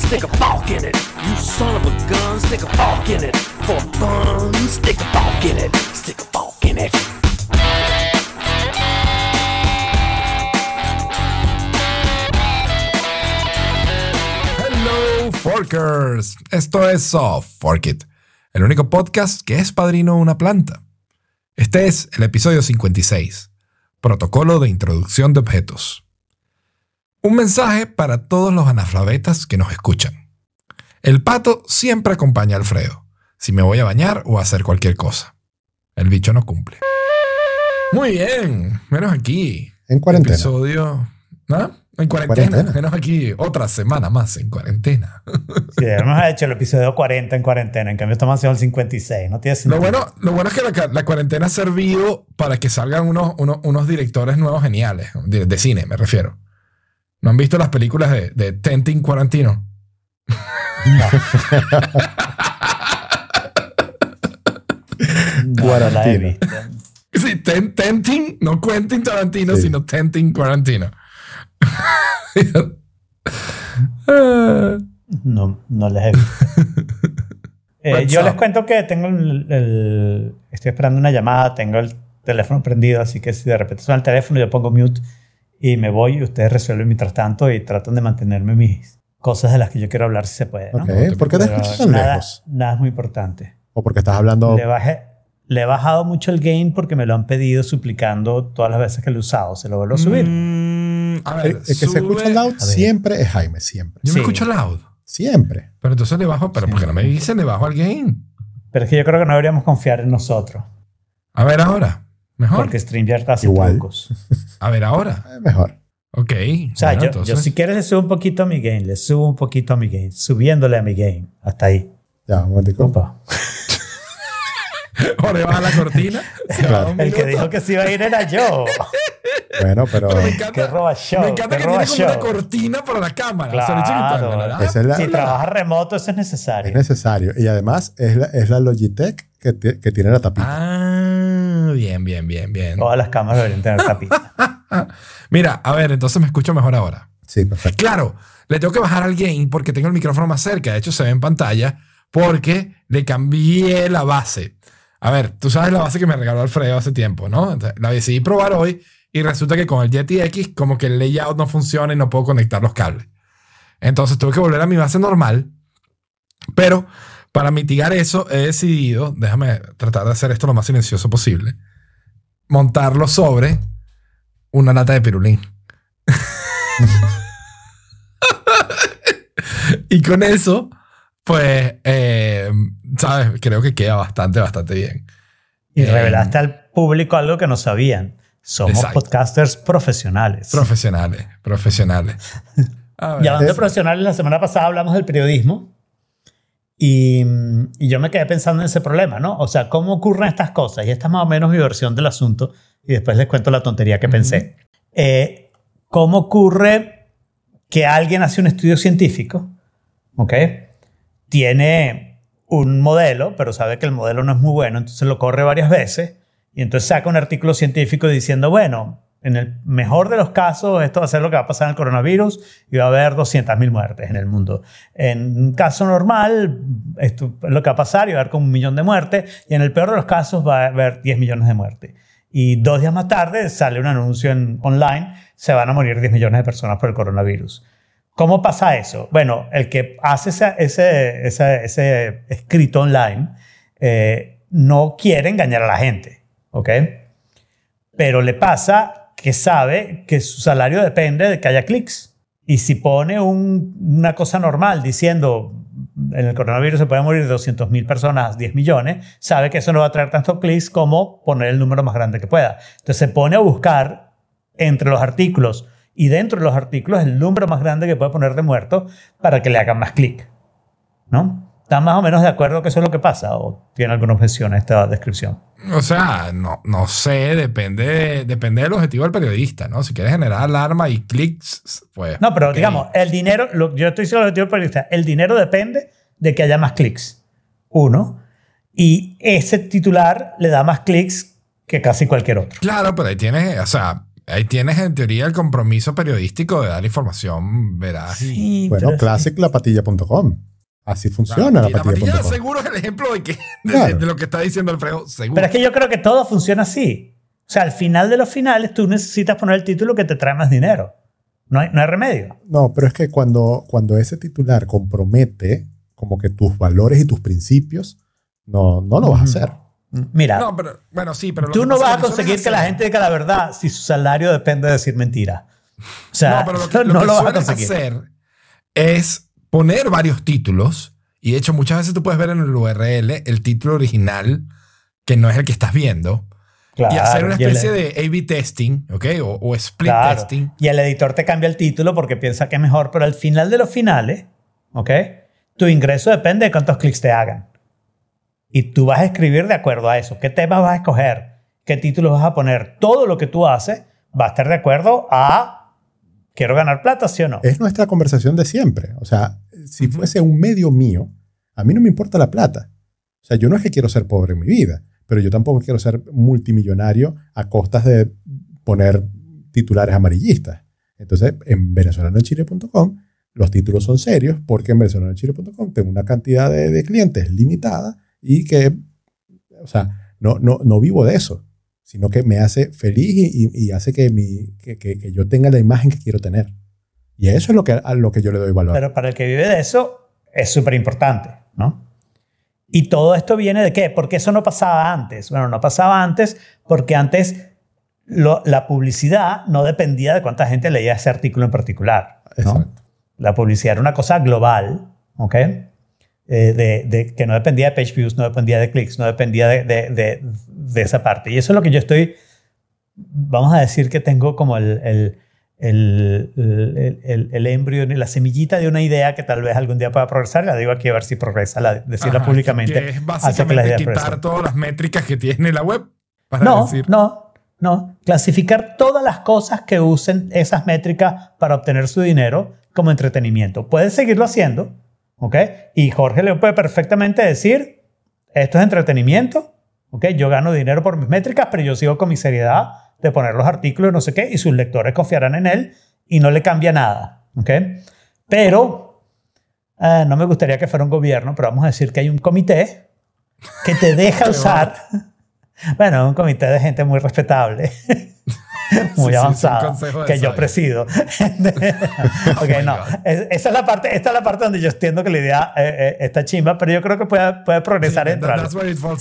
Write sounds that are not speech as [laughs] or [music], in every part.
stick a fork in it. You son of a gun, stick a fork in it. For fun, stick a fork in it. Stick a fork in it. Hello, Forkers. Esto es Soft Fork It, el único podcast que es padrino de una planta. Este es el episodio 56, Protocolo de Introducción de Objetos. Un mensaje para todos los analfabetas que nos escuchan. El pato siempre acompaña a Alfredo, si me voy a bañar o a hacer cualquier cosa. El bicho no cumple. Muy bien, menos aquí. En cuarentena. Episodio. ¿Ah? En cuarentena. Cuarentena. Menos aquí. Otra semana más en cuarentena. Sí, hemos hecho el episodio 40 en cuarentena, en cambio estamos haciendo el 56. No tiene Lo sentido. bueno, lo bueno es que la, la cuarentena ha servido para que salgan unos, unos, unos directores nuevos geniales, de, de cine, me refiero. ¿No han visto las películas de, de Tenting Quarantino? No, no la he Cuarentena. visto. Sí, Ten- Tenting, no Quentin Tarantino, Sí. sino Tenting Quarantino. No, no las he visto. Eh, yo les cuento que tengo el, el- Estoy esperando una llamada, tengo el teléfono prendido, así que si de repente suena el teléfono, yo pongo mute y me voy y ustedes resuelven mientras tanto y tratan de mantenerme mis cosas de las que yo quiero hablar si se puede. ¿no? Ok, ¿Por qué te escuchas tan nada, lejos? nada es muy importante. ¿O porque estás hablando? Le, bajé, le he bajado mucho el gain porque me lo han pedido suplicando todas las veces que lo he usado. Se lo vuelvo a subir. mm, a ver, El, el que se escucha loud siempre es Jaime, siempre. Yo Sí. me escucho loud. Siempre. Pero entonces le bajo, pero Sí. ¿por qué no me dicen? Le bajo al game. Pero es que yo creo que no deberíamos confiar en nosotros. A ver ahora. Mejor. Porque StreamYard hace Igual. trucos. [laughs] A ver ahora. Es [laughs] mejor. Ok. O sea, bueno, yo, entonces- yo si quieres le subo un poquito a mi game, le subo un poquito a mi game, subiéndole a mi game. Hasta ahí. Ya, un momentico. Opa. [laughs] O le baja la cortina. Claro. El que dijo que se iba a ir era yo. Bueno, pero Pero me encanta, Qué roba show, me encanta qué que tiene como una cortina para la cámara. O sea, Claro. que tal, Esa es la- Si trabajas remoto, eso es necesario. es necesario. Y además es la, es la Logitech que, ti- que tiene la tapita. Ah, bien, bien, bien, bien. Todas las cámaras deberían tener tapita. [laughs] Mira, a ver, entonces me escucho mejor ahora. Sí, perfecto. Claro, le tengo que bajar al gain porque tengo el micrófono más cerca. De hecho, se ve en pantalla porque le cambié la base. A ver, tú sabes la base que me regaló Alfredo hace tiempo, ¿no? Entonces, La decidí probar hoy y resulta que con el Yeti X como que el layout no funciona y no puedo conectar los cables. Entonces tuve que volver a mi base normal. Pero para mitigar eso he decidido, déjame tratar de hacer esto lo más silencioso posible, montarlo sobre una lata de pirulín. [laughs] y con eso, pues, eh, ¿sabes? Creo que queda bastante, bastante bien. Y Eh, revelaste al público algo que no sabían. Somos Exacto. podcasters profesionales. Profesionales, profesionales. [laughs] A ver. Y hablando de Es- profesionales, la semana pasada hablamos del periodismo y, mm, y yo me quedé pensando en ese problema, ¿no? O sea, ¿cómo ocurren estas cosas? Y esta es más o menos mi versión del asunto y después les cuento la tontería que pensé. Eh, ¿Cómo ocurre que alguien hace un estudio científico? ¿Ok? Tiene un modelo, pero sabe que el modelo no es muy bueno, entonces lo corre varias veces y entonces saca un artículo científico diciendo, bueno, en el mejor de los casos, esto va a ser lo que va a pasar en el coronavirus y va a haber 200.000 muertes en el mundo. En un caso normal, esto es lo que va a pasar y va a haber como un millón de muertes y en el peor de los casos va a haber 10 millones de muertes. Y dos días más tarde sale un anuncio en, online, se van a morir 10 millones de personas por el coronavirus. ¿Cómo pasa eso? Bueno, el que hace ese, ese, ese, escrito online eh, no quiere engañar a la gente, ¿ok? Pero le pasa que sabe que su salario depende de que haya clics. Y si pone un- una cosa normal diciendo en el coronavirus se pueden morir 200 mil personas, 10 millones, sabe que eso no va a traer tantos clics como poner el número más grande que pueda. Entonces se pone a buscar entre los artículos y dentro de los artículos el número más grande que puede poner de muerto para que le hagan más clic. ¿No? ¿Están más o menos de acuerdo que eso es lo que pasa? ¿O tiene alguna objeción a esta descripción? O sea, no, no sé, depende, depende del objetivo del periodista, ¿no? Si quieres generar alarma y clics, pues... No, pero ok. digamos, el dinero, lo- yo estoy diciendo el objetivo del periodista, el dinero depende de que haya más clics. Uno. Y ese titular le da más clics que casi cualquier otro. Claro, pero ahí tienes, o sea, ahí tienes en teoría el compromiso periodístico de dar información veraz. Sí, Bueno, pero- classiclapatilla.com. Así funciona y la patilla lapatilla.com. seguro es el ejemplo de, que, de, Claro. de lo que está diciendo Alfredo. Seguro. Pero es que yo creo que todo funciona así. O sea, al final de los finales tú necesitas poner el título que te trae más dinero. No hay, no hay remedio. No, pero es que cuando, cuando ese titular compromete como que tus valores y tus principios, no, no lo vas a hacer. Mira, No, pero bueno, sí, pero lo tú no vas a conseguir que la gente diga la verdad si su salario depende de decir mentiras. O sea, No, pero lo que, [laughs] lo no que lo vas a conseguir. hacer es poner varios títulos. Y de hecho, muchas veces tú puedes ver en el URL el título original, que no es el que estás viendo. Claro, y hacer una el- especie de A-B testing, ¿ok? O, o split Claro. testing. Y el editor te cambia el título porque piensa que es mejor, pero al final de los finales, ¿ok? Tu ingreso depende de cuántos clics te hagan. Y tú vas a escribir de acuerdo a eso. ¿Qué temas vas a escoger? ¿Qué títulos vas a poner? Todo lo que tú haces va a estar de acuerdo a quiero ganar plata, ¿sí o no? Es nuestra conversación de siempre. O sea, si fuese un medio mío, a mí no me importa la plata. O sea, yo no es que quiero ser pobre en mi vida, pero yo tampoco quiero ser multimillonario a costas de poner titulares amarillistas. Entonces, en venezolanochile.com los títulos son serios porque en venezolanochile.com tengo una cantidad de, de clientes limitada y que, o sea, no, no, no vivo de eso, sino que me hace feliz y, hace que, mi, que, que- que yo tenga la imagen que quiero tener. Y eso es lo que, a lo que yo le doy valor. Pero para el que vive de eso es súper importante, ¿no? Y todo esto viene de qué? Porque eso no pasaba antes. Bueno, no pasaba antes porque antes lo- la publicidad no dependía de cuánta gente leía ese artículo en particular. ¿no? Exacto. La publicidad era una cosa global, ¿ok? Eh, de, de- que no dependía de page views, no dependía de clics, no dependía de, de- de- esa parte. Y eso es lo que yo estoy, vamos a decir que tengo como el, el, el, el, el- el embrio, la semillita de una idea que tal vez algún día pueda progresar. La digo aquí a ver si progresa, la, decirla Ajá, públicamente. Que es que básicamente quitar todas las métricas que tiene la web. Para No, decir, no, no. Clasificar todas las cosas que usen esas métricas para obtener su dinero como entretenimiento. Puedes seguirlo haciendo, ¿ok? Y Jorge le puede perfectamente decir, esto es entretenimiento, ¿ok? Yo gano dinero por mis métricas, pero yo sigo con mi seriedad de poner los artículos, no sé qué, y sus lectores confiarán en él y no le cambia nada, ¿ok? Pero eh, no me gustaría que fuera un gobierno, pero vamos a decir que hay un comité que te deja [laughs] usar... Bueno, un comité de gente muy respetable, [laughs] muy Sí, sí, consejo de que yo presido. [laughs] ok, my no. Es- esa es la parte, esta es la parte donde yo entiendo que la idea eh, eh, está chimba, pero yo creo que puede, puede progresar Sí, en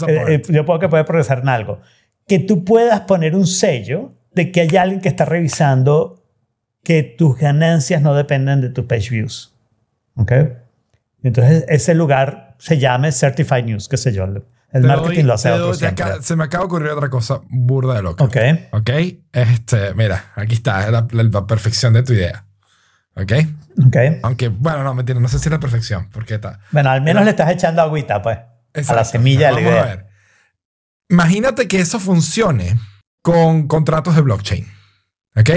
Eh, eh, yo puedo que puede progresar en algo. Que tú puedas poner un sello de que hay alguien que está revisando que tus ganancias no dependen de tus page views. ¿Ok? Entonces, ese lugar se llame Certified News, qué sé yo. El, Te marketing doy- lo hace otro doy- acaba- se me acaba de ocurrir otra cosa burda de loca. Ok. Ok. Este, mira, aquí está la, la- la perfección de tu idea. Ok. Ok. Aunque, bueno, no, mentira, no sé si es la perfección, porque está. Bueno, al menos Pero- le estás echando agüita, pues. A la semilla de la Vamos a idea. ver. Imagínate que eso funcione con contratos de blockchain. ¿Ok?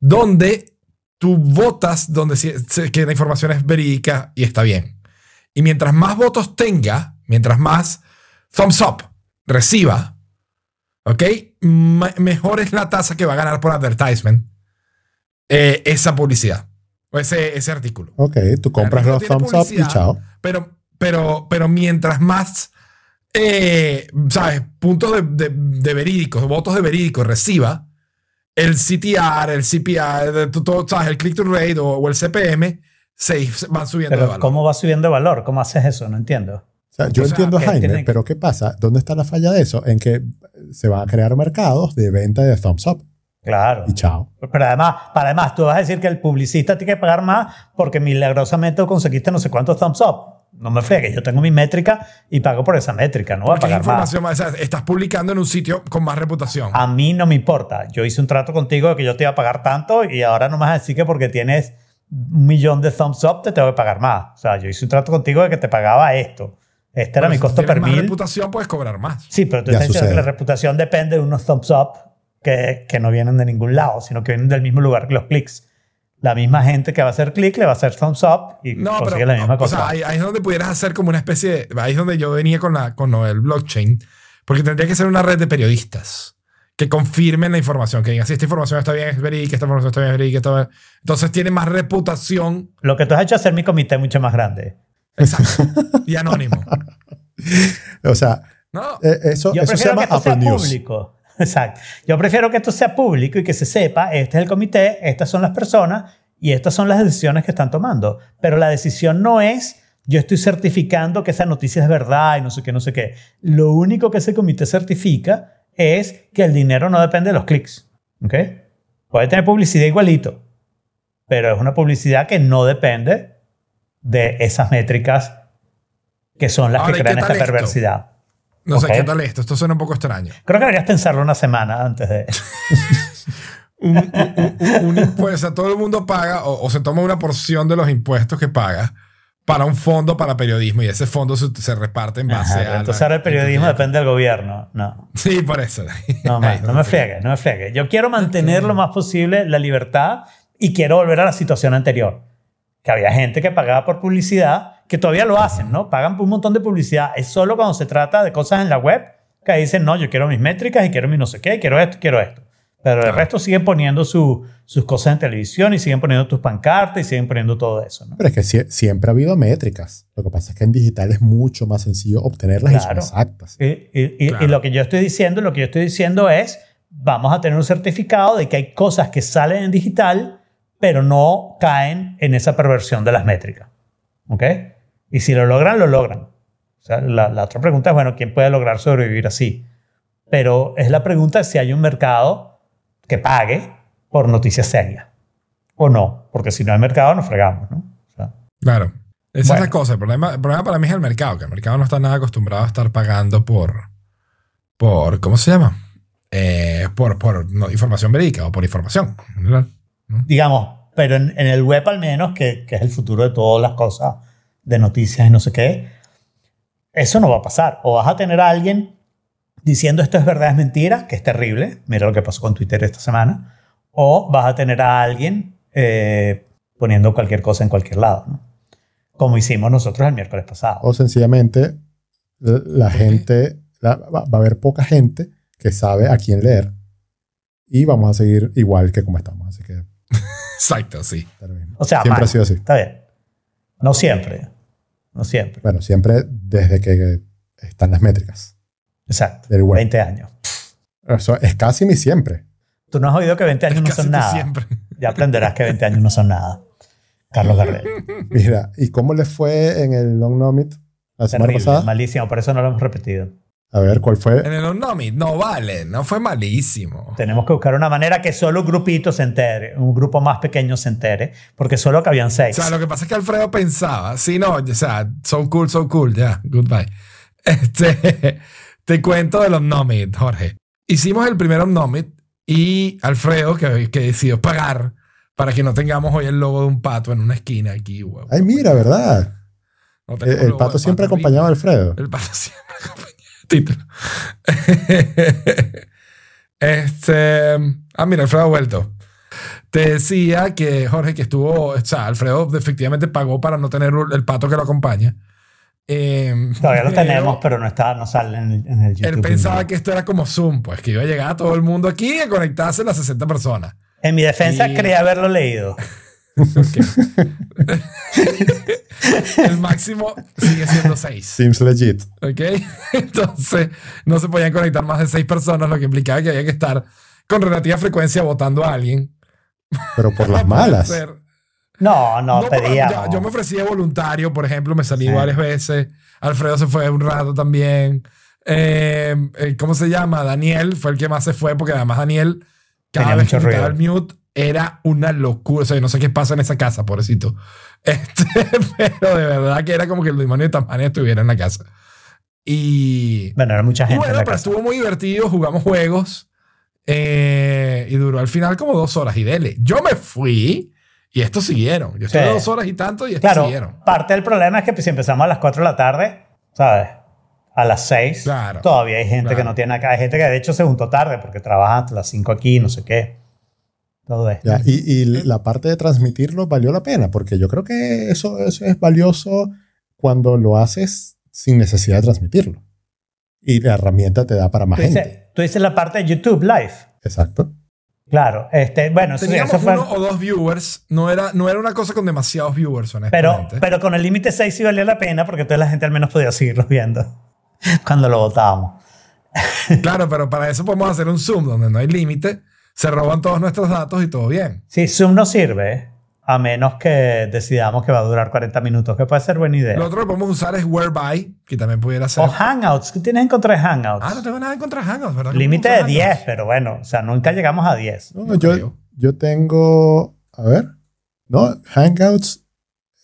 Donde tú votas donde si- que la información es verídica y está bien. Y mientras más votos tenga, mientras más thumbs up reciba, ¿ok? Mejor es la tasa que va a ganar por advertisement eh, esa publicidad o ese, ese artículo. Ok, tú compras los thumbs up y chao. Pero, pero, pero mientras más, eh, ¿sabes? Puntos de, de, de verídicos, votos de verídicos reciba, el CTR, el CPI, todo, ¿sabes? El click to rate o, o el CPM se, van subiendo de valor. ¿cómo va subiendo de valor? ¿Cómo haces eso? No entiendo. O sea, yo O sea, entiendo a Jaime, tiene- pero ¿qué pasa? ¿Dónde está la falla de eso? En que se van a crear mercados de venta de thumbs up Claro. y chao. Pero además, para además, tú vas a decir que el publicista tiene que pagar más porque milagrosamente conseguiste no sé cuántos thumbs up. No me fregues, yo tengo mi métrica y pago por esa métrica, no voy a pagar más. información más. sea, estás publicando en un sitio con más reputación. A mí no me importa. Yo hice un trato contigo de que yo te iba a pagar tanto y ahora no me vas a decir que porque tienes un millón de thumbs up te tengo que pagar más. O sea, yo hice un trato contigo de que te pagaba esto. Este era Pero mi si costo tienes per más mil. reputación, puedes cobrar más. Sí, pero tú Ya estás diciendo que la reputación depende de unos thumbs up que, que no vienen de ningún lado, sino que vienen del mismo lugar que los clics. La misma gente que va a hacer clic le va a hacer thumbs up y No, consigue pero la misma o cosa. sea, ahí, ahí es donde pudieras hacer como una especie de... Ahí es donde yo venía con, la, con lo del blockchain. Porque tendría que ser una red de periodistas que confirmen la información, que digan si esta información está bien, es verídica, esta información está bien, es verídica, está bien. Entonces tiene más reputación. Lo que tú has hecho es hacer mi comité mucho más grande. Exacto. y anónimo. [laughs] O sea, No, eh, eso, Yo eso se prefiero llama que esto sea News. público. [laughs] Exacto. Yo prefiero que esto sea público y que se sepa, este es el comité, estas son las personas y estas son las decisiones que están tomando. Pero la decisión no es, yo estoy certificando que esa noticia es verdad y no sé qué, no sé qué. Lo único que ese comité certifica es que el dinero no depende de los clics. ¿Ok? Puede tener publicidad igualito, pero es una publicidad que no depende de esas métricas que son las Ahora, que ¿y crean esta esto? perversidad. no sé qué tal esto. Esto suena un poco extraño. Creo que deberías pensarlo una semana antes de... [laughs] un, un- un- un impuesto, todo el mundo paga o, o se toma una porción de los impuestos que paga para un fondo para periodismo y ese fondo se, se reparte en base Ajá, a... entonces ahora el periodismo depende del gobierno. No, Sí, por eso. [laughs] no, man, no me friegues, no me friegues. Yo quiero mantener lo más posible la libertad y quiero volver a la situación anterior. Que había gente que pagaba por publicidad, que todavía lo hacen, ¿no? Pagan por un montón de publicidad. Es solo cuando se trata de cosas en la web que dicen, no, yo quiero mis métricas y quiero mi no sé qué, quiero esto, quiero esto. Pero el resto siguen poniendo su- sus cosas en televisión y siguen poniendo tus pancartas y siguen poniendo todo eso, ¿no? Pero es que sie- siempre ha habido métricas. Lo que pasa es que en digital es mucho más sencillo obtenerlas y son exactas. Y, y- y- Claro. y lo que yo estoy diciendo, lo que yo estoy diciendo es, vamos a tener un certificado de que hay cosas que salen en digital, pero no caen en esa perversión de las métricas. ¿Ok? Y si lo logran, lo logran. O sea, la, la otra pregunta es, bueno, ¿quién puede lograr sobrevivir así? Pero es la pregunta de si hay un mercado que pague por noticias serias o no, porque si no hay mercado nos fregamos, ¿no? O sea, Claro. Esa Bueno. es la cosa. El problema, el problema para mí es el mercado, que el mercado no está nada acostumbrado a estar pagando por, por ¿cómo se llama? Eh, por por no, información verídica o por información. ¿verdad? Digamos, pero en, en el web al menos, que, que es el futuro de todas las cosas de noticias y no sé qué, eso no va a pasar. O vas a tener a alguien diciendo esto es verdad, es mentira, que es terrible, mira lo que pasó con Twitter esta semana, o vas a tener a alguien eh, poniendo cualquier cosa en cualquier lado, ¿no? como hicimos nosotros el miércoles pasado. O sencillamente la gente, la- va a haber poca gente que sabe a quién leer y vamos a seguir igual que como estamos. Así que Exacto, sí. O sea, siempre mal. ha sido así. Está bien. No siempre. No siempre. Bueno, siempre desde que están las métricas Exacto. del web. 20 años. Eso es casi mi siempre. Tú no has oído que 20 años no Casi son nada. siempre. [laughs] Ya aprenderás que 20 años no son nada. Carlos Gardel. Mira, ¿y cómo le fue en el Long Nomit la semana Terrible, pasada? malísimo, por eso no lo hemos repetido. A ver, ¿cuál fue? En el Omnomit, no vale, no fue malísimo. Tenemos que buscar una manera que solo un grupito se entere, un grupo más pequeño se entere, porque solo cabían O seis. sea, lo que pasa es que Alfredo pensaba, sí, no, o sea, so cool, so cool, ya, goodbye. [laughs] Este, te cuento del Omnomit, Jorge. Hicimos el primer Omnomit y Alfredo, que, que decidió pagar para que no tengamos hoy el logo de un pato en una esquina aquí, huevo. Ay, mira, ¿verdad? No El, pato siempre pato acompañaba a Alfredo. El pato [laughs] siempre acompaña el título. [laughs] este. Ah, mira, Alfredo ha vuelto. Te decía que Jorge, que estuvo. O sea, Alfredo efectivamente pagó para no tener el pato que lo acompaña. Eh, Todavía lo pero tenemos, pero no, está, no sale en el, en el YouTube. Él pensaba que esto era como Zoom, pues que iba a llegar a todo el mundo aquí y a conectarse las 60 personas. En mi defensa Y- creía haberlo leído. [laughs] [laughs] [laughs] El máximo sigue siendo 6. Seems legit. ¿Ok? [laughs] Entonces, no se podían conectar más de seis personas, lo que implicaba que había que estar con relativa frecuencia votando a alguien. Pero por las [laughs] malas. No, no, pedíamos. yo, yo me ofrecí de voluntario, por ejemplo, me salí Sí. varias veces. Alfredo se fue un rato también. Eh, eh, ¿Cómo se llama? Daniel fue el que más se fue, porque además Daniel, cada Tenía vez que quitaba el ruido. mute, era una locura. O sea, yo no sé qué pasa en esa casa, pobrecito. [laughs] Este, pero de verdad que era como que el demonio de Tasmania estuviera en la casa. Y, Bueno, era mucha y gente en bueno, la pero casa. estuvo muy divertido, jugamos juegos eh, y duró al final como dos horas y dele. Yo me fui y estos siguieron. Yo estuve Sí. dos horas y tanto y estos Claro, siguieron. parte del problema es que si empezamos a las 4 de la tarde, ¿sabes? A las 6, Claro, todavía hay gente claro. que no tiene acá. Hay gente que de hecho se juntó tarde porque trabaja hasta las 5 aquí, no sé qué. Todo esto. Ya, y, y la parte de transmitirlo valió la pena, porque yo creo que eso, eso es valioso cuando lo haces sin necesidad de transmitirlo. Y la herramienta te da para más Tú dices, gente. tú dices la parte de YouTube Live. Exacto. Claro, este, bueno, sí, Teníamos eso fue- uno o dos viewers. No era, no era una cosa con demasiados viewers, pero, honestamente. pero con el límite 6 sí valía la pena porque entonces la gente al menos podía seguirlos viendo [laughs] cuando lo votábamos. Claro, pero para eso podemos hacer un Zoom donde no hay límite. Se roban todos nuestros datos y todo bien. Sí, Zoom no sirve a menos que decidamos que va a durar 40 minutos, que puede ser buena idea. Lo otro que podemos usar es Whereby, que también pudiera ser. O Hangouts, ¿qué tienes en contra de Hangouts? Ah, no tengo nada en contra de Hangouts, ¿verdad? Límite de ¿Cómo usar 10, Hangouts? pero bueno, o sea, nunca llegamos a 10. No, No yo, yo tengo, a ver, no, Hangouts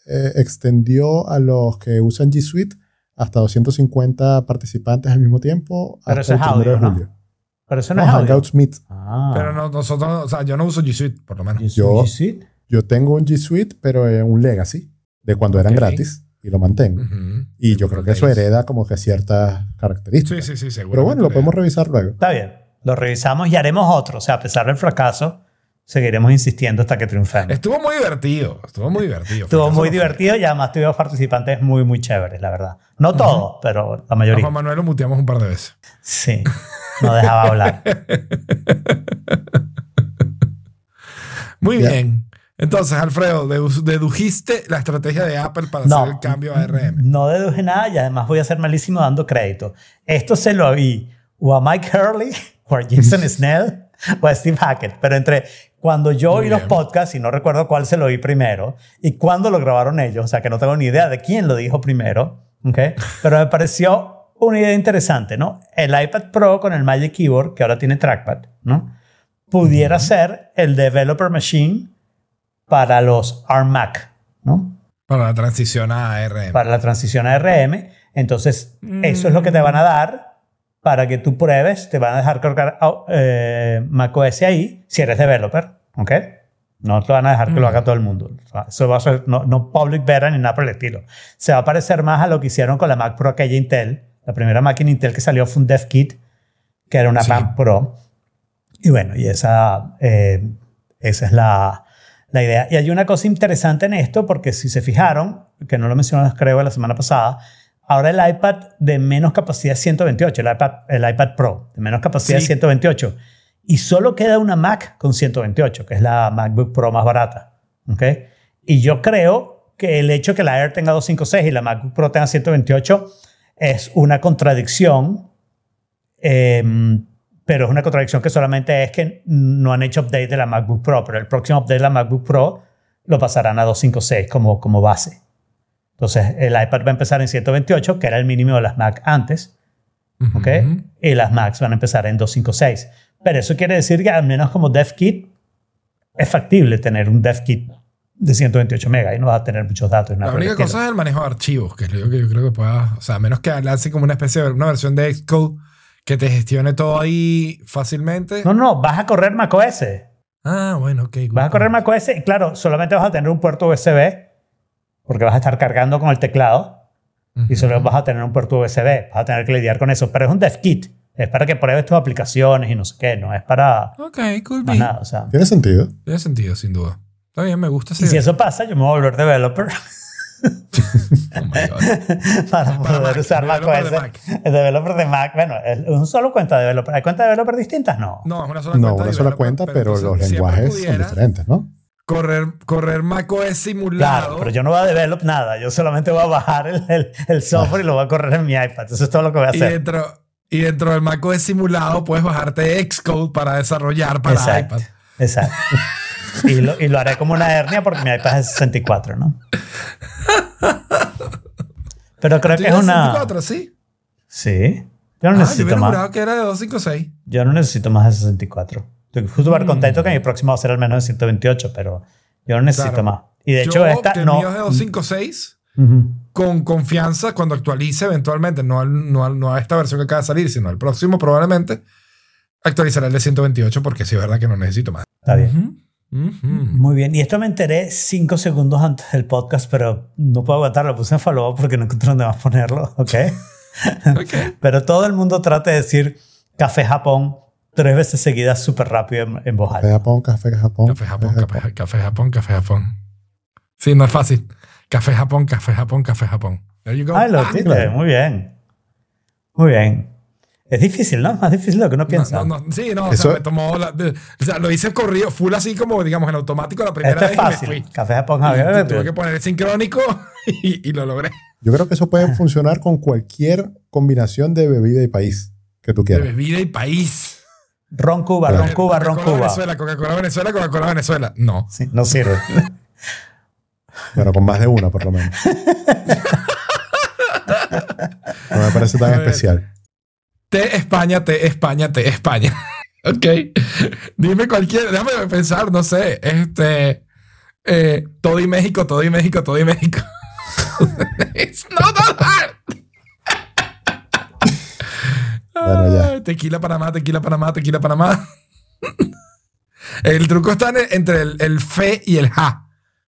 eh, extendió a los que usan G Suite hasta 250 participantes al mismo tiempo Pero hasta eso es el 1 de audio, ¿no? Pero eso No, no, es audio. Hangouts Meet. Ah. Pero no, nosotros, o sea, yo no uso G Suite, por lo menos. Yo- G Suite. Yo tengo un G Suite, pero en un legacy, de cuando eran Ok. gratis, y lo mantengo. Ujú. Y yo creo que eso hereda como que ciertas características. Sí, sí, sí, seguro. Pero bueno, lo podemos revisar luego. Está bien, lo revisamos y haremos otro. O sea, a pesar del fracaso, seguiremos insistiendo hasta que triunfemos. Estuvo muy divertido. Estuvo muy divertido. Estuvo muy fue. divertido y además tuvimos participantes muy, muy chéveres, la verdad. No todos, pero la A mayoría. Juan Manuel lo muteamos un par de veces. Sí, [laughs] no dejaba hablar. Muy Ya. bien. Entonces, Alfredo, dedu- dedujiste la estrategia de Apple para No, hacer el cambio a ARM. no deduje nada y además voy a ser malísimo dando crédito. Esto se lo oí o a Mike Hurley, o a Jason [laughs] Snell, o a Steve Hackett. Pero entre cuando yo oí los podcasts, y no recuerdo cuál se lo oí primero, y cuándo lo grabaron ellos, o sea que no tengo ni idea de quién lo dijo primero, ¿ok? Pero me pareció una idea interesante, ¿no? El iPad Pro con el Magic Keyboard, que ahora tiene trackpad, ¿no? Pudiera ser el developer machine para los ARM Mac, ¿no? Para la transición a ARM. para la transición a ARM. Entonces, eso es lo que te van a dar para que tú pruebes. Te van a dejar cargar eh, macOS ahí si eres developer. ¿Ok? No te van a dejar que lo haga todo el mundo. O sea, Eso va a ser no, no public beta ni nada por el estilo. Se va a parecer más a lo que hicieron con la Mac Pro aquella Intel. La primera máquina Intel que salió fue un Dev Kit, que era una Sí. Mac Pro. Y bueno, y esa, eh, esa es la, la idea. Y hay una cosa interesante en esto, porque si se fijaron, que no lo mencionamos creo la semana pasada, ahora el iPad de menos capacidad es 128, el iPad, el iPad Pro de menos capacidad es Sí. 128. Y solo queda una Mac con 128, que es la MacBook Pro más barata. ¿ok? Y yo creo que el hecho que la Air tenga 256 y la MacBook Pro tenga 128 es una contradicción Em, pero es una contradicción que solamente es que no han hecho update de la MacBook Pro, pero el próximo update de la MacBook Pro lo pasarán a 256 como, como base. Entonces, el iPad va a empezar en 128, que era el mínimo de las Mac antes, ¿ok? Ujú. Y las Macs van a empezar en 256. Pero eso quiere decir que al menos como DevKit es factible tener un DevKit de 128 megas y no vas a tener muchos datos. La única cosa es el manejo de archivos, que es lo que yo creo que pueda. O sea, a menos que lance como una especie de una versión de Xcode que te gestione todo ahí fácilmente. No, no, vas a correr macOS. Ah, bueno, ok. Vas a correr macOS y claro, solamente vas a tener un puerto USB porque vas a estar cargando con el teclado y solo vas a tener un puerto USB. Vas a tener que lidiar con eso. Pero es un dev kit. Es para que pruebes tus aplicaciones y no sé qué. No es para Ok, cool. más nada. O sea, Tiene sentido. Tiene sentido, sin duda. Está bien, me gusta esa y si eso pasa, yo me voy a volver developer [laughs] Oh my God. [laughs] para poder Mac, usar de Mac. El developer de Mac. Bueno, es un solo cuenta de developer. ¿Hay cuentas de developer distintas? No. No, es una sola No, cuenta. una sola cuenta, pero entonces los lenguajes son diferentes, ¿no? Correr, correr macOS simulado. Claro, pero yo no voy a develop nada. Yo solamente voy a bajar el, el- el software y lo voy a correr en mi iPad. Eso es todo lo que voy a y, hacer. dentro, y dentro del macOS simulado puedes bajarte Xcode para desarrollar para Exacto. iPad. Exacto. [laughs] Y lo, y lo haré como una hernia porque mi iPad es 64, ¿no? Pero creo que es ¿Tienes una... 64, sí? Sí. Yo no Ah, yo necesito hubiera más. que era de 256. Yo no necesito más de 64. Estoy súper contento que mi próximo va a ser al menos de 128, pero yo no necesito Claro. más. Y de hecho Yo, esta que el no... de 256, Ujú. con confianza cuando actualice eventualmente, no, al- no, al- no a esta versión que acaba de salir, sino al próximo probablemente, actualizaré el de 128 porque sí es verdad que no necesito más. Está bien. Muy bien. Y esto me enteré cinco segundos antes del podcast, pero no puedo aguantar. Lo puse en follow porque no encontré dónde más ponerlo. [laughs] ¿Ok? Ok. Pero todo el mundo trata de decir Café Japón tres veces seguidas súper rápido en, en voz Café. Japón, café Japón. Café Japón, café, café Japón, café Japón. Sí, no es fácil. Café Japón, café Japón, café Japón. There you go. Ah, lo Ah. Muy bien. Muy bien. Es difícil, ¿no? Más difícil de lo que uno No, piensa. no, no, sí, no, o Eso- sea, me tomó la- de- o sea, lo hice corrido, full así como, digamos, en automático la primera Esto es vez y me fácil. fui. Café Japón Javier. tuve que poner el sincrónico [laughs] y, y lo logré. Yo creo que eso puede funcionar con cualquier combinación de bebida y país que tú De quieras. bebida y país. Ron Cuba, Ron Cuba, Ron Coca-Cola Cuba. Venezuela, Coca-Cola Venezuela, Coca-Cola Venezuela. No. Sí, no sirve. Bueno, con más de una, por lo menos. [laughs] No me parece tan especial. T España, T España, T España. [laughs] ok. Dime cualquier, déjame pensar, no sé. Este. Eh, todo y México, todo y México, todo y México. It's not that hard. Bueno, ya. Ay, Tequila Panamá, tequila Panamá, tequila Panamá. el truco está en el- entre el, el fe y el ja,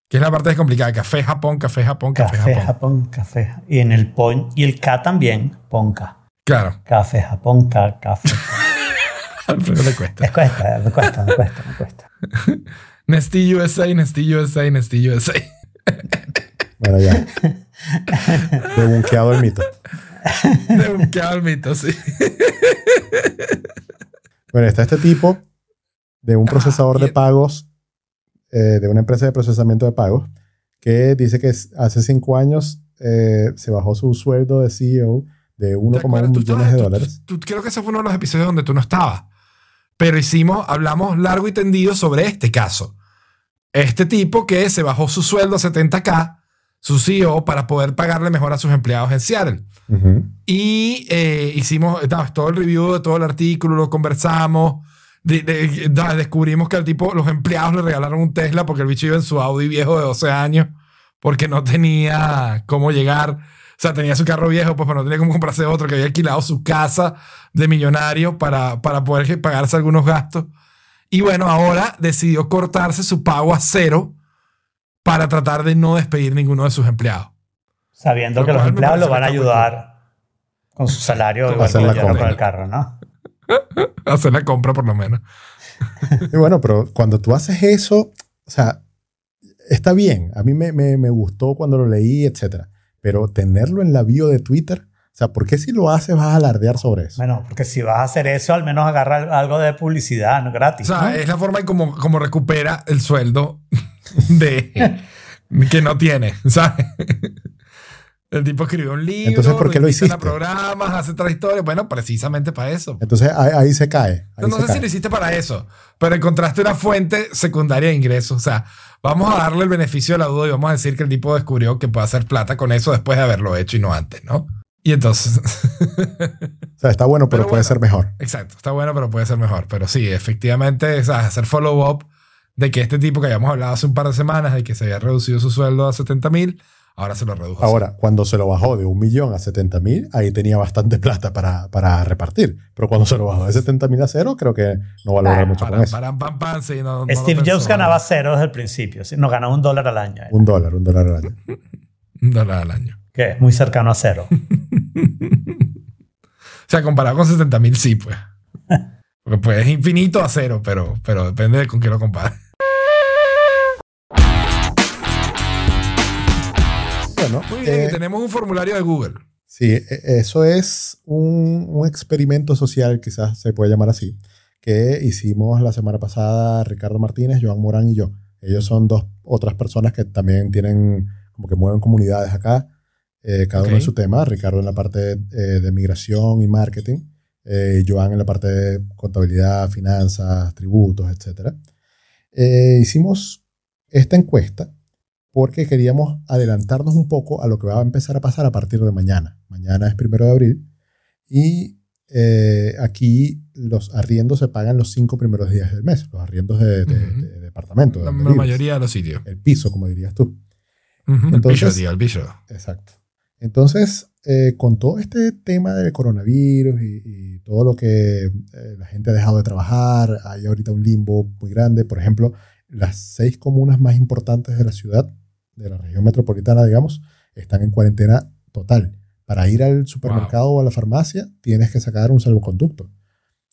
que es la parte complicada. Café Japón, café Japón, café, Café Japón. Japón, café. Y en el pon y el K también, ponca. Claro, Café Japón, K, café. [laughs] Alfredo le cuesta. Me cuesta, me cuesta, me cuesta, me cuesta. Nesty USA, Nesty USA, Nesty USA. Bueno, ya. [laughs] Debunqueado el mito. De un calmito, sí. Bueno, está este tipo de un Ah, procesador de pagos, eh, de una empresa de procesamiento de pagos, que dice que hace cinco años eh, se bajó su sueldo de CEO de ¿Te 1,1 acuerdas? Tú millones de dólares. tú- tú- creo que ese fue uno de los episodios donde tú no estabas. Pero hicimos, hablamos largo y tendido sobre este caso. Este tipo que se bajó su sueldo a 70k, su CEO, para poder pagarle mejor a sus empleados en Seattle. Ujú. Y eh, hicimos no, todo el review de todo el artículo, lo conversamos. de- de- da- descubrimos que al tipo, los empleados le regalaron un Tesla porque el bicho iba en su Audi viejo de 12 años porque no tenía cómo llegar. O sea, tenía su carro viejo, pues pero no tenía cómo comprarse otro, que había alquilado su casa de millonario para, para poder pagarse algunos gastos. Y bueno, ahora decidió cortarse su pago a cero para tratar de no despedir ninguno de sus empleados. Sabiendo Lo que los empleados lo van a ayudar con su salario Con igual hacer que la compra. con el carro, ¿no? [laughs] Hacer la compra por lo menos. Y bueno, pero cuando tú haces eso, o sea, está bien. A mí me, me- me gustó cuando lo leí, etcétera. Pero tenerlo en la bio de Twitter, o sea, ¿por qué si lo haces vas a alardear sobre eso? Bueno, porque si vas a hacer eso, al menos agarra algo de publicidad, no gratis. O sea, ¿no? es la forma en como, como recupera el sueldo [laughs] de que no tiene, ¿sabes? El tipo escribió un libro, Entonces, ¿por qué lo hiciste? programas, hace otra historia. Bueno, precisamente para eso. Entonces ahí, ahí se cae. ahí No, no se sé cae. si lo hiciste para eso, pero encontraste una fuente secundaria de ingresos. O sea, vamos a darle el beneficio de la duda y vamos a decir que el tipo descubrió que puede hacer plata con eso después de haberlo hecho y no antes, ¿no? Y entonces, O sea, está bueno, pero, Pero puede bueno. ser mejor. exacto, está bueno, pero puede ser mejor. Pero sí, efectivamente, o sea, hacer follow-up de que este tipo que habíamos hablado hace un par de semanas de que se había reducido su sueldo a 70 mil, ahora se lo redujo. Ahora, cuando se lo bajó de un millón a 70 mil, ahí tenía bastante plata para, para repartir. Pero cuando se lo bajó de 70 mil a cero, creo que no va a lograr Bueno, mucho Para, con eso. para, pam, pam, sí, no- no lo Steve. Jobs ganaba cero desde el principio. ¿sí? No ganaba un dólar al año. Un dólar, un dólar al año. [laughs] Un dólar al año. Que es muy cercano a cero. [laughs] O sea, comparado con 70 mil, sí, pues. [laughs] Porque pues es infinito a cero, pero, pero depende de con qué lo compares. Bueno, Muy bien, eh, y tenemos un formulario de Google. Sí, e- eso es un, un experimento social, quizás se puede llamar así, que hicimos la semana pasada Ricardo Martínez, Joan Morán y yo. Ellos son dos otras personas que también tienen, como que mueven comunidades acá, eh, cada uno Ok. en su tema. Ricardo en la parte eh, de migración y marketing, eh, Joan en la parte de contabilidad, finanzas, tributos, etc. hicimos esta encuesta porque queríamos adelantarnos un poco a lo que va a empezar a pasar a partir de mañana. Mañana es primero de abril y eh, aquí los arriendos se pagan los cinco primeros días del mes, los arriendos de, de- Ujú. de departamento. La, donde la vives. mayoría de los sitios. El piso, como dirías tú. Ujú, El Entonces- bicho, tío, el bicho. Exacto. Entonces, eh, con todo este tema del coronavirus y, y todo lo que eh, la gente ha dejado de trabajar, hay ahorita un limbo muy grande. Por ejemplo, las seis comunas más importantes de la ciudad, de la región metropolitana, digamos, están en cuarentena total. Para ir al supermercado o a la farmacia, tienes que sacar un salvoconducto.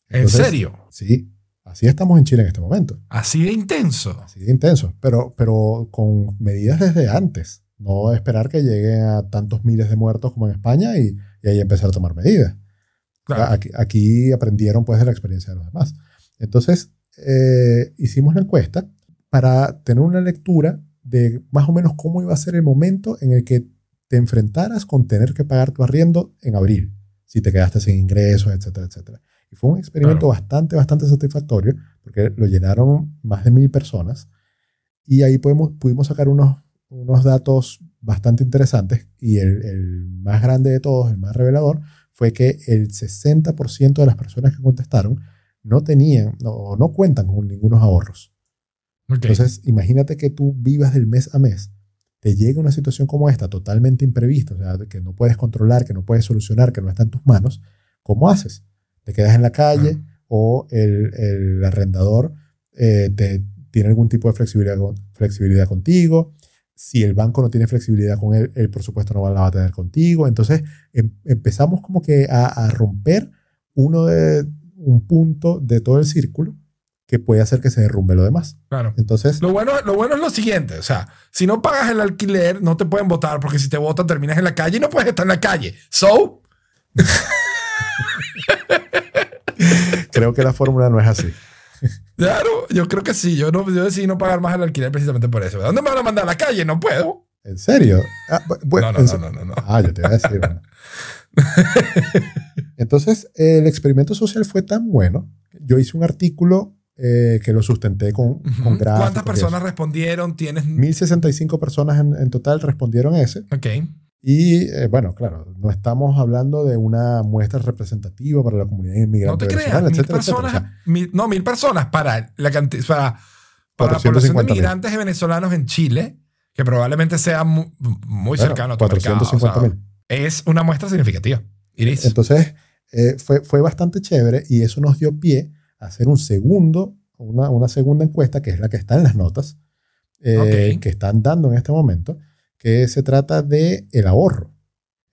¿En Entonces, serio? Sí, así estamos en Chile en este momento. Así de intenso. Así de intenso, pero, pero con medidas desde antes. No esperar que lleguen a tantos miles de muertos como en España y, y ahí empezar a tomar medidas. Claro. Aquí, aquí aprendieron pues de la experiencia de los demás. Entonces, eh, hicimos la encuesta para tener una lectura de más o menos cómo iba a ser el momento en el que te enfrentaras con tener que pagar tu arriendo en abril, si te quedaste sin ingresos, etcétera, etcétera. Y fue un experimento Claro. bastante, bastante satisfactorio, porque lo llenaron más de mil personas y ahí podemos, pudimos sacar unos, unos datos bastante interesantes y el, el más grande de todos, el más revelador, fue que el 60% de las personas que contestaron no tenían no- o no cuentan con ningunos ahorros. Ok. Entonces, imagínate que tú vivas del mes a mes, te llega una situación como esta, totalmente imprevista, o sea, que no puedes controlar, que no puedes solucionar, que no está en tus manos, ¿cómo haces? ¿Te quedas en la calle o el, el arrendador eh, te, tiene algún tipo de flexibilidad, flexibilidad contigo? Si el banco no tiene flexibilidad con él, él por supuesto no la va a tener contigo. Entonces em- empezamos como que a, a romper uno de, un punto de todo el círculo que puede hacer que se derrumbe lo demás. Claro. Entonces, Lo bueno, lo bueno es lo siguiente, o sea, si no pagas el alquiler, no te pueden votar, porque si te votan terminas en la calle y no puedes estar en la calle. So, creo que la fórmula no es así. claro, yo creo que sí. Yo, no, yo decidí no pagar más el alquiler precisamente por eso. ¿De dónde me van a mandar a la calle? No puedo. ¿En serio? Ah, No, no, no, no, no. Ah, yo te iba a decir. bueno. [laughs] Entonces, el experimento social fue tan bueno. Yo hice un artículo eh, que lo sustenté con, con Ujú. gráficos. ¿Cuántas personas respondieron? Tienes. 1065 personas en, en total respondieron ese. Ok. Y eh, bueno, claro, no estamos hablando de una muestra representativa para la comunidad No inmigrante te creas. Mil etcétera, etcétera. Personas. sea, mil- no, mil personas para la cantidad. Para, para la población de 450.000. migrantes venezolanos en Chile, que probablemente sea mu- muy, bueno, cercano a tu mercado. o sea, 450 es una muestra significativa. Iris. Entonces, eh, fue, fue bastante chévere y eso nos dio pie hacer un segundo, una, una segunda encuesta, que es la que está en las notas, eh, que están dando en este momento, que se trata de el ahorro.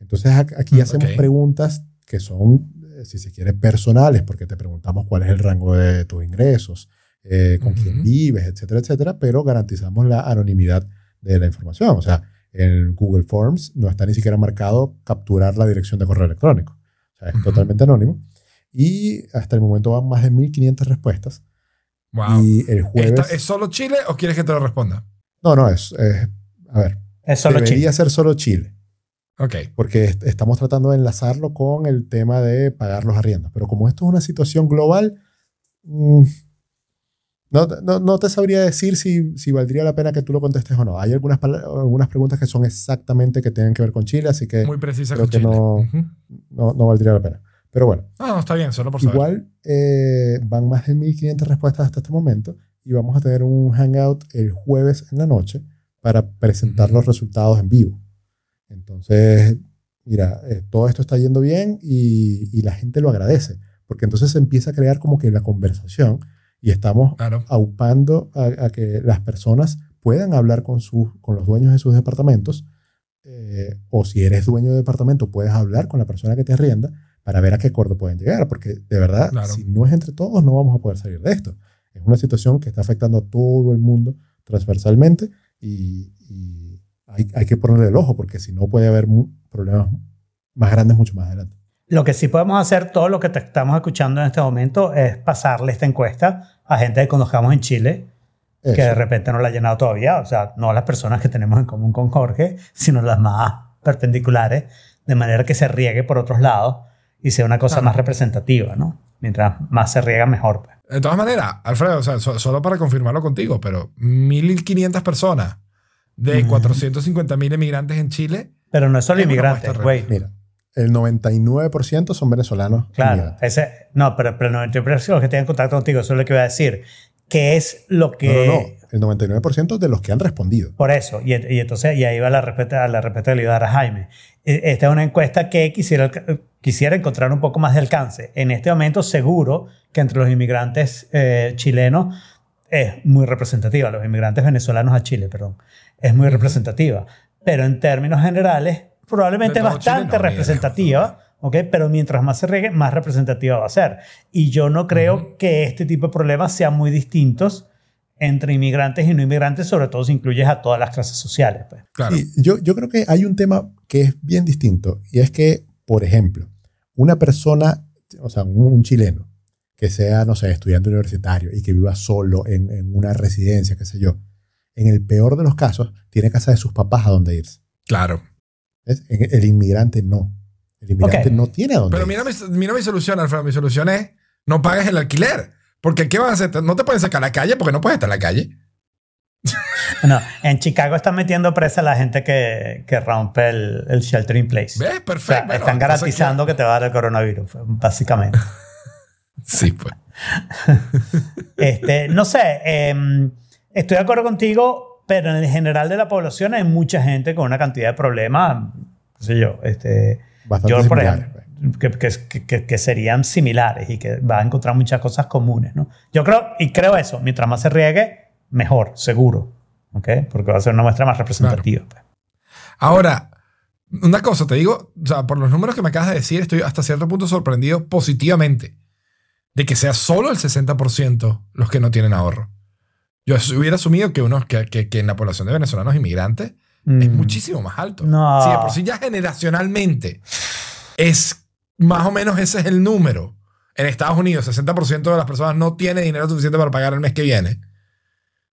Entonces, aquí Mm, hacemos preguntas que son, eh, si se quiere, personales, porque te preguntamos cuál es el rango de tus ingresos, eh, con quién vives, etcétera, etcétera, pero garantizamos la anonimidad de la información. O sea, en Google Forms no está ni siquiera marcado capturar la dirección de correo electrónico. O sea, es totalmente anónimo. Y hasta el momento van más de 1500 respuestas. wow. Y el jueves. ¿Esta- ¿Es solo Chile o quieres que te lo responda? No, no, es. es- a ver, Es solo debería Chile. ser solo Chile. Ok. Porque est- estamos tratando de enlazarlo con el tema de pagar los arriendos. Pero como esto es una situación global, mm, no, te- no, no te sabría decir si, si valdría la pena que tú lo contestes o no. Hay algunas, algunas preguntas que son exactamente que tienen que ver con Chile, así que Muy precisa creo con que Chile. no- Ujú. no, no valdría la pena. Pero bueno, No, no, está bien, solo por saber. igual eh, van más de 1500 respuestas hasta este momento y vamos a tener un hangout el jueves en la noche para presentar Ujú. los resultados en vivo. Entonces, mira, eh, todo esto está yendo bien y, y la gente lo agradece, porque entonces se empieza a crear como que la conversación y estamos Claro. aupando a, a que las personas puedan hablar con, sus, con los dueños de sus departamentos, eh, o si eres dueño de departamento, puedes hablar con la persona que te arrienda para ver a qué acuerdo pueden llegar, porque de verdad, Claro. si no es entre todos, no vamos a poder salir de esto. Es una situación que está afectando a todo el mundo transversalmente y, y hay, hay que ponerle el ojo, porque si no puede haber problemas más grandes mucho más adelante. Lo que sí podemos hacer, todo lo que te estamos escuchando en este momento, es pasarle esta encuesta a gente que conozcamos en Chile, que de Eso. repente no la ha llenado todavía. O sea, no las personas que tenemos en común con Jorge, sino las más perpendiculares, de manera que se riegue por otros lados y sea una cosa más representativa, ¿no? Mientras más se riega, mejor. pues. De todas maneras, Alfredo, o sea, so- solo para confirmarlo contigo, pero 1.500 personas de Ujú. 450.000 emigrantes en Chile. Pero no es solo inmigrantes, güey. Mira, el 99% son venezolanos. Claro, inmigrantes. ese, no, pero, pero el 99% de los que tienen contacto contigo, eso es lo que iba a decir. ¿Qué es lo que... No, no, no. El 99% de los que han respondido. Por eso, y, y entonces, y ahí va la respuesta, la respuesta que le iba a dar a Jaime. E- Esta es una encuesta que quisiera, quisiera encontrar un poco más de alcance. En este momento, seguro que entre los inmigrantes eh, chilenos es muy representativa, los inmigrantes venezolanos a Chile, perdón, es muy representativa. Pero en términos generales, probablemente bastante no, representativa. ¿Ok? Pero mientras más se riegue, más representativa va a ser. Y yo no creo Ujú. que este tipo de problemas sean muy distintos entre inmigrantes y no inmigrantes, sobre todo si incluyes a todas las clases sociales. pues. Claro. Y yo, yo creo que hay un tema que es bien distinto y es que, por ejemplo, una persona o sea, un, un chileno que sea, no sé, estudiante universitario y que viva solo en, en una residencia, qué sé yo, en el peor de los casos, tiene casa de sus papás a donde irse. Claro. ¿Ves? El inmigrante no. El inmigrante Ok. no tiene a dónde Pero mira mi, mira mi solución, Alfredo. Mi solución es no pagues el alquiler. Porque ¿qué van a hacer? No te pueden sacar a la calle porque no puedes estar en la calle. [laughs] No, en Chicago están metiendo presa a la gente que, que rompe el, el shelter in place. ¿Ves? O sea, Perfecto. Bueno, están garantizando que te va a dar el coronavirus, básicamente. [laughs] Sí, pues. [laughs] Este, no sé, em, estoy de acuerdo contigo, pero en el general de la población hay mucha gente con una cantidad de problemas, qué sé yo, este, Bastante yo, por ejemplo, que, que- que- serían similares y que va a encontrar muchas cosas comunes, ¿no? Yo creo, y creo eso, mientras más se riegue, mejor, seguro, ¿ok? Porque va a ser una muestra más representativa. pues. Ahora, una cosa, te digo, o sea, por los números que me acabas de decir, estoy hasta cierto punto sorprendido positivamente de que sea solo el 60% los que no tienen ahorro. Yo hubiera asumido que, unos, que, que- que en la población de venezolanos inmigrantes es Mm. muchísimo más alto. No. Si de por sí ya generacionalmente es más o menos ese es el número. En Estados Unidos, 60% de las personas no tiene dinero suficiente para pagar el mes que viene.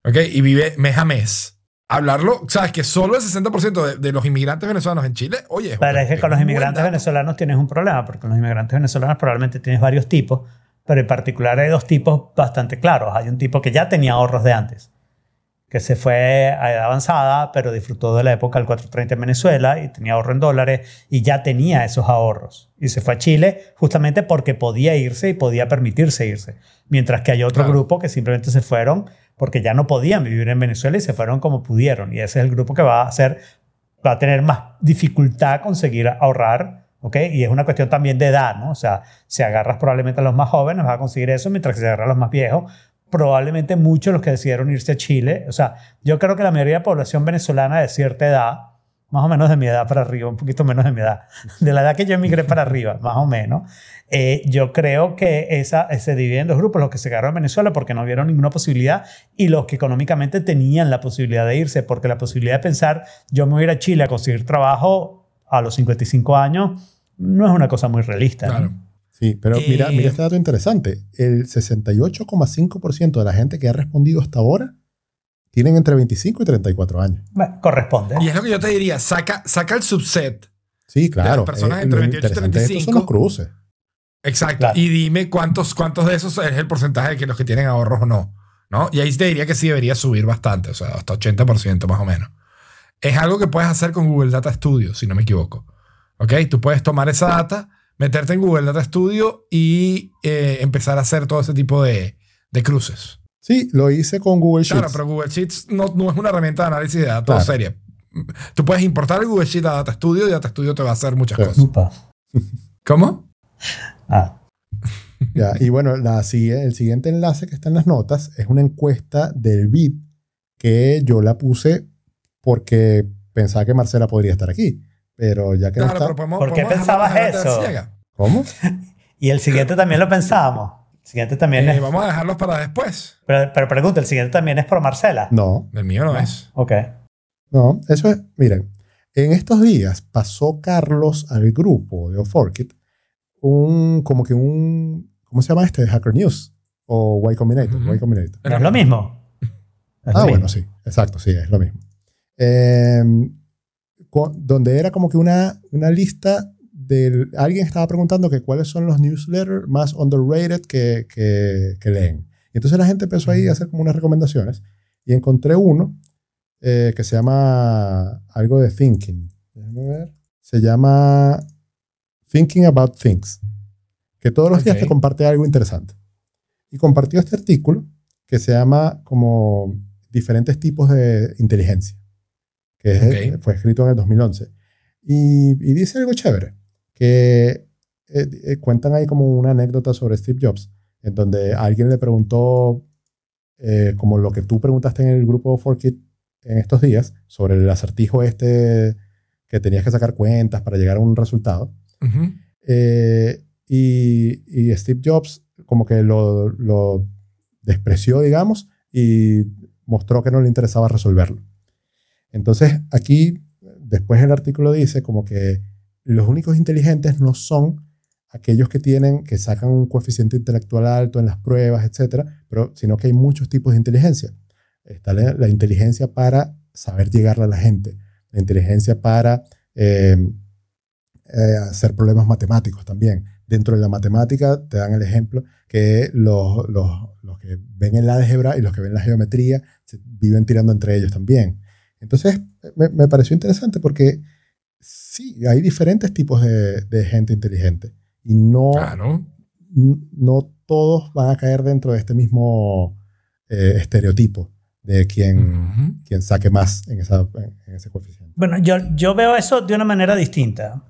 ¿Ok? Y vive mes a mes. Hablarlo, sabes que solo el 60% de, de los inmigrantes venezolanos en Chile, oye, Pero es que con los inmigrantes venezolanos tienes un problema, porque con los inmigrantes venezolanos probablemente tienes varios tipos, pero en particular hay dos tipos bastante claros. Hay un tipo que ya tenía ahorros de antes, que se fue a edad avanzada, pero disfrutó de la época del 430 en Venezuela y tenía ahorro en dólares y ya tenía esos ahorros. Y se fue a Chile justamente porque podía irse y podía permitirse irse. Mientras que hay otro Claro. grupo que simplemente se fueron porque ya no podían vivir en Venezuela y se fueron como pudieron. Y ese es el grupo que va a hacer va a tener más dificultad conseguir ahorrar, ¿ok? Y es una cuestión también de edad, ¿no? O sea, si agarras probablemente a los más jóvenes, vas a conseguir eso, mientras que si agarras a los más viejos, probablemente muchos los que decidieron irse a Chile, o sea, yo creo que la mayoría de la población venezolana de cierta edad, más o menos de mi edad para arriba, un poquito menos de mi edad, de la edad que yo emigré para arriba, más o menos, eh, yo creo que esa, se divide en dos grupos, los que se quedaron en Venezuela porque no vieron ninguna posibilidad y los que económicamente tenían la posibilidad de irse, porque la posibilidad de pensar, yo me voy a a Chile a conseguir trabajo a los 55 años, no es una cosa muy realista. ¿no? Sí, pero Eh, mira, mira este dato interesante. El 68,5% de la gente que ha respondido hasta ahora tienen entre 25 y 34 años. Bueno, corresponde. Y es lo que yo te diría, saca, saca el subset. Sí, claro. personas eh, entre lo 28 y interesante de esto 35. son los cruces. Exacto. Claro. Y dime cuántos, cuántos de esos es el porcentaje de que los que tienen ahorros o no. ¿no? Y ahí te diría que sí debería subir bastante, o sea, hasta 80% más o menos. Es algo que puedes hacer con Google Data Studio, si no me equivoco. ¿Ok? Tú puedes tomar esa data, meterte en Google Data Studio y eh, empezar a hacer todo ese tipo de, de cruces. Sí, lo hice con Google Sheets. Claro, pero Google Sheets no, no es una herramienta de análisis de datos Claro. seria. Tú puedes importar el Google Sheet a Data Studio y Data Studio te va a hacer muchas cosas. Upa. [laughs] ¿Cómo? Ah, [laughs] Ya, y bueno, la, el siguiente enlace que está en las notas es una encuesta del BID que yo la puse porque pensaba que Marcela podría estar aquí. Pero ya que no Claro, está. pero podemos, ¿Por qué pensabas eso? ciega. ¿Cómo? y el siguiente también lo pensábamos. El siguiente también Eh, es. vamos a dejarlos para después. Pero, pero pregunta, ¿el siguiente también es por Marcela? No, El mío no, No. es. Ok. no, eso es. Miren, en estos días pasó Carlos al grupo de Oforkit un, como que un, ¿cómo se llama este? Hacker News o Y Combinator. Ujú. Y Combinator. ¿No es lo mismo? Es Ah, lo bueno, mismo. sí, exacto, sí, es lo mismo. Eh, cu- donde era como que una, una lista alguien estaba preguntando que cuáles son los newsletters más underrated que, que, que leen. Y entonces la gente empezó ahí a hacer como unas recomendaciones y encontré uno eh, que se llama algo de thinking. Déjame ver. Se llama Thinking About Things, que todos los días te comparte algo interesante. Y compartió este artículo que se llama como diferentes tipos de inteligencia, que es- fue escrito en el 2011. Y, y dice algo chévere, que eh, eh, cuentan ahí como una anécdota sobre Steve Jobs, en donde alguien le preguntó, eh, como lo que tú preguntaste en el grupo 4Kid en estos días, sobre el acertijo este que tenías que sacar cuentas para llegar a un resultado. Eh, y, y Steve Jobs como que lo, lo despreció, digamos, y mostró que no le interesaba resolverlo. Entonces, aquí, después el artículo dice como que los únicos inteligentes no son aquellos que tienen, que sacan un coeficiente intelectual alto en las pruebas, etcétera, pero sino que hay muchos tipos de inteligencia. Está la, inteligencia para saber llegarle a la gente, la inteligencia para eh, eh, hacer problemas matemáticos también. Dentro de la matemática te dan el ejemplo que los, los, los que ven el álgebra y los que ven la geometría se viven tirando entre ellos también. Entonces, me, me pareció interesante porque sí, hay diferentes tipos de, de gente inteligente y no, Claro. no todos van a caer dentro de este mismo eh, estereotipo de quien, Ujú. quien saque más en, esa, en, ese coeficiente. Bueno, yo, yo veo eso de una manera distinta.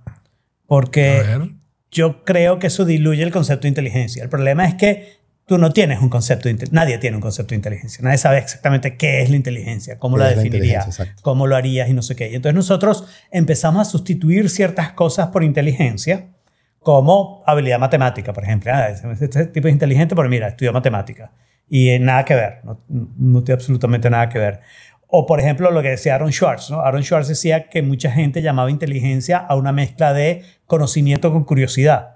Porque yo creo que eso diluye el concepto de inteligencia. El problema es que tú no tienes un concepto de. Nadie tiene un concepto de inteligencia. Nadie sabe exactamente qué es la inteligencia, cómo ¿Qué la es la definiría, inteligencia? Exacto. cómo lo harías y no sé qué. Y entonces nosotros empezamos a sustituir ciertas cosas por inteligencia, como habilidad matemática, por ejemplo. Ah, este tipo es inteligente porque mira, estudió matemática. Y eh, nada que ver, no, no tiene absolutamente nada que ver. O, por ejemplo, lo que decía Aaron Schwartz. ¿no? Aaron Schwartz decía que mucha gente llamaba inteligencia a una mezcla de conocimiento con curiosidad.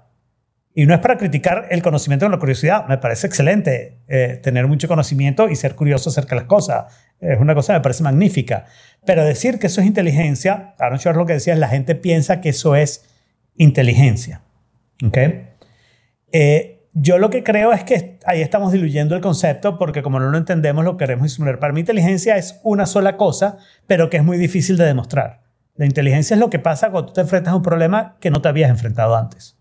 Y no es para criticar el conocimiento con la curiosidad. Me parece excelente eh, tener mucho conocimiento y ser curioso acerca de las cosas. Es una cosa que me parece magnífica. Pero decir que eso es inteligencia, Aaron Schwartz lo que decía la gente piensa que eso es inteligencia. ¿Ok? Eh, yo lo que creo es que ahí estamos diluyendo el concepto porque como no lo entendemos lo queremos disimular. Para mí inteligencia es una sola cosa, pero que es muy difícil de demostrar. La inteligencia es lo que pasa cuando tú te enfrentas a un problema que no te habías enfrentado antes.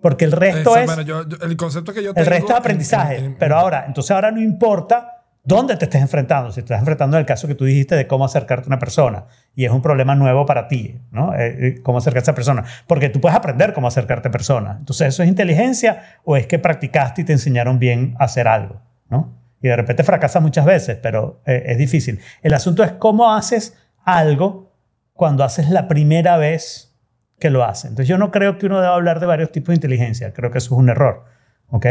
Porque el resto es bueno, yo- yo- el concepto que yo el tengo resto es en- aprendizaje. en- en- pero ahora, entonces ahora no importa dónde te estés enfrentando. Si te estás enfrentando en el caso que tú dijiste de cómo acercarte a una persona y es un problema nuevo para ti, ¿no? Eh, eh, cómo acercarse a esa persona. Porque tú puedes aprender cómo acercarte a personas. Entonces, ¿eso es inteligencia o es que practicaste y te enseñaron bien a hacer algo, ¿no? Y de repente fracasas muchas veces, pero eh, es difícil. El asunto es cómo haces algo cuando haces la primera vez que lo haces. Entonces yo no creo que uno deba hablar de varios tipos de inteligencia. Creo que eso es un error. ¿ok?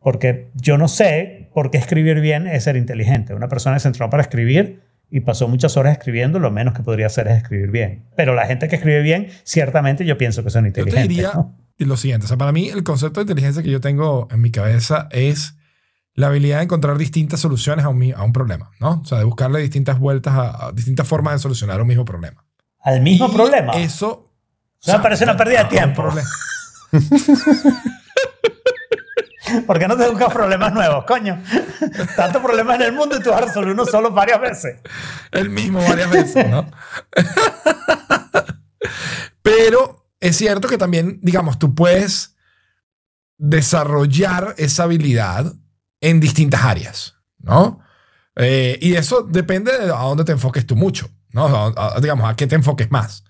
Porque yo no sé por qué escribir bien es ser inteligente. Una persona que se entrenó para escribir y pasó muchas horas escribiendo, lo menos que podría hacer es escribir bien. Pero la gente que escribe bien, ciertamente yo pienso que son Yo te inteligentes. diría ¿no? lo siguiente. O sea, para mí el concepto de inteligencia que yo tengo en mi cabeza es la habilidad de encontrar distintas soluciones a un, mi- a un problema, ¿no? O sea, de buscarle distintas vueltas a, a distintas formas de solucionar un mismo problema. Al mismo Y problema. Eso... Me parece una pérdida de tiempo. problema. [laughs] ¿Por qué no te buscas problemas nuevos, coño? Tantos problemas en el mundo y tú vas a resolver uno solo varias veces. El mismo varias veces, ¿no? Pero es cierto que también, digamos, tú puedes desarrollar esa habilidad en distintas áreas, ¿no? Eh, y eso depende de a dónde te enfoques tú mucho, ¿no? A- a- digamos, a qué te enfoques más.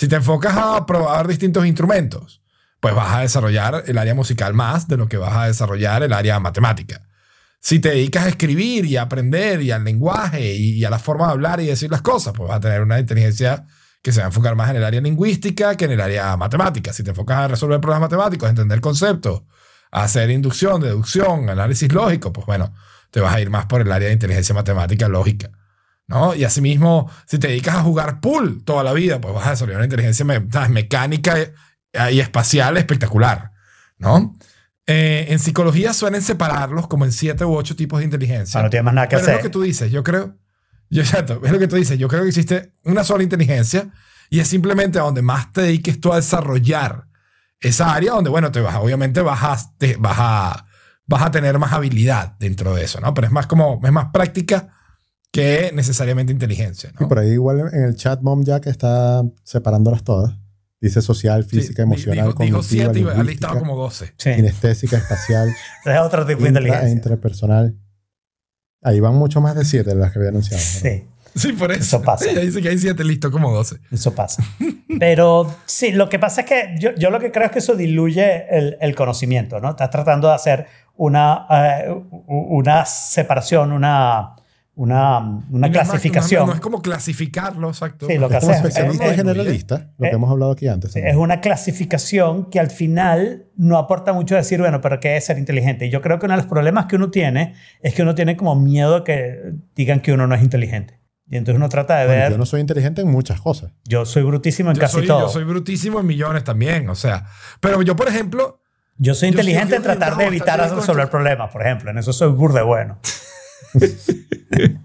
Si te enfocas a probar distintos instrumentos, pues vas a desarrollar el área musical más de lo que vas a desarrollar el área matemática. Si te dedicas a escribir y a aprender y al lenguaje y, a la forma de hablar y decir las cosas, pues vas a tener una inteligencia que se va a enfocar más en el área lingüística que en el área matemática. Si te enfocas a resolver problemas matemáticos, a entender conceptos, a hacer inducción, deducción, análisis lógico, pues bueno, te vas a ir más por el área de inteligencia matemática lógica. ¿No? Y asimismo, si te dedicas a jugar pool toda la vida, pues vas a desarrollar una inteligencia mecánica y, espacial espectacular, ¿no? Eh, en psicología suelen separarlos como en siete u ocho tipos de inteligencia. Ah, no tienes más nada que Pero es hacer. lo que tú dices, yo creo. Yo, exacto, es lo que tú dices. Yo creo que existe una sola inteligencia y es simplemente a donde más te dediques tú a desarrollar esa área donde, bueno, te vas, obviamente vas a, te- vas a, vas a tener más habilidad dentro de eso, ¿no? Pero es más como, es más práctica que necesariamente inteligencia, Y ¿no? por ahí igual en el chat Mom Jack está separándolas todas. Dice social, Sí, física, di- emocional, dijo cognitiva, siete y ha lingüística, listado como 12. Sí. kinestésica, espacial, [laughs] Es otro tipo de intra inteligencia. interpersonal. Ahí van mucho más de siete de las que había anunciado. ¿no? Sí. Sí, por eso. Eso pasa. [laughs] Ella dice que hay siete, listo, como 12. Eso pasa. Pero sí, lo que pasa es que yo, yo lo que creo es que eso diluye el, el conocimiento, ¿no? Estás tratando de hacer una, eh, una separación, una, una, una No es más- clasificación. No, no es como clasificarlo, exacto. Sí, lo que Es como especialista es- y generalista, lo eh, que hemos hablado aquí antes. También. es una clasificación que al final no aporta mucho a decir, bueno, pero ¿qué es ser inteligente? Y yo creo que uno de los problemas que uno tiene es que uno tiene como miedo a que digan que uno no es inteligente. Y entonces uno trata de Bueno, ver, yo no soy inteligente en muchas cosas. yo soy brutísimo en yo casi soy, todo. Yo soy brutísimo en millones también, o sea. Pero yo, por ejemplo, Yo soy Yo inteligente en creo que tratar de evitar resolver problemas, por ejemplo. En eso soy burde bueno. [laughs] [laughs]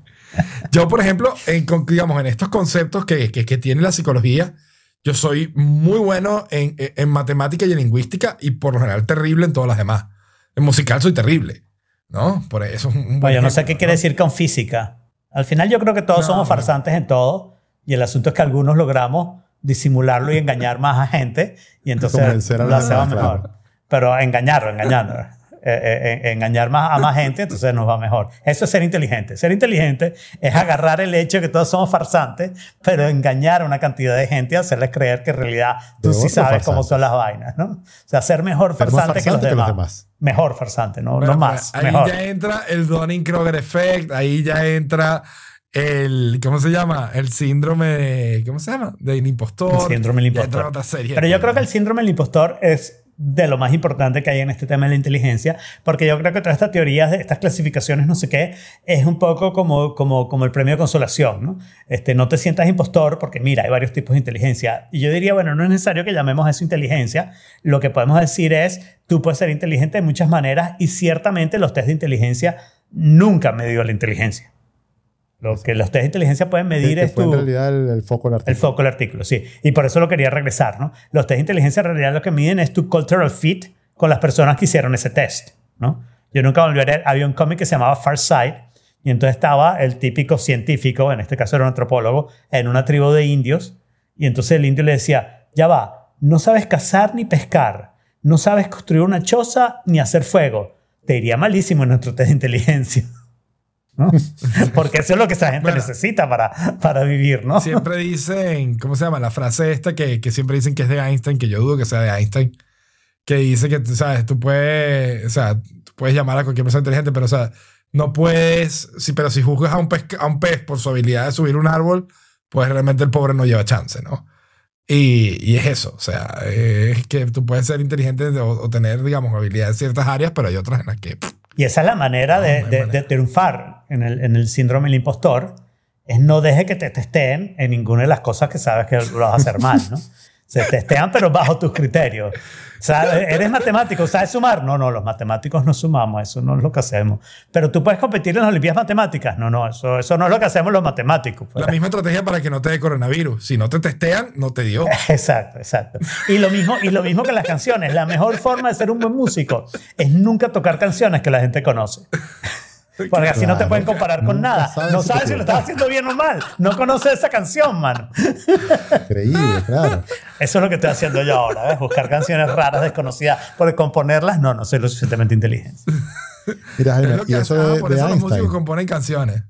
Yo, por ejemplo, en, digamos, en estos conceptos que, que, que tiene la psicología, yo soy muy bueno en, en- matemática y en lingüística y por lo general terrible en todas las demás. En musical soy terrible, ¿no? Por eso es un buen Bueno, yo no sé qué quiere decir con física. Al final yo creo que todos No, somos farsantes en todo y el asunto es que algunos logramos disimularlo y engañar más a gente y entonces Convencer a lo los hacemos demás, mejor. Pero engañarlo, engañarlo. Eh, eh, engañar más a más gente, entonces nos va mejor. Eso es ser inteligente. Ser inteligente es agarrar el hecho de que todos somos farsantes, pero engañar a una cantidad de gente y hacerles creer que en realidad tú sí sabes cómo son las vainas, ¿no? O sea, ser mejor más farsante, que, los farsante que los demás. demás. Mejor farsante, no, Bueno, no pues, más. ahí mejor. ya entra el Donning-Kroger Effect, ahí ya entra el, ¿cómo se llama? El síndrome, de- ¿cómo se llama? Del impostor. El síndrome del impostor. otra serie. Pero yo creo que el síndrome del impostor es de lo más importante que hay en este tema de la inteligencia, porque yo creo que todas estas teorías, estas clasificaciones, no sé qué, es un poco como, como, como el premio de consolación, ¿no? Este, no te sientas impostor porque mira, hay varios tipos de inteligencia. Y yo diría, bueno, no es necesario que llamemos a eso inteligencia, lo que podemos decir es, tú puedes ser inteligente de muchas maneras y ciertamente los test de inteligencia nunca han medido la inteligencia. Lo que los test de inteligencia pueden medir Que es en tu... realidad el, el foco del El artículo. foco del artículo, sí. Y por eso lo quería regresar, ¿no? Los test de inteligencia en realidad lo que miden es tu cultural fit con las personas que hicieron ese test, ¿no? Yo nunca volví a ver, había un cómic que se llamaba Far Side y entonces estaba el típico científico, en este caso era un antropólogo, en una tribu de indios y entonces el indio le decía, ya va, no sabes cazar ni pescar, no sabes construir una choza ni hacer fuego. Te iría malísimo en nuestro test de inteligencia. ¿No? [laughs] Porque eso es lo que esa gente Bueno. necesita para, para vivir, ¿no? Siempre dicen, ¿cómo se llama? La frase esta que, que siempre dicen que es de Einstein, que yo dudo que sea de Einstein, que dice que, sabes, tú puedes, o sea, tú puedes llamar a cualquier persona inteligente, pero, o sea, no puedes, sí, pero si juzgas a un, pez, a un pez por su habilidad de subir un árbol, pues realmente el pobre no lleva chance, ¿no? Y, y es eso, o sea, es que tú puedes ser inteligente o, o tener, digamos, habilidades en ciertas áreas, pero hay otras en las que... pff, Y esa es la manera de, No, de- manera. de triunfar en el, en el síndrome del impostor, es no deje que te testeen en ninguna de las cosas que sabes que lo vas a hacer mal, ¿no? Se testean, pero bajo tus criterios. O sea, ¿eres matemático? ¿Sabes sumar? No, no, los matemáticos no sumamos, eso no es lo que hacemos. Pero tú puedes competir en las Olimpiadas Matemáticas. No, no, eso, eso no es lo que hacemos los matemáticos. pues. La misma estrategia para que no te dé coronavirus. Si no te testean, no te dio. [laughs] Exacto, exacto. Y lo, mismo, y lo mismo que las canciones. La mejor forma de ser un buen músico es nunca tocar canciones que la gente conoce. Porque así no te pueden comparar con nada. sabes No sabes si lo estás haciendo bien o mal. No conoces esa canción, mano. Increíble, claro. Eso es lo que estoy haciendo yo ahora, ¿ves? Buscar canciones raras, desconocidas. Porque componerlas, no, no soy lo suficientemente inteligente. Mira, Jaime, y eso de, por de eso los Einstein. músicos componen canciones.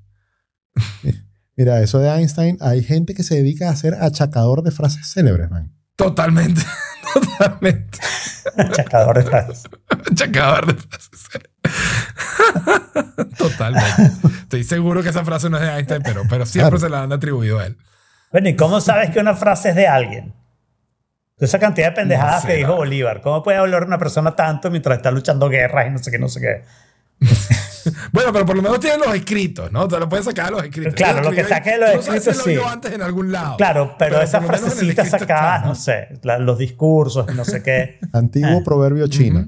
[laughs] Mira, eso de Einstein, hay gente que se dedica a ser achacador de frases célebres, man. Totalmente. [laughs] Totalmente. Chacador de frases. Chacador de frases. [laughs] Totalmente. Estoy seguro que esa frase no es de Einstein, pero, pero siempre Claro. se la han atribuido a él. Bueno, ¿y cómo sabes que una frase es de alguien? Esa cantidad de pendejadas No sé, que dijo Bolívar. ¿Cómo puede hablar una persona tanto mientras está luchando guerras y no sé qué, no sé qué? [laughs] Bueno, pero por lo menos tienen los escritos, ¿no? Te lo puedes sacar de los escritos. Claro, lo que saqué de los escritos, lo sí. vio antes en algún lado. Claro, pero, esas en el frasecitas sacadas, no sé, la- los discursos y no sé qué. Antiguo Ah. proverbio chino.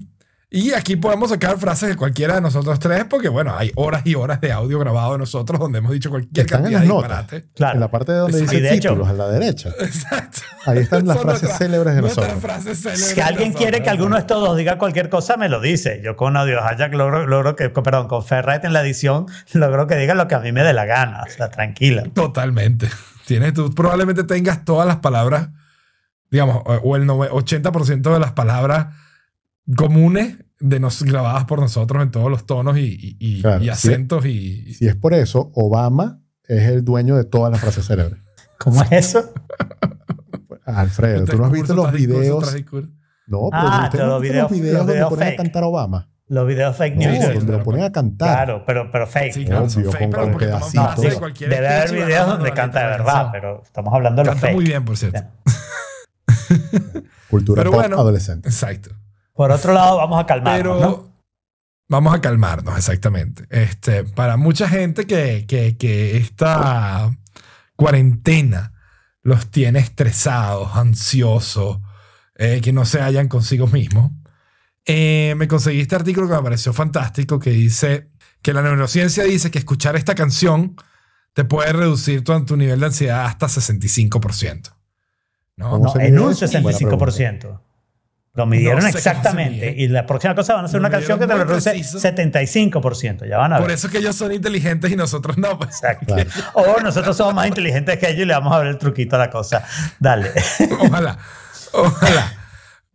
Y aquí podemos sacar frases de cualquiera de nosotros tres, porque bueno, hay horas y horas de audio grabado de nosotros donde hemos dicho cualquier Están en de las notas. disparate. Claro. En la parte de donde dice de hecho- títulos, a la derecha. Exacto. Ahí están las Son frases célebres de nosotros. frases célebres Si de alguien nosotros. quiere que alguno de estos dos diga cualquier cosa, me lo dice. Yo con Audio Hijack logro, logro que, perdón, con Ferret en la edición, logro que diga lo que a mí me dé la gana. O sea, tranquila. Totalmente. Tienes, tú probablemente tengas todas las palabras, digamos, o el nove- 80% de las palabras comunes de nos, grabadas por nosotros en todos los tonos y, y- Claro, y acentos y, Si es por eso, Obama es el dueño de todas las frases célebres. [laughs] ¿Cómo es eso? Alfredo, ¿tú no has visto los videos? No, pero Ah, usted los no videos- los videos los donde videos ponen fake. a cantar Obama. Los videos fake No, news. sí, donde claro. lo ponen a cantar. Claro, pero, pero fake. Sí, claro, Obvio, fake, con- pero pedacitos. cualquier Debe haber videos donde a canta de verdad, pero estamos hablando de los Canta fake. muy bien, por cierto. [laughs] Cultura Pero pop bueno. adolescente. Exacto. Por otro lado, vamos a calmarnos, Pero ¿no? vamos a calmarnos, exactamente. Este, para mucha gente que, que, que esta cuarentena los tiene estresados, ansiosos, eh, que no se hallan consigo mismos, eh, me conseguí este artículo que me pareció fantástico que dice que la neurociencia dice que escuchar esta canción te puede reducir tu, tu nivel de ansiedad hasta 65%. ¿no? ¿Cómo No, se en un eso? Buena 65%. Lo midieron No sé exactamente. Y la próxima cosa van a hacer Lo una canción que te reduce preciso. 75%. Ya van a ver. Por eso es que ellos son inteligentes y nosotros no. pues. Exacto. Claro. [laughs] O nosotros somos más inteligentes que ellos y le vamos a ver el truquito a la cosa. Dale. [laughs] Ojalá, ojalá.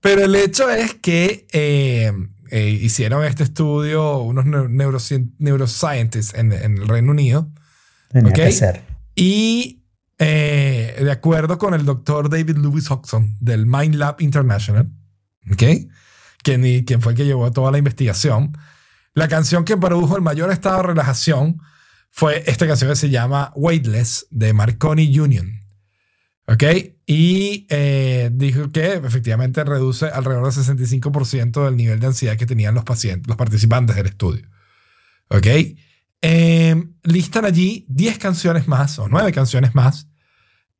Pero el hecho es que eh, eh, hicieron este estudio unos neurocien- neuroscientists en, en el Reino Unido Tenía Ok. que ser. y eh, de acuerdo con el doctor David Lewis Hodgson del Mind Lab International, ¿ok? quien, quien fue el que llevó toda la investigación, la canción que produjo el mayor estado de relajación fue esta canción que se llama Weightless de Marconi Union. ¿Ok? Y eh, dijo que efectivamente reduce alrededor del 65% del nivel de ansiedad que tenían los pacientes, los participantes del estudio. ¿Ok? Eh, listan allí 10 canciones más o 9 canciones más.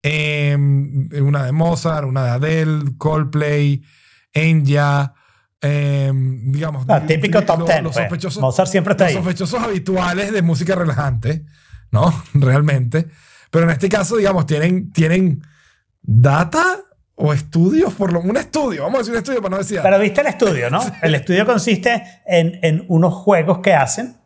Eh, una de Mozart, una de Adele, Coldplay, Enya, eh, digamos. Ah, típico top lo- 10. Los pues. sospechosos, Mozart siempre está los ahí. sospechosos habituales de música relajante, ¿no? [laughs] Realmente. Pero en este caso, digamos, tienen, tienen data o estudios, por lo un estudio, vamos a decir un estudio para no decir. Pero viste el estudio, ¿no? [laughs] El estudio consiste en, en unos juegos que hacen,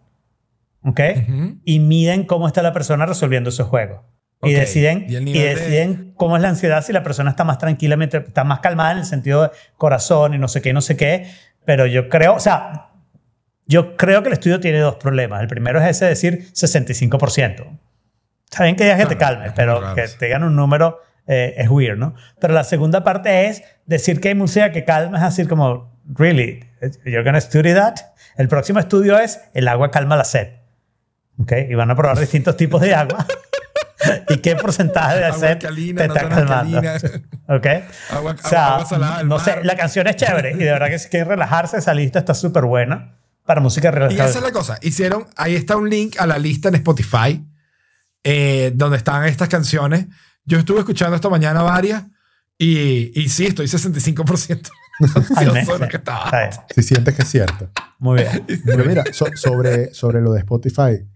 ¿ok? Ujú. Y miden cómo está la persona resolviendo esos juegos. Y deciden, Y de- deciden cómo es la ansiedad, si la persona está más tranquila, está más calmada en el sentido de corazón y no sé qué, no sé qué. Pero yo creo, o sea, yo creo que el estudio tiene dos problemas. El primero es ese de decir 65%. Está bien que digas que te Claro, calmes, pero raro que te digan un número eh, es weird, ¿no? Pero la segunda parte es decir que hay música que calma, es decir como, really, you're gonna study that? El próximo estudio es el agua calma la sed. ¿Ok? Y van a probar distintos tipos de agua. [laughs] [laughs] ¿Y qué porcentaje de Agua sed alcalina, te está calmando? [laughs] ¿Ok? Agua- o sea, agua salada del no mar. sé, la canción es chévere y de verdad que si quieren relajarse, esa lista está súper buena para música Y esa relajada. es la cosa. Hicieron, ahí está un link a la lista en Spotify, eh, donde están estas canciones. Yo estuve escuchando esta mañana varias y, y sí, estoy 65% [laughs] Al ansioso mes. de lo que estaba. Si sientes que es cierto. Muy bien. Pero mira, so- sobre, sobre lo de Spotify,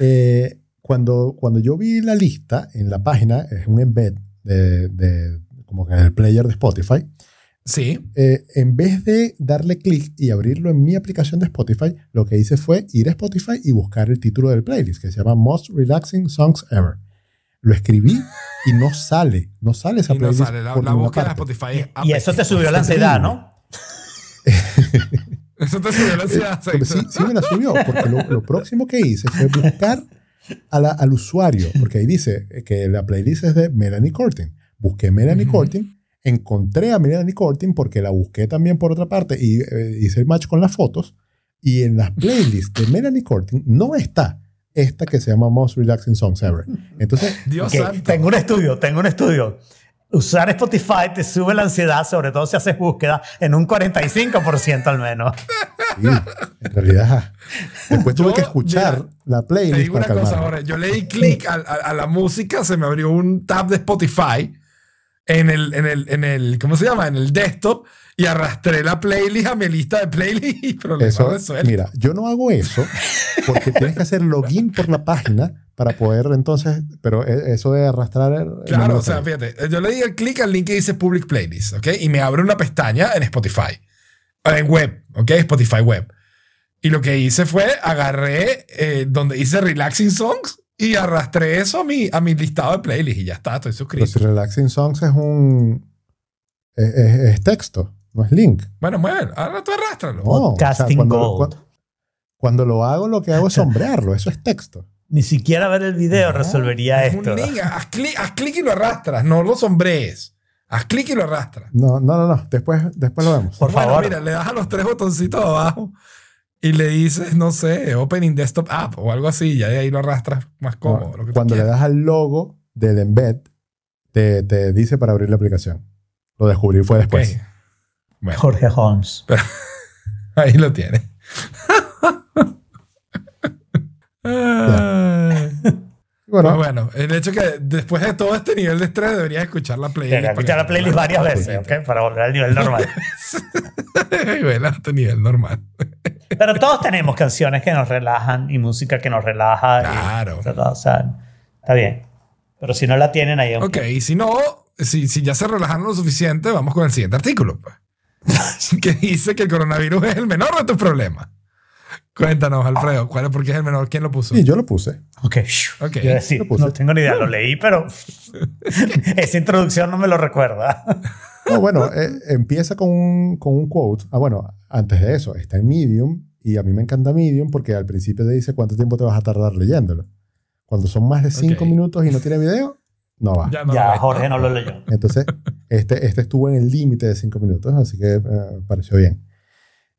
eh, cuando, cuando yo vi la lista en la página, es un embed de, de como que el player de Spotify, Sí, eh, en vez de darle clic y abrirlo en mi aplicación de Spotify, lo que hice fue ir a Spotify y buscar el título del playlist, que se llama Most Relaxing Songs Ever. Lo escribí y no sale, no sale esa y no playlist. sale. La, por la búsqueda de. Spotify es Y [laughs] eso te subió la ansiedad, ¿no? Eso te subió la ansiedad. Sí, sí me la subió, porque lo, lo próximo que hice fue buscar a la- al usuario, porque ahí dice que la playlist es de Melanie Cortin. Busqué Melanie. Cortin, encontré a Melanie Cortin porque la busqué también por otra parte y eh, hice el match con las fotos. Y en las playlists de Melanie Cortin no está esta que se llama Most Relaxing Songs Ever. Entonces, Dios santo. tengo un estudio, tengo un estudio. Usar Spotify te sube la ansiedad, sobre todo si haces búsqueda, en un 45% al menos. sí, en realidad, después tuve Yo, que escuchar mira, la Te playlist digo una para cosa calmarme. ahora. Yo le di clic a, a- a la música, se me abrió un tab de Spotify en el, en el, en el, ¿cómo se llama? En el desktop y arrastré la playlist a mi lista de playlists y problemas Eso, mira, yo no hago eso porque tienes que hacer login por la página para poder entonces, pero e- eso de arrastrar... no Claro, o sea, fíjate, yo le di el clic al link que dice Public Playlist, ¿ok? Y me abre una pestaña en Spotify, en web, ¿ok? Spotify web. Y lo que hice fue agarré eh, donde dice Relaxing Songs y arrastré eso a mi, a mi listado de playlist y ya está, estoy Pero suscrito. si Relaxing Songs es un... Es, es- es texto, no es link. Bueno, bueno, ahora tú arrástralo. No, o sea, Podcasting cuando, Gold. cuando, cuando lo hago, lo que hago es sombrearlo, eso es texto. Ni siquiera ver el video No, resolvería Es esto. un link, haz clic, haz clic y lo arrastras, no lo sombrees. Haz clic y lo arrastras. No, no, no, no. Después, después lo vemos. Por Bueno, favor. mira, le das a los tres botoncitos abajo y le dices, no sé, Opening Desktop App o algo así, y de ahí lo arrastras más cómodo. No, lo que tú cuando le das al logo del embed, te, te dice para abrir la aplicación. Lo descubrí fue después. Ok. Bueno, Jorge Holmes. [laughs] ahí lo tienes. [laughs] Ay. Bueno, Pues bueno, el hecho que después de todo este nivel de estrés deberías escuchar la playlist. Escuchar la playlist varias [laughs] veces, ¿ok? Para volver al nivel normal. bueno, a tu nivel normal. Pero todos tenemos canciones que nos relajan y música que nos relaja. y- Claro. o sea, está bien. Pero si no la tienen ahí, Ok, y si no, si, si ya se relajaron lo suficiente, vamos con el siguiente artículo. [laughs] que dice que el coronavirus es el menor de tus problemas. Cuéntanos, Alfredo, ¿cuál es, ¿por qué es el menor? ¿Quién lo puso? Y yo lo puse. Ok. Ok. Iba a decir, Lo puse. no tengo ni idea, lo leí, pero [laughs] esa introducción no me lo recuerda. No, bueno, eh, empieza con un, con un quote. Ah, bueno, antes de eso, está en Medium y a mí me encanta Medium porque al principio te dice cuánto tiempo te vas a tardar leyéndolo. Cuando son más de cinco minutos y no tiene video, no va. Ya, no ya, Jorge no lo leyó. [laughs] Entonces, este, este estuvo en el límite de cinco minutos, así que eh, pareció bien.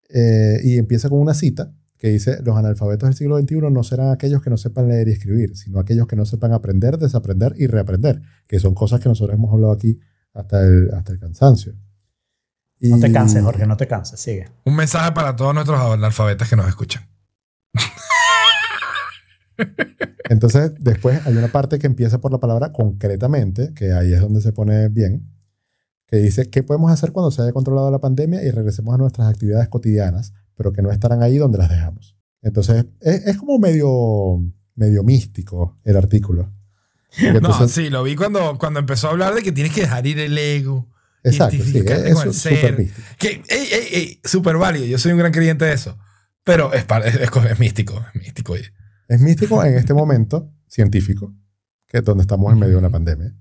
Eh, y empieza con una cita que dice, los analfabetos del siglo XXI no serán aquellos que no sepan leer y escribir, sino aquellos que no sepan aprender, desaprender y reaprender, que son cosas que nosotros hemos hablado aquí hasta el, hasta el cansancio. Y- No te canses, Jorge, no te canses, sigue. Un mensaje para todos nuestros analfabetas que nos escuchan. Entonces, después hay una parte que empieza por la palabra concretamente, que ahí es donde se pone bien, que dice, ¿qué podemos hacer cuando se haya controlado la pandemia y regresemos a nuestras actividades cotidianas, pero que no estarán ahí donde las dejamos? Entonces, es, es como medio, medio místico el artículo. Porque [laughs] No, entonces- sí, lo vi cuando, cuando empezó a hablar de que tienes que dejar ir el ego. exacto, sí, es con el ser. místico. Que, ey, ey, ey, súper válido. Yo soy un gran creyente de eso. Pero es, es- es místico, es místico. oye. Es místico en este momento científico, que es donde estamos en medio de una pandemia.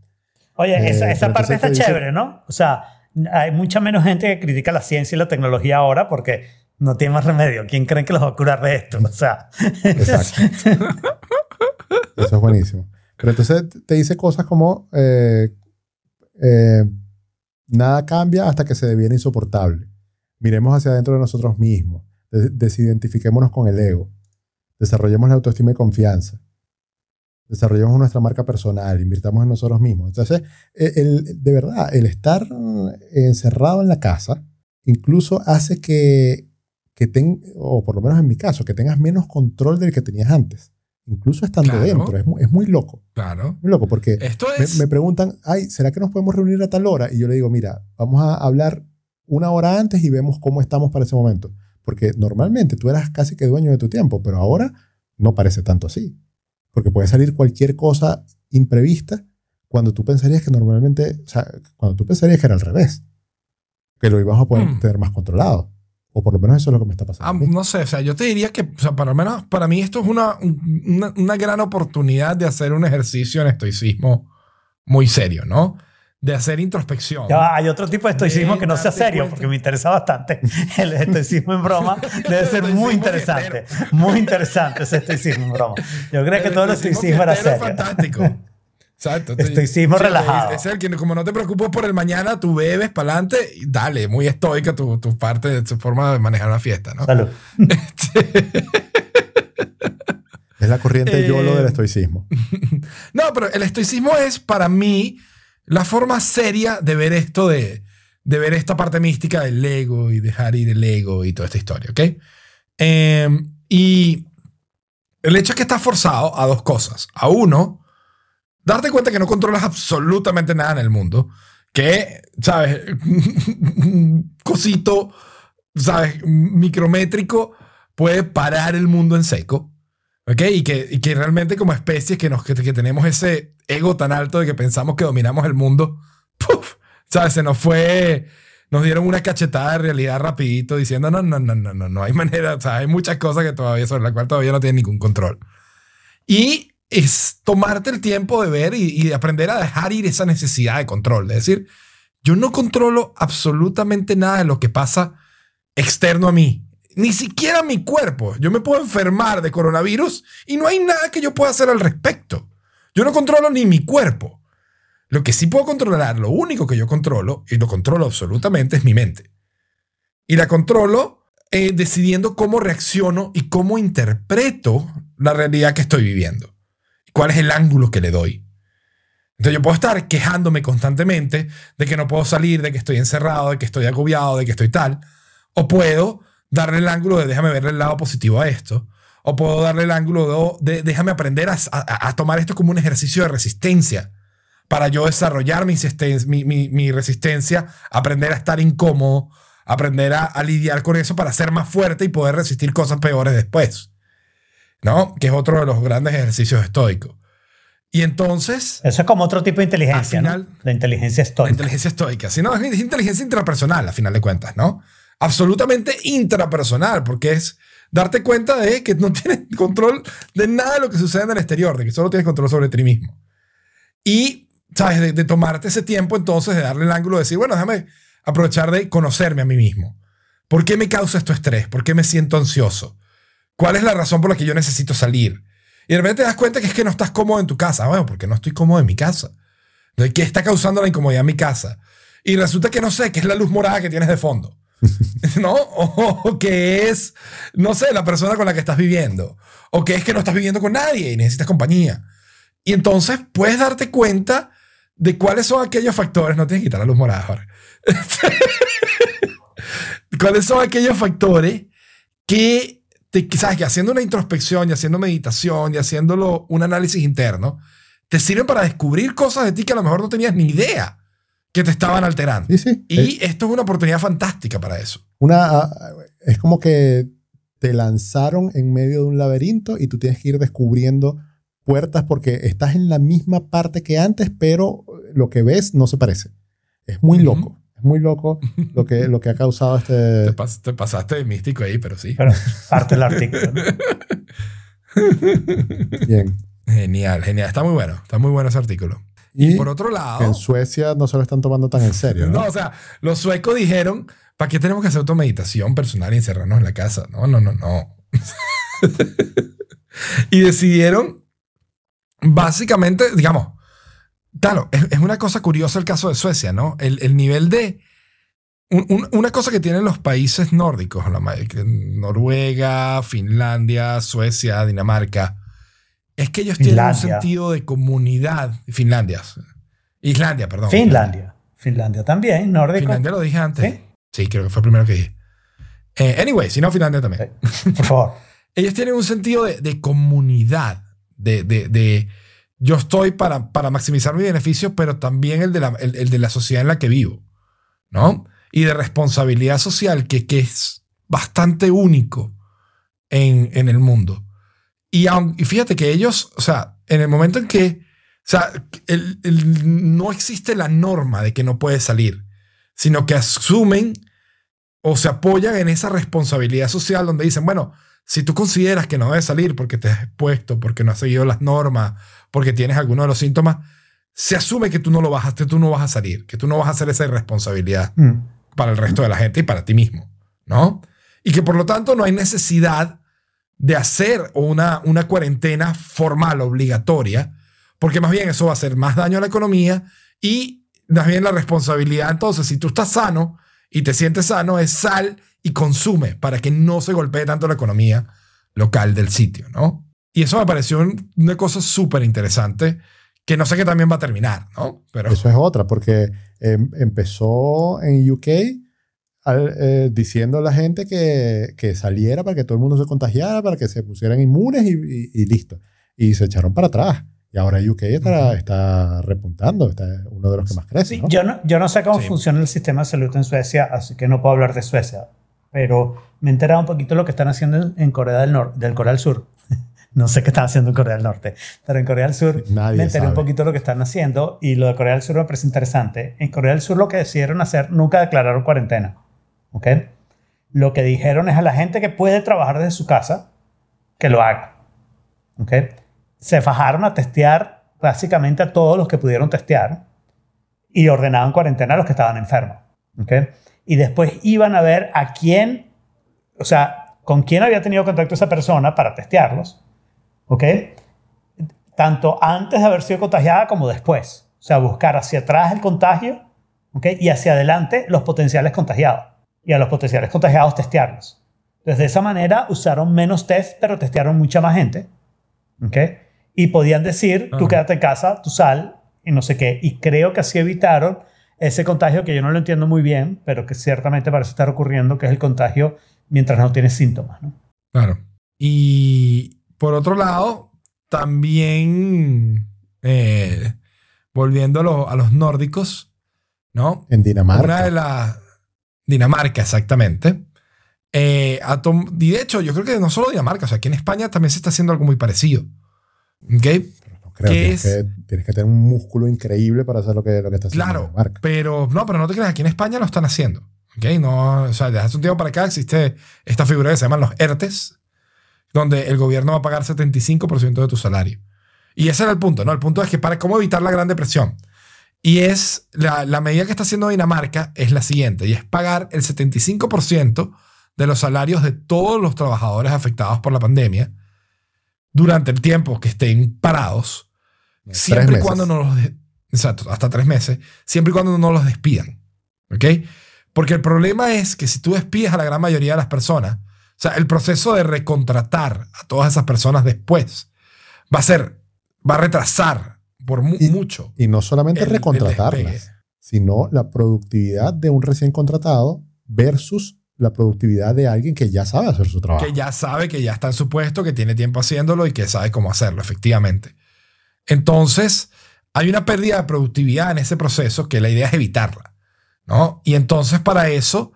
Oye, Eh, esa, esa parte está dice- chévere, ¿no? O sea, hay mucha menos gente que critica la ciencia y la tecnología ahora porque no tiene más remedio. ¿Quién creen que los va a curar de esto? O sea, Exacto. [laughs] Eso es buenísimo. Pero entonces te dice cosas como eh, eh, nada cambia hasta que se deviene insoportable. Miremos hacia adentro de nosotros mismos. De- desidentifiquémonos con el ego. Desarrollemos la autoestima y confianza. Desarrollemos nuestra marca personal. Invirtamos en nosotros mismos. Entonces, eh, el- de verdad, el estar eh, encerrado en la casa incluso hace que, que ten- o por lo menos en mi caso, que tengas menos control del que tenías antes. Incluso estando Claro. dentro. Es muy, es muy loco. Claro. Muy loco porque Esto me, es. me preguntan, ay, ¿será que nos podemos reunir a tal hora? Y yo le digo, mira, vamos a hablar una hora antes y vemos cómo estamos para ese momento. Porque normalmente tú eras casi que dueño de tu tiempo, pero ahora no parece tanto así. Porque puede salir cualquier cosa imprevista cuando tú pensarías que normalmente, o sea, cuando tú pensarías que era al revés. Que lo íbamos a poder Hmm. tener más controlado. O por lo menos eso es lo que me está pasando. Ah, no sé, o sea, yo te diría que, o sea, para lo menos para mí esto es una, una, una gran oportunidad de hacer un ejercicio en estoicismo muy serio, ¿no? De hacer introspección. ya hay otro tipo de estoicismo De que no sea serio cuenta. porque me interesa bastante. [laughs] El estoicismo en broma [laughs] debe ser muy interesante. Muy interesante ese estoicismo en broma. Yo creo que todo el estoicismo era serio. fantástico. Exacto. Estoicismo relajado. Es el que como no te preocupas por el mañana, tú bebes para adelante y dale, muy estoica tu, tu parte de tu forma de manejar una fiesta, ¿no? Salud. [laughs] Es la corriente Eh, YOLO del estoicismo. No, pero el estoicismo es para mí la forma seria de ver esto de, de ver esta parte mística del ego y dejar ir el ego y toda esta historia, ¿ok? Eh, y el hecho es que estás forzado a dos cosas. A uno, darte cuenta que no controlas absolutamente nada en el mundo. Que, ¿sabes? [laughs] Cosito, ¿sabes? Micrométrico puede parar el mundo en seco. ¿Ok? Y que, y que realmente como especies que, nos, que, que tenemos ese ego tan alto de que pensamos que dominamos el mundo, [laughs] ¡puf! ¿sabes? Se nos fue, nos dieron una cachetada de realidad rapidito diciendo, no, no, no, no, no, no hay [laughs] manera, o sea, hay muchas cosas que todavía, sobre las cuales todavía no tienen ningún control. Y es tomarte el tiempo de ver y, de aprender a dejar ir esa necesidad de control, de decir, yo no controlo absolutamente nada de lo que pasa externo a mí. Ni siquiera mi cuerpo. Yo me puedo enfermar de coronavirus y no hay nada que yo pueda hacer al respecto. Yo no controlo ni mi cuerpo. Lo que sí puedo controlar, lo único que yo controlo, y lo controlo absolutamente, es mi mente. Y la controlo eh, decidiendo cómo reacciono y cómo interpreto la realidad que estoy viviendo. ¿Cuál es el ángulo que le doy? Entonces yo puedo estar quejándome constantemente de que no puedo salir, de que estoy encerrado, de que estoy agobiado, de que estoy tal. O puedo darle el ángulo de déjame ver el lado positivo a esto. O puedo darle el ángulo de, de déjame aprender a, a- a tomar esto como un ejercicio de resistencia para yo desarrollar mi, existen- mi, mi- mi resistencia, aprender a estar incómodo, aprender a, a lidiar con eso para ser más fuerte y poder resistir cosas peores después. ¿No? Que es otro de los grandes ejercicios estoicos. Y entonces, Eso es como otro tipo de inteligencia, Al ¿no? final- La inteligencia la estoica. inteligencia estoica. Si no, es inteligencia intrapersonal, a final de cuentas, ¿no? Absolutamente intrapersonal, porque es darte cuenta de que no [laughs] tienes control de nada de lo que sucede en el exterior, de que solo tienes control sobre ti mismo. Y, ¿sabes? De, de tomarte ese tiempo entonces de darle el ángulo de decir, bueno, déjame aprovechar de conocerme a mí mismo. ¿Por qué me causa esto estrés? ¿Por qué me siento ansioso? ¿Cuál es la razón por la que yo necesito salir? Y de repente te das cuenta que es que no estás cómodo en tu casa. Bueno, porque no estoy cómodo en mi casa. ¿De ¿Qué está causando la incomodidad en mi casa? Y resulta que no sé, que es la luz morada que tienes de fondo. [laughs] ¿No? O, que es, no sé, la persona con la que estás viviendo. O que es que no estás viviendo con nadie y necesitas compañía. Y entonces puedes darte cuenta de cuáles son aquellos factores. No tienes que quitar la luz morada. [laughs] ¿Cuáles son aquellos factores que, te, sabes, que haciendo una introspección y haciendo meditación y haciéndolo un análisis interno, te sirven para descubrir cosas de ti que a lo mejor no tenías ni idea que te estaban alterando. Sí, sí. Y Es, esto es una oportunidad fantástica para eso. una, ah, es como que te lanzaron en medio de un laberinto y tú tienes que ir descubriendo puertas porque estás en la misma parte que antes, pero lo que ves no se parece. Es muy loco. Es muy loco lo que, lo que ha causado [laughs] Te, este... pas- te pasaste de místico ahí, pero sí. Pero parte del artículo. ¿no? [laughs] Bien. Genial, genial. Está muy bueno. Está muy bueno ese artículo. Y Por otro lado, en Suecia no se lo están tomando tan en serio. ¿no? [laughs] no, o sea, los suecos dijeron, ¿para qué tenemos que hacer automeditación personal y encerrarnos en la casa? No, no, no, no. [laughs] y decidieron, básicamente, digamos, claro, es, es una cosa curiosa el caso de Suecia, ¿no? El, el nivel de... un- un- una cosa que tienen los países nórdicos, Noruega, Finlandia, Suecia, Dinamarca, es que ellos tienen un sentido de comunidad. Finlandia. Islandia, perdón. Finlandia. Finlandia también, nórdico. Finlandia lo dije antes. ¿Sí? Sí, creo que fue el primero que dije. Eh, anyway, si no, Finlandia también. Por favor. [laughs] Ellos tienen un sentido de, de comunidad, de, de- de yo estoy para, para maximizar mi beneficio, pero también el de, la, el, el de la sociedad en la que vivo, ¿no? Y de responsabilidad social que, que es bastante único en, en el mundo. Y, aun- y fíjate que ellos, o sea, en el momento en que, o sea, el- el- no existe la norma de que no puedes salir, sino que asumen o se apoyan en esa responsabilidad social donde dicen, bueno, si tú consideras que no debes salir porque te has expuesto, porque no has seguido las normas, porque tienes alguno de los síntomas, se asume que tú no lo vas a, que tú no vas a salir, que tú no vas a hacer esa irresponsabilidad Mm. para el resto de la gente y para ti mismo, ¿no? Y que por lo tanto no hay necesidad de hacer una, una cuarentena formal, obligatoria, porque más bien eso va a hacer más daño a la economía y más bien la responsabilidad, entonces, si tú estás sano y te sientes sano, es sal y consume para que no se golpee tanto la economía local del sitio, ¿no? Y eso me pareció un- una cosa súper interesante que no sé qué también va a terminar, ¿no? Pero Eso es otra, porque em, empezó en UK al- eh, diciendo a la gente que, que saliera para que todo el mundo se contagiara, para que se pusieran inmunes y, y- y listo. Y se echaron para atrás. Y ahora UK está, está repuntando, está uno de los que más crece. Sí, ¿no? yo, no, yo no sé cómo Sí. funciona el sistema de salud en Suecia, así que no puedo hablar de Suecia. Pero me he enterado un poquito de lo que están haciendo en- en Corea del, Norte, del Corea del Sur. [laughs] no sé qué están haciendo en Corea del Norte, pero en Corea del Sur Nadie me enteré un sabe. poquito de lo que están haciendo y lo de Corea del Sur me parece interesante. En Corea del Sur lo que decidieron hacer, nunca declararon cuarentena. ¿Ok? Lo que dijeron es a la gente que puede trabajar desde su casa, que lo haga. ¿ok? Se fajaron a testear básicamente a todos los que pudieron testear y ordenaban cuarentena a los que estaban enfermos. ¿ok? Y después iban a ver a quién, o sea, con quién había tenido contacto esa persona para testearlos. ¿ok? Tanto antes de haber sido contagiada como después. O sea, buscar hacia atrás el contagio ¿ok? y hacia adelante los potenciales contagiados. Y a los potenciales contagiados testearlos. Entonces, de esa manera usaron menos test, pero testearon mucha más gente. ¿ok? Y podían decir, tú Ajá. quédate en casa, tú sal y no sé qué. Y creo que así evitaron ese contagio que yo no lo entiendo muy bien, pero que ciertamente parece estar ocurriendo, que es el contagio mientras no tienes síntomas. ¿no? Claro. Y por otro lado, también eh, volviendo a, lo- a los nórdicos, ¿no? En Una de Dinamarca. las. Dinamarca, exactamente. Eh, y de hecho, yo creo que no solo Dinamarca, o sea, aquí en España también se está haciendo algo muy parecido. ¿Ok? No creo, ¿Qué tienes, es? que, tienes que tener un músculo increíble para hacer lo que, lo que está haciendo Claro, Dinamarca. pero no, pero no te creas, aquí en España lo están haciendo. ¿ok? No, o sea, desde hace un tiempo para acá existe esta figura que se llaman los ERTES, donde el gobierno va a pagar 75% de tu salario. Y ese era el punto, ¿no? El punto es que para cómo evitar la gran depresión. Y es la, la medida que está haciendo Dinamarca es la siguiente, y es pagar el 75% de los salarios de todos los trabajadores afectados por la pandemia durante el tiempo que estén parados Tres siempre y cuando no los exacto hasta tres meses siempre y cuando no los despidan ¿ok? porque el problema es que si tú despides a la gran mayoría de las personas o sea el proceso de recontratar a todas esas personas después va a ser va a retrasar por mu- Y- mucho Y no solamente el- recontratarlas, sino la productividad de un recién contratado versus la productividad de alguien que ya sabe hacer su trabajo. que ya sabe que ya está en su puesto, que tiene tiempo haciéndolo y que sabe cómo hacerlo, efectivamente. Entonces, hay una pérdida de productividad en ese proceso que la idea es evitarla, ¿no? Y entonces para eso,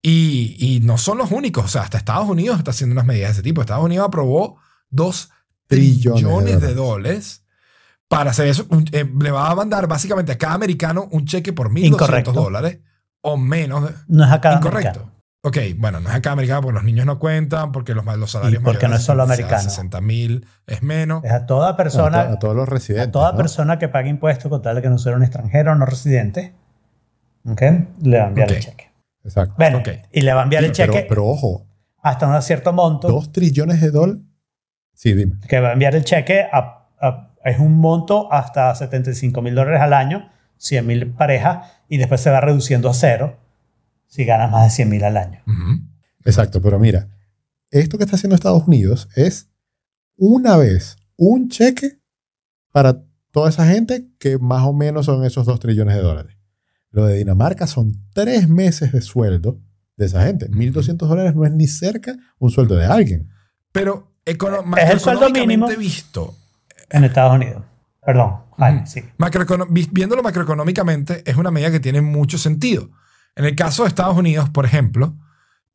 y, y no son los únicos, o sea, hasta Estados Unidos está haciendo unas medidas de ese tipo. Estados Unidos aprobó dos Trillones de trillones de dólares. dólares para hacer eso. Un- eh, le va a mandar básicamente a cada americano un cheque por 1.200 Incorrecto. dólares o menos. de- No es acá Incorrecto. Ok, bueno, no es acá americano porque los niños no cuentan, porque los, los salarios Y porque no es solo americano. 60 mil es menos. Es a toda a, persona, to- a todos los residentes. a toda ¿no? persona que pague impuestos con tal de que no sea un extranjero o no residente, ¿ok? le va a enviar el cheque. Exacto. Bueno, y le va a enviar el pero, cheque pero ojo, hasta un cierto monto, dos trillones de dólares. Sí, dime. que va a enviar el cheque a, a- es un monto hasta 75 mil dólares al año, 100 mil parejas, y después se va reduciendo a cero si ganas más de 100 mil al año. Exacto, pero mira, esto que está haciendo Estados Unidos es una vez un cheque para toda esa gente que más o menos son esos dos trillones de dólares. Lo de Dinamarca son tres meses de sueldo de esa gente. 1.200 dólares no es ni cerca un sueldo de alguien. Pero Es el sueldo mínimo. visto, En Estados Unidos. Perdón, Jaime, sí. viéndolo macroeconómicamente, es una medida que tiene mucho sentido. En el caso de Estados Unidos, por ejemplo,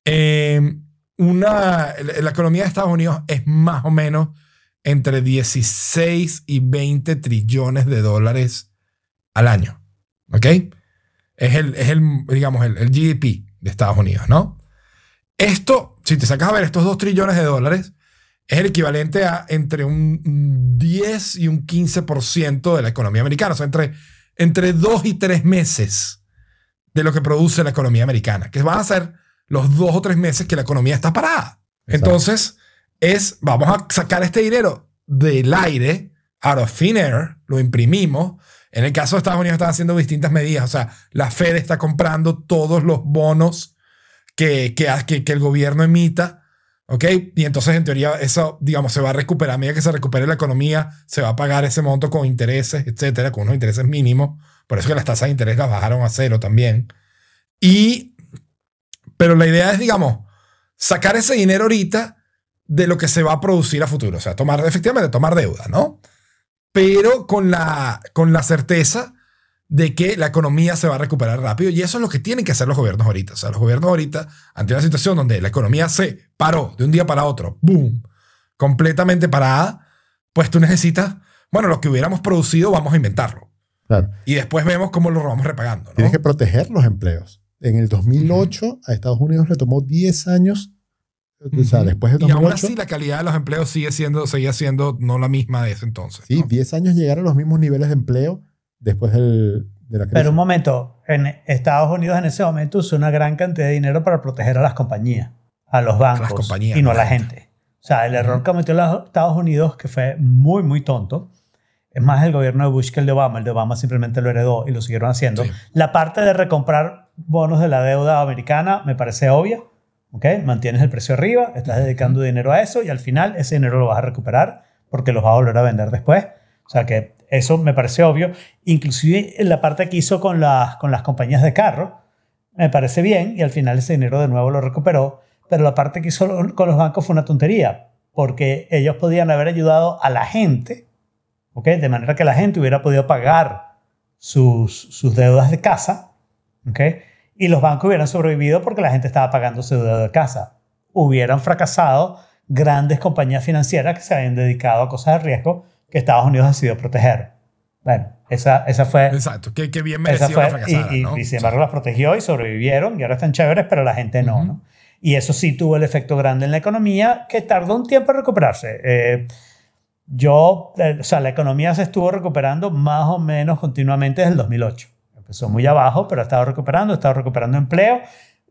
eh, una, la la economía de Estados Unidos es más o menos entre 16 y 20 trillones de dólares al año. ¿Ok? Es el, es el digamos, el, el GDP de Estados Unidos, ¿no? Esto, si te sacas a ver estos 2 trillones de dólares, es el equivalente a entre un un 10 y un 15% de la economía americana. O sea, entre, entre 2 y 3 meses de lo que produce la economía americana, que van a ser los 2 o 3 meses que la economía está parada. Exacto. Entonces, es, vamos a sacar este dinero del aire, out of thin air, lo imprimimos. En el caso de Estados Unidos están haciendo distintas medidas. O sea, la Fed está comprando todos los bonos que, que, que, que el gobierno emita. ¿Ok? Y entonces, en teoría, eso, digamos, se va a recuperar. A medida que se recupere la economía, se va a pagar ese monto con intereses, etcétera, con unos intereses mínimos. Por eso que las tasas de interés las bajaron a cero también. Y, pero la idea es, digamos, sacar ese dinero ahorita de lo que se va a producir a futuro. O sea, tomar, efectivamente, tomar deuda, ¿no? Pero con la, con la certeza de que la economía se va a recuperar rápido. Y eso es lo que tienen que hacer los gobiernos ahorita. O sea, los gobiernos ahorita, ante una situación donde la economía se paró de un día para otro, ¡boom!, completamente parada, pues tú necesitas, bueno, lo que hubiéramos producido, vamos a inventarlo. Claro. Y después vemos cómo lo vamos repagando, ¿no? Tienes que proteger los empleos. En el 2008 a Estados Unidos le tomó 10 años. O sea, después del Y aún 2008, así la calidad de los empleos sigue siendo, seguía siendo no la misma de ese entonces. sí, ¿no? 10 años llegar a los mismos niveles de empleo después del, de la crisis. Pero un momento, en Estados Unidos en ese momento usó una gran cantidad de dinero para proteger a las compañías, a los bancos compañías, y no a la gente. gente. O sea, el error que cometió los Estados Unidos, que fue muy, muy tonto, es más el gobierno de Bush que el de Obama. El de Obama simplemente lo heredó y lo siguieron haciendo. Sí. La parte de recomprar bonos de la deuda americana me parece obvia. ¿ok? Mantienes el precio arriba, estás dedicando dinero a eso y al final ese dinero lo vas a recuperar porque los vas a volver a vender después. O sea que eso me parece obvio. Inclusive la parte que hizo con las, con las compañías de carro, me parece bien y al final ese dinero de nuevo lo recuperó. Pero la parte que hizo con los bancos fue una tontería porque ellos podían haber ayudado a la gente, ¿ok? De manera que la gente hubiera podido pagar sus, sus deudas de casa, ¿ok? y los bancos hubieran sobrevivido porque la gente estaba pagando su deuda de casa. Hubieran fracasado grandes compañías financieras que se habían dedicado a cosas de riesgo que Estados Unidos decidió proteger. Bueno, esa, esa fue... Exacto, que, que bien esa merecido fue que fracasaran, y, y- ¿no? y sin embargo las protegió y sobrevivieron y ahora están chéveres, pero la gente no, Ujú. ¿no? Y eso sí tuvo el efecto grande en la economía que tardó un tiempo en recuperarse. Eh, yo, eh, o sea, la economía se estuvo recuperando más o menos continuamente desde el 2008. Empezó muy abajo, pero ha estado recuperando, ha estado recuperando empleo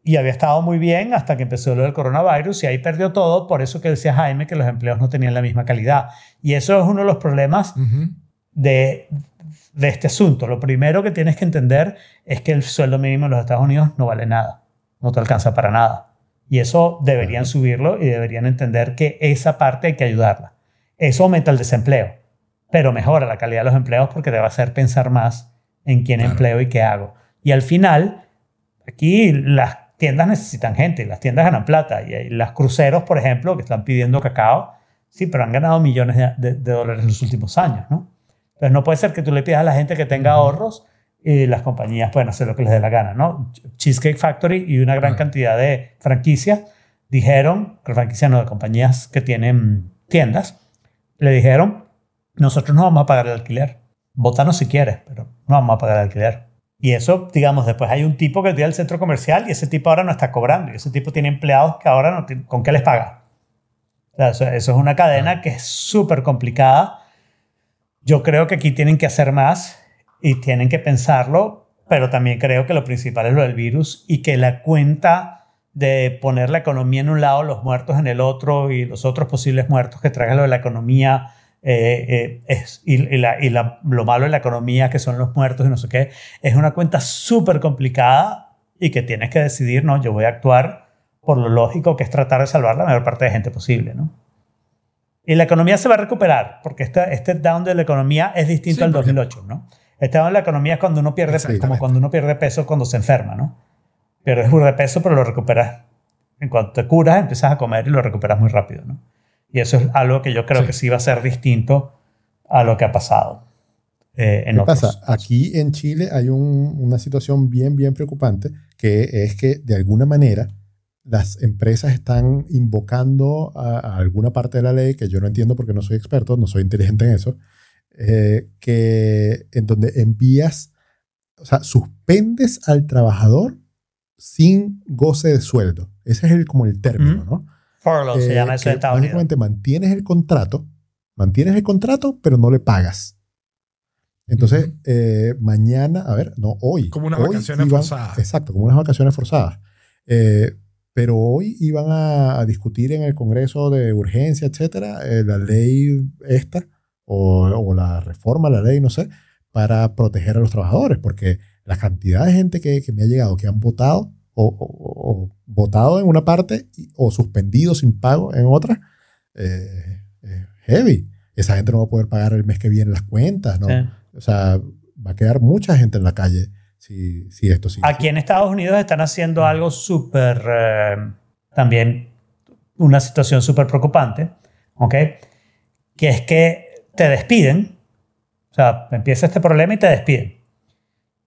y había estado muy bien hasta que empezó lo del coronavirus y ahí perdió todo. Por eso que decía Jaime que los empleos no tenían la misma calidad. Y eso es uno de los problemas de, de este asunto. Lo primero que tienes que entender es que el sueldo mínimo en los Estados Unidos no vale nada, no te alcanza para nada. Y eso deberían subirlo y deberían entender que esa parte hay que ayudarla. Eso aumenta el desempleo, pero mejora la calidad de los empleos porque te va a hacer pensar más en quién Claro. empleo y qué hago. Y al final, aquí las tiendas necesitan gente, las tiendas ganan plata y las cruceros, por ejemplo, que están pidiendo cacao, sí, pero han ganado millones de, de- de dólares en los últimos años, ¿no? Entonces no puede ser que tú le pidas a la gente que tenga ahorros y las compañías pueden hacer lo que les dé la gana, ¿no? Cheesecake Factory y una gran Claro. cantidad de franquicias dijeron, franquicias no, de compañías que tienen tiendas, le dijeron, nosotros no vamos a pagar el alquiler. Votanos si quieres, pero no vamos a pagar el alquiler. Y eso, digamos, después hay un tipo que tiene el centro comercial y ese tipo ahora no está cobrando. Y ese tipo tiene empleados que ahora no tiene- ¿con qué les paga? O sea, eso, eso es una cadena que es súper complicada. Yo creo que aquí tienen que hacer más y tienen que pensarlo, pero también creo que lo principal es lo del virus y que la cuenta de poner la economía en un lado, los muertos en el otro y los otros posibles muertos que traiga lo de la economía eh, eh, es, y, y la- y la- lo malo de la economía que son los muertos y no sé qué, es una cuenta súper complicada y que tienes que decidir, no, yo voy a actuar por lo lógico que es tratar de salvar la mayor parte de gente posible, ¿no? Y la economía se va a recuperar, porque este, este down de la economía es distinto Sí, al porque- 2008, ¿no? Este down de la economía es cuando uno pierde, como cuando uno pierde peso cuando se enferma, ¿no? Pierdes burda de peso, pero lo recuperas. En cuanto te curas, empiezas a comer y lo recuperas muy rápido, ¿no? Y eso es algo que yo creo Sí. que sí va a ser distinto a lo que ha pasado eh, en ¿Qué otros. pasa? Aquí en Chile hay un- una situación bien, bien preocupante, que es que de alguna manera las empresas están invocando a, a alguna parte de la ley que yo no entiendo porque no soy experto, no soy inteligente en eso, eh, que en donde envías, o sea, suspendes al trabajador sin goce de sueldo. Ese es el, como el término. ¿no? Furlough se Eh, llama eso en Estados Unidos. básicamente mantienes el contrato, mantienes el contrato, pero no le pagas. Entonces, Ujú. eh, mañana, a ver, no, hoy. Como unas hoy vacaciones iban- forzadas. Exacto, como unas vacaciones forzadas. Eh, pero hoy iban a, a discutir en el Congreso de urgencia, etcétera, eh, la ley esta, o, o la reforma, la ley, no sé, para proteger a los trabajadores, porque la cantidad de gente que, que me ha llegado, que han votado, o, o- o votado en una parte, y- o suspendido sin pago en otra, eh, es heavy. Esa gente no va a poder pagar el mes que viene las cuentas, ¿no? Sí. O sea, va a quedar mucha gente en la calle si, si esto sigue. Aquí en Estados Unidos están haciendo algo súper, eh, también una situación súper preocupante, ¿ok? Que es que te despiden, o sea, empieza este problema y te despiden.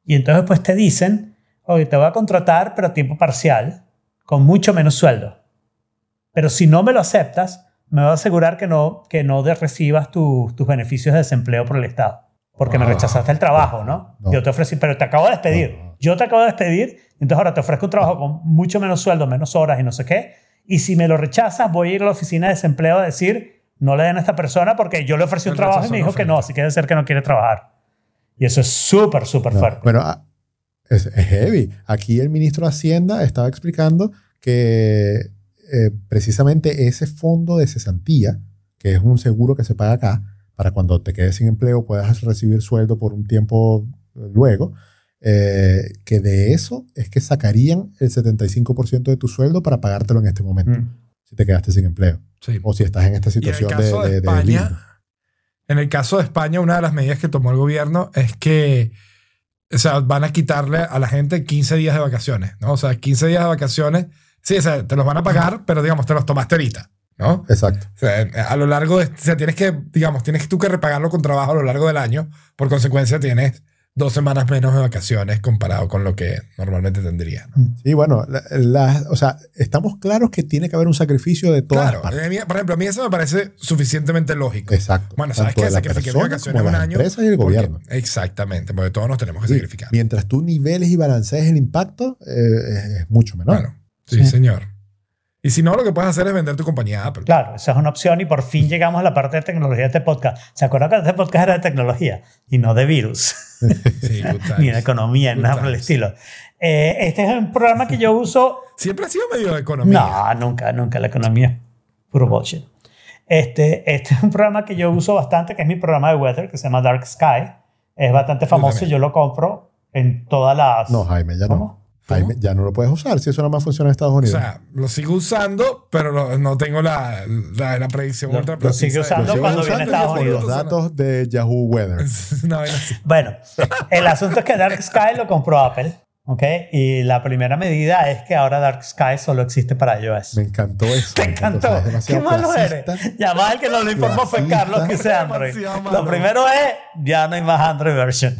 Y entonces pues te dicen, oye, te voy a contratar pero a tiempo parcial, con mucho menos sueldo. Pero si no me lo aceptas, me voy a asegurar que no, que no recibas tu- tus beneficios de desempleo por el Estado. Porque me Ah, rechazaste el trabajo, ¿no? no. Yo te ofrecí, pero te acabo de despedir. No, no. Yo te acabo de despedir, entonces ahora te ofrezco un trabajo con mucho menos sueldo, menos horas y no sé qué. Y si me lo rechazas, voy a ir a la oficina de desempleo a decir, no le den a esta persona porque yo le ofrecí un trabajo y me dijo que no, así que debe ser que no quiere trabajar. Y eso es súper, súper fuerte. Bueno, ah, es, es heavy. Aquí el ministro de Hacienda estaba explicando que eh, precisamente ese fondo de cesantía, que es un seguro que se paga acá, para cuando te quedes sin empleo puedas recibir sueldo por un tiempo luego, eh, que de eso es que sacarían el 75% de tu sueldo para pagártelo en este momento, Mm. si te quedaste sin empleo. Sí. O si estás en esta Y en el situación caso de, de, de- de España, en el caso de España, una de las medidas que tomó el gobierno es que o sea, van a quitarle a la gente 15 días de vacaciones, ¿no? O sea, 15 días de vacaciones, sí, o sea, te los van a pagar, pero digamos, te los tomaste ahorita, ¿no? Exacto. O sea, a lo largo de, o sea, tienes que, digamos, tienes tú que repagarlo con trabajo a lo largo del año, por consecuencia tienes dos semanas menos de vacaciones comparado con lo que normalmente tendría. ¿no? Sí, bueno, la- la- o sea, estamos claros que tiene que haber un sacrificio de todas Claro, partes. mí- por ejemplo, a mí eso me parece suficientemente lógico. Exacto. Bueno, ¿sabes mis persona vacaciones un año. empresas y el porque- gobierno. exactamente, porque todos nos tenemos que Sí, sacrificar. Mientras tú niveles y balancees el impacto, eh, es mucho menor. Claro. Sí, Sí. señor. Y si no, lo que puedes hacer es vender tu compañía Apple. Claro, esa es una opción y por fin llegamos a la parte de tecnología de este podcast. ¿Se acuerdan que este podcast era de tecnología y no de virus? [laughs] Sí. [laughs] Ni de economía, nada por el estilo. Eh, este es un programa que yo uso [laughs] Siempre ha sido medio de economía. No, nunca, nunca. La economía es puro bullshit. Este, este es un programa que yo uso bastante, que es mi programa de weather, que se llama Dark Sky. Es bastante famoso y yo lo compro en todas las... No, Jaime, ya no. ¿Cómo? Jaime, ya no lo puedes usar si eso nada más funciona en Estados O Unidos. sea, lo sigo usando, pero lo- no tengo la, la, la predicción Lo- ultra de- usando Lo sigo cuando viene Estados con Unidos. los datos de Yahoo Weather. [laughs] Así. Bueno, el asunto es que Dark Sky lo compró Apple, ¿ok? Y la primera medida es que ahora Dark Sky solo existe para iOS. Me encantó eso. Te me encantó, o Qué malo eres. clasista. Ya más el que no lo informó fue. Carlos que sea Android. Lo primero es, ya no hay más Android version.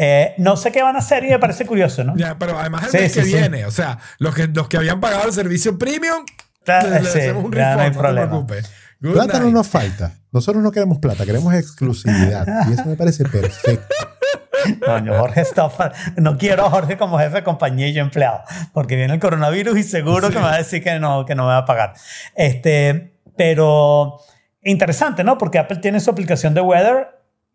Eh, no sé qué van a hacer y me parece curioso, ¿no? Ya, pero además el Sí, mes sí, que sí. viene, o sea, los que, los que habían pagado el servicio premium, Claro, un no hay no, te problema. preocupes. Good Plata no night. nos falta. Nosotros no queremos plata, queremos exclusividad. Y eso me parece perfecto. [laughs] Coño, Jorge está fa- No quiero a Jorge como jefe de compañía y yo empleado, porque viene el coronavirus y seguro que me va a decir que no, que no me va a pagar. Este, pero interesante, ¿no? Porque Apple tiene su aplicación de Weather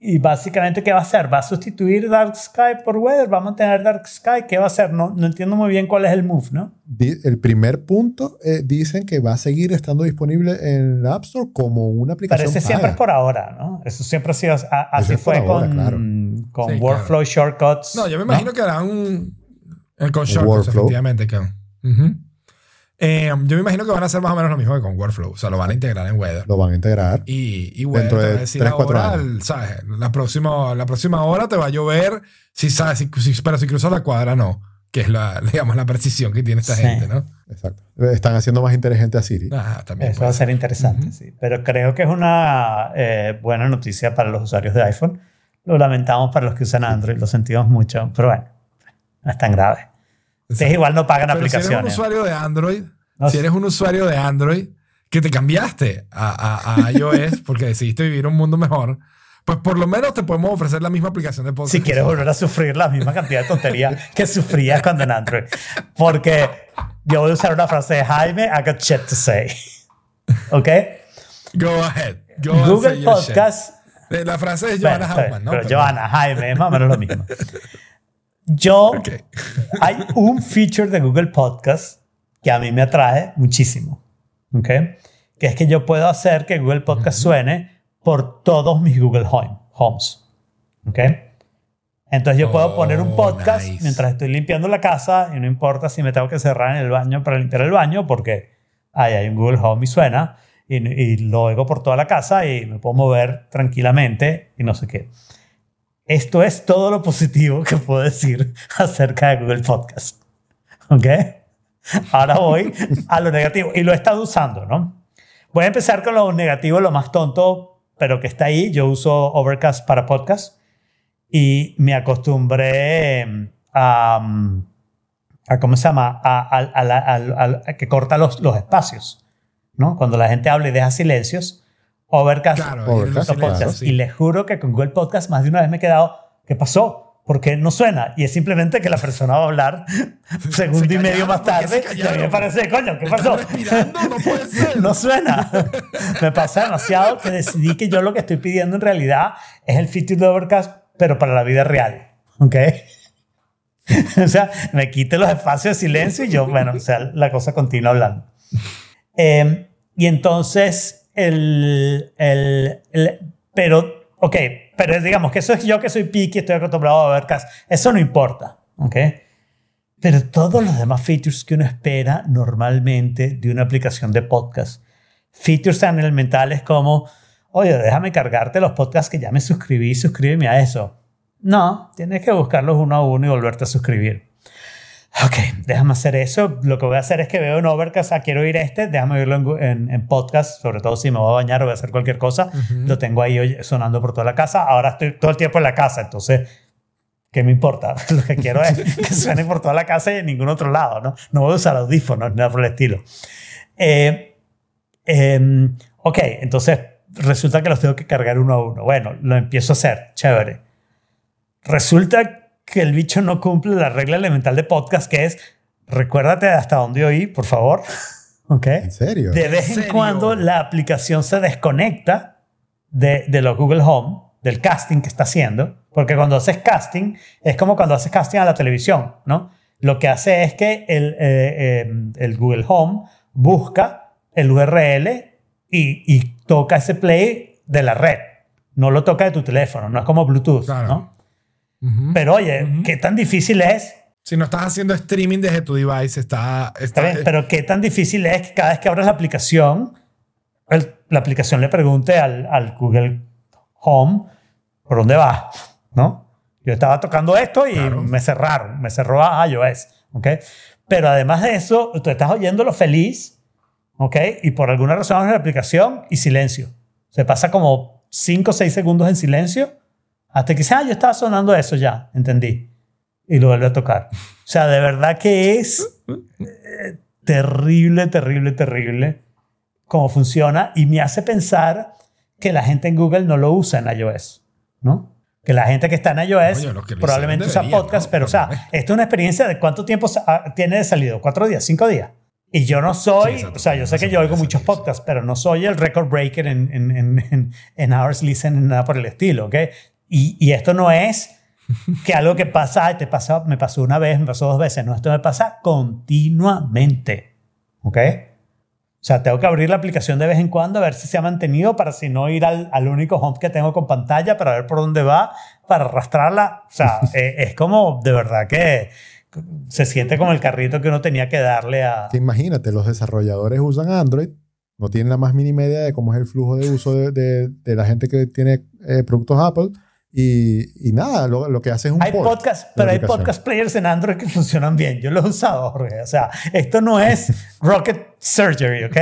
y básicamente, ¿qué va a hacer? ¿Va a sustituir Dark Sky por Weather? ¿Va a mantener Dark Sky? ¿Qué va a hacer? No, no entiendo muy bien cuál es el move, ¿no? El primer punto eh, dicen que va a seguir estando disponible en la App Store como una Pero aplicación ese siempre es por ahora, ¿no? Eso siempre ha sido, a- así fue ahora, con, claro. con Sí, Workflow Shortcuts. No, yo me imagino que harán un. El con Shortcuts, Workflow. efectivamente. Que, Ujú. Eh, yo me imagino que van a hacer más o menos lo mismo que con Workflow. O sea, lo van a integrar en Weather. Lo van a integrar. Y, y Weather Dentro te de va a decir tres, cuatro ahora, años. el- ¿sabes? La próxima, la próxima hora te va a llover. Si sabes, si, si- pero si cruzas la cuadra, no. Que es la, [laughs] digamos, la precisión que tiene esta Sí. gente, ¿no? Exacto. Están haciendo más inteligente a Siri. Ah, también. Eso puede va a ser. interesante, sí. Pero creo que es una eh, buena noticia para los usuarios de iPhone. Lo lamentamos para los que usan Android, lo sentimos mucho, pero bueno, no es tan grave. Ustedes igual no pagan Pero si eres un aplicaciones. usuario de Android, No si eres un usuario de Android que te cambiaste a, a- a iOS porque decidiste vivir un mundo mejor, pues por lo menos te podemos ofrecer la misma aplicación de podcast. si quieres volver a sufrir la misma cantidad de tonterías que sufrías cuando en Android. Porque yo voy a usar una frase de Jaime, I got shit to say. ¿Ok? Go ahead. Go Google. Podcast Eh, La frase es Bueno, bien, Huffman, ¿no? Pero Pero- Johanna, Jaime, es más o menos lo mismo. Yo, [laughs] hay un feature de Google Podcast que a mí me atrae muchísimo. ¿Ok? Que es que yo puedo hacer que Google Podcast suene por todos mis Google Home, Homes. ¿Ok? Entonces yo puedo Oh, poner un podcast nice. mientras estoy limpiando la casa y no importa si me tengo que cerrar en el baño para limpiar el baño porque ahí hay un Google Home y suena y, y lo oigo por toda la casa y me puedo mover tranquilamente y no sé qué. Esto es todo lo positivo que puedo decir [laughs] acerca de Google Podcast. ¿Ok? Ahora voy a lo negativo y lo he estado usando, ¿no? Voy a empezar con lo negativo, lo más tonto, pero que está ahí. Yo uso Overcast para podcast y me acostumbré em, a, mm, a ¿cómo se llama? A, que corta los espacios, ¿no? Cuando la gente habla y deja silencios, Overcast Claro, Overcast, los claro, sí. Y les juro que con Google Podcast más de una vez me he quedado, ¿qué pasó? Porque no suena. Y es simplemente que la persona va a hablar [laughs] segundo Se y medio más ¿por qué se tarde. Y a mí me parece, coño, ¿qué pasó? no puede [laughs] ser. no suena. me pasa demasiado que decidí que yo lo que estoy pidiendo en realidad es el feature de Overcast, pero para la vida real. ¿Ok? [laughs] o sea, me quite los espacios de silencio y yo, bueno, o sea, la cosa continúa hablando. Eh, y entonces, el, el, el- pero, ok, pero digamos que eso es yo que soy picky, estoy acostumbrado a ver cas- eso no importa, ok. Pero todos los demás features que uno espera normalmente de una aplicación de podcast, features tan elementales como, oye, déjame cargarte los podcasts que ya me suscribí, suscríbeme a eso. No, tienes que buscarlos uno a uno y volverte a suscribir. Ok, déjame hacer eso. Lo que voy a hacer es que veo en Overcast, ah, quiero oír este, déjame oírlo en, en- en podcast, sobre todo si me voy a bañar o voy a hacer cualquier cosa. Lo tengo ahí sonando por toda la casa. Ahora estoy todo el tiempo en la casa, entonces ¿Qué me importa? [laughs] Lo que quiero es que [laughs] suene por toda la casa y en ningún otro lado, ¿no? No voy a usar audífonos nada por el estilo. Eh, em, ok, entonces resulta que los tengo que cargar uno a uno. Bueno, lo empiezo a hacer, chévere. Resulta que el bicho no cumple la regla elemental de podcast, que es recuérdate hasta dónde oí, por favor. [laughs] ¿Ok? ¿En serio? De vez en serio? cuando la aplicación se desconecta de, de los Google Home, del casting que está haciendo, porque cuando haces casting es como cuando haces casting a la televisión, ¿no? Lo que hace es que el, eh, eh, el Google Home busca el URL y, y toca ese play de la red. No lo toca de tu teléfono, no es como Bluetooth, Claro. ¿no? Pero oye. ¿qué tan difícil es? Si no estás haciendo streaming desde tu device, está... Está está bien, pero ¿qué tan difícil es que cada vez que abras la aplicación, el- la aplicación le pregunte al, al Google Home por dónde va? ¿No? Yo estaba tocando esto y Claro. me cerraron, me cerró a iOS, ¿ok? Pero además de eso, tú estás oyéndolo feliz, ¿ok? Y por alguna razón abres la aplicación y silencio. Se pasa como 5 o 6 segundos en silencio hasta que dice, ah, yo estaba sonando eso ya, entendí. Y lo vuelve a tocar. O sea, de verdad que es eh, terrible, terrible, terrible cómo funciona y me hace pensar que la gente en Google no lo usa en iOS, ¿no? Que la gente que está en iOS que lo probablemente hicieron usa podcast, ¿no? pero o sea, esto es una experiencia de cuánto tiempo ah, tiene de salido, cuatro días, cinco días. Y yo no soy, Sí, o sea, yo sé que yo oigo muchos podcasts, pero no soy el record breaker en, en, en, en, hours listen, nada por el estilo, ¿ok? Y, y esto no es que algo que pasa, "Ay, te pasa, me pasó una vez, me pasó dos veces, no, esto me pasa continuamente, ¿ok? O sea, tengo que abrir la aplicación de vez en cuando a ver si se ha mantenido para si no ir al, al único home que tengo con pantalla para ver por dónde va, para arrastrarla. O sea, [laughs] eh, es como de verdad que se siente como el carrito que uno tenía que darle a... Que imagínate, los desarrolladores usan Android, no tienen la más mínima idea de cómo es el flujo de uso de, de- de la gente que tiene eh, productos Apple. Y, y nada, lo, lo que hace es un Hay port podcast, de pero hay podcast players en Android que [laughs] funcionan bien. Yo los he usado, Jorge. O sea, esto no es [laughs] rocket surgery, ¿ok?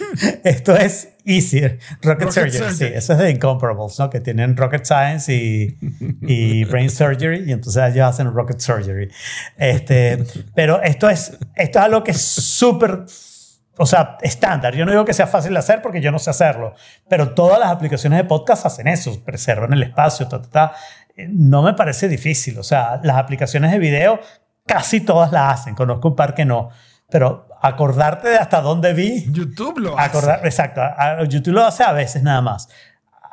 [laughs] esto es easier. Rocket, Rocket surgery, surgery. sí. Eso es de Incomparables, ¿no? Que tienen rocket science y, y brain surgery y entonces ellos hacen rocket surgery. Este, pero esto es, esto es algo que es súper o sea, estándar. Yo no digo que sea fácil de hacer porque yo no sé hacerlo, pero todas las aplicaciones de podcast hacen eso, preservan el espacio, ta, ta, ta. Eh, No me parece difícil. O sea, las aplicaciones de video casi todas las hacen. Conozco un par que no. Pero acordarte de hasta dónde vi, YouTube lo hace. acordar, exacto. a- YouTube lo hace a veces nada más.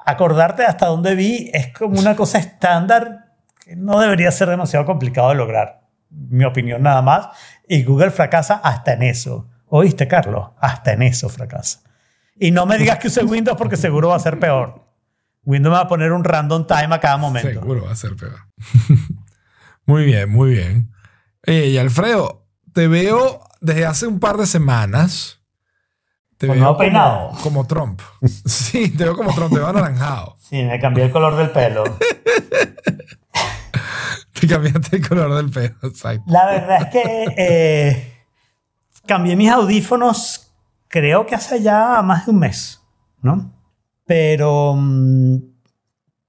Acordarte de hasta dónde vi es como una cosa estándar que no debería ser demasiado complicado de lograr. Mi opinión nada más. Y Google fracasa hasta en eso. ¿Oíste, Carlos? Hasta en eso fracasa. Y no me digas que use Windows porque seguro va a ser peor. Windows me va a poner un random time a cada momento. Seguro va a ser peor. [laughs] muy bien, muy bien. Oye, y Alfredo, te veo desde hace un par de semanas. Te Con veo peinado. como, como Trump. [laughs] Sí, te veo como Trump, te veo anaranjado. Sí, me cambié el color del pelo. [laughs] Te cambiaste el color del pelo, exacto. La verdad es que eh, cambié mis audífonos, creo que hace ya más de un mes, ¿no? Pero mm,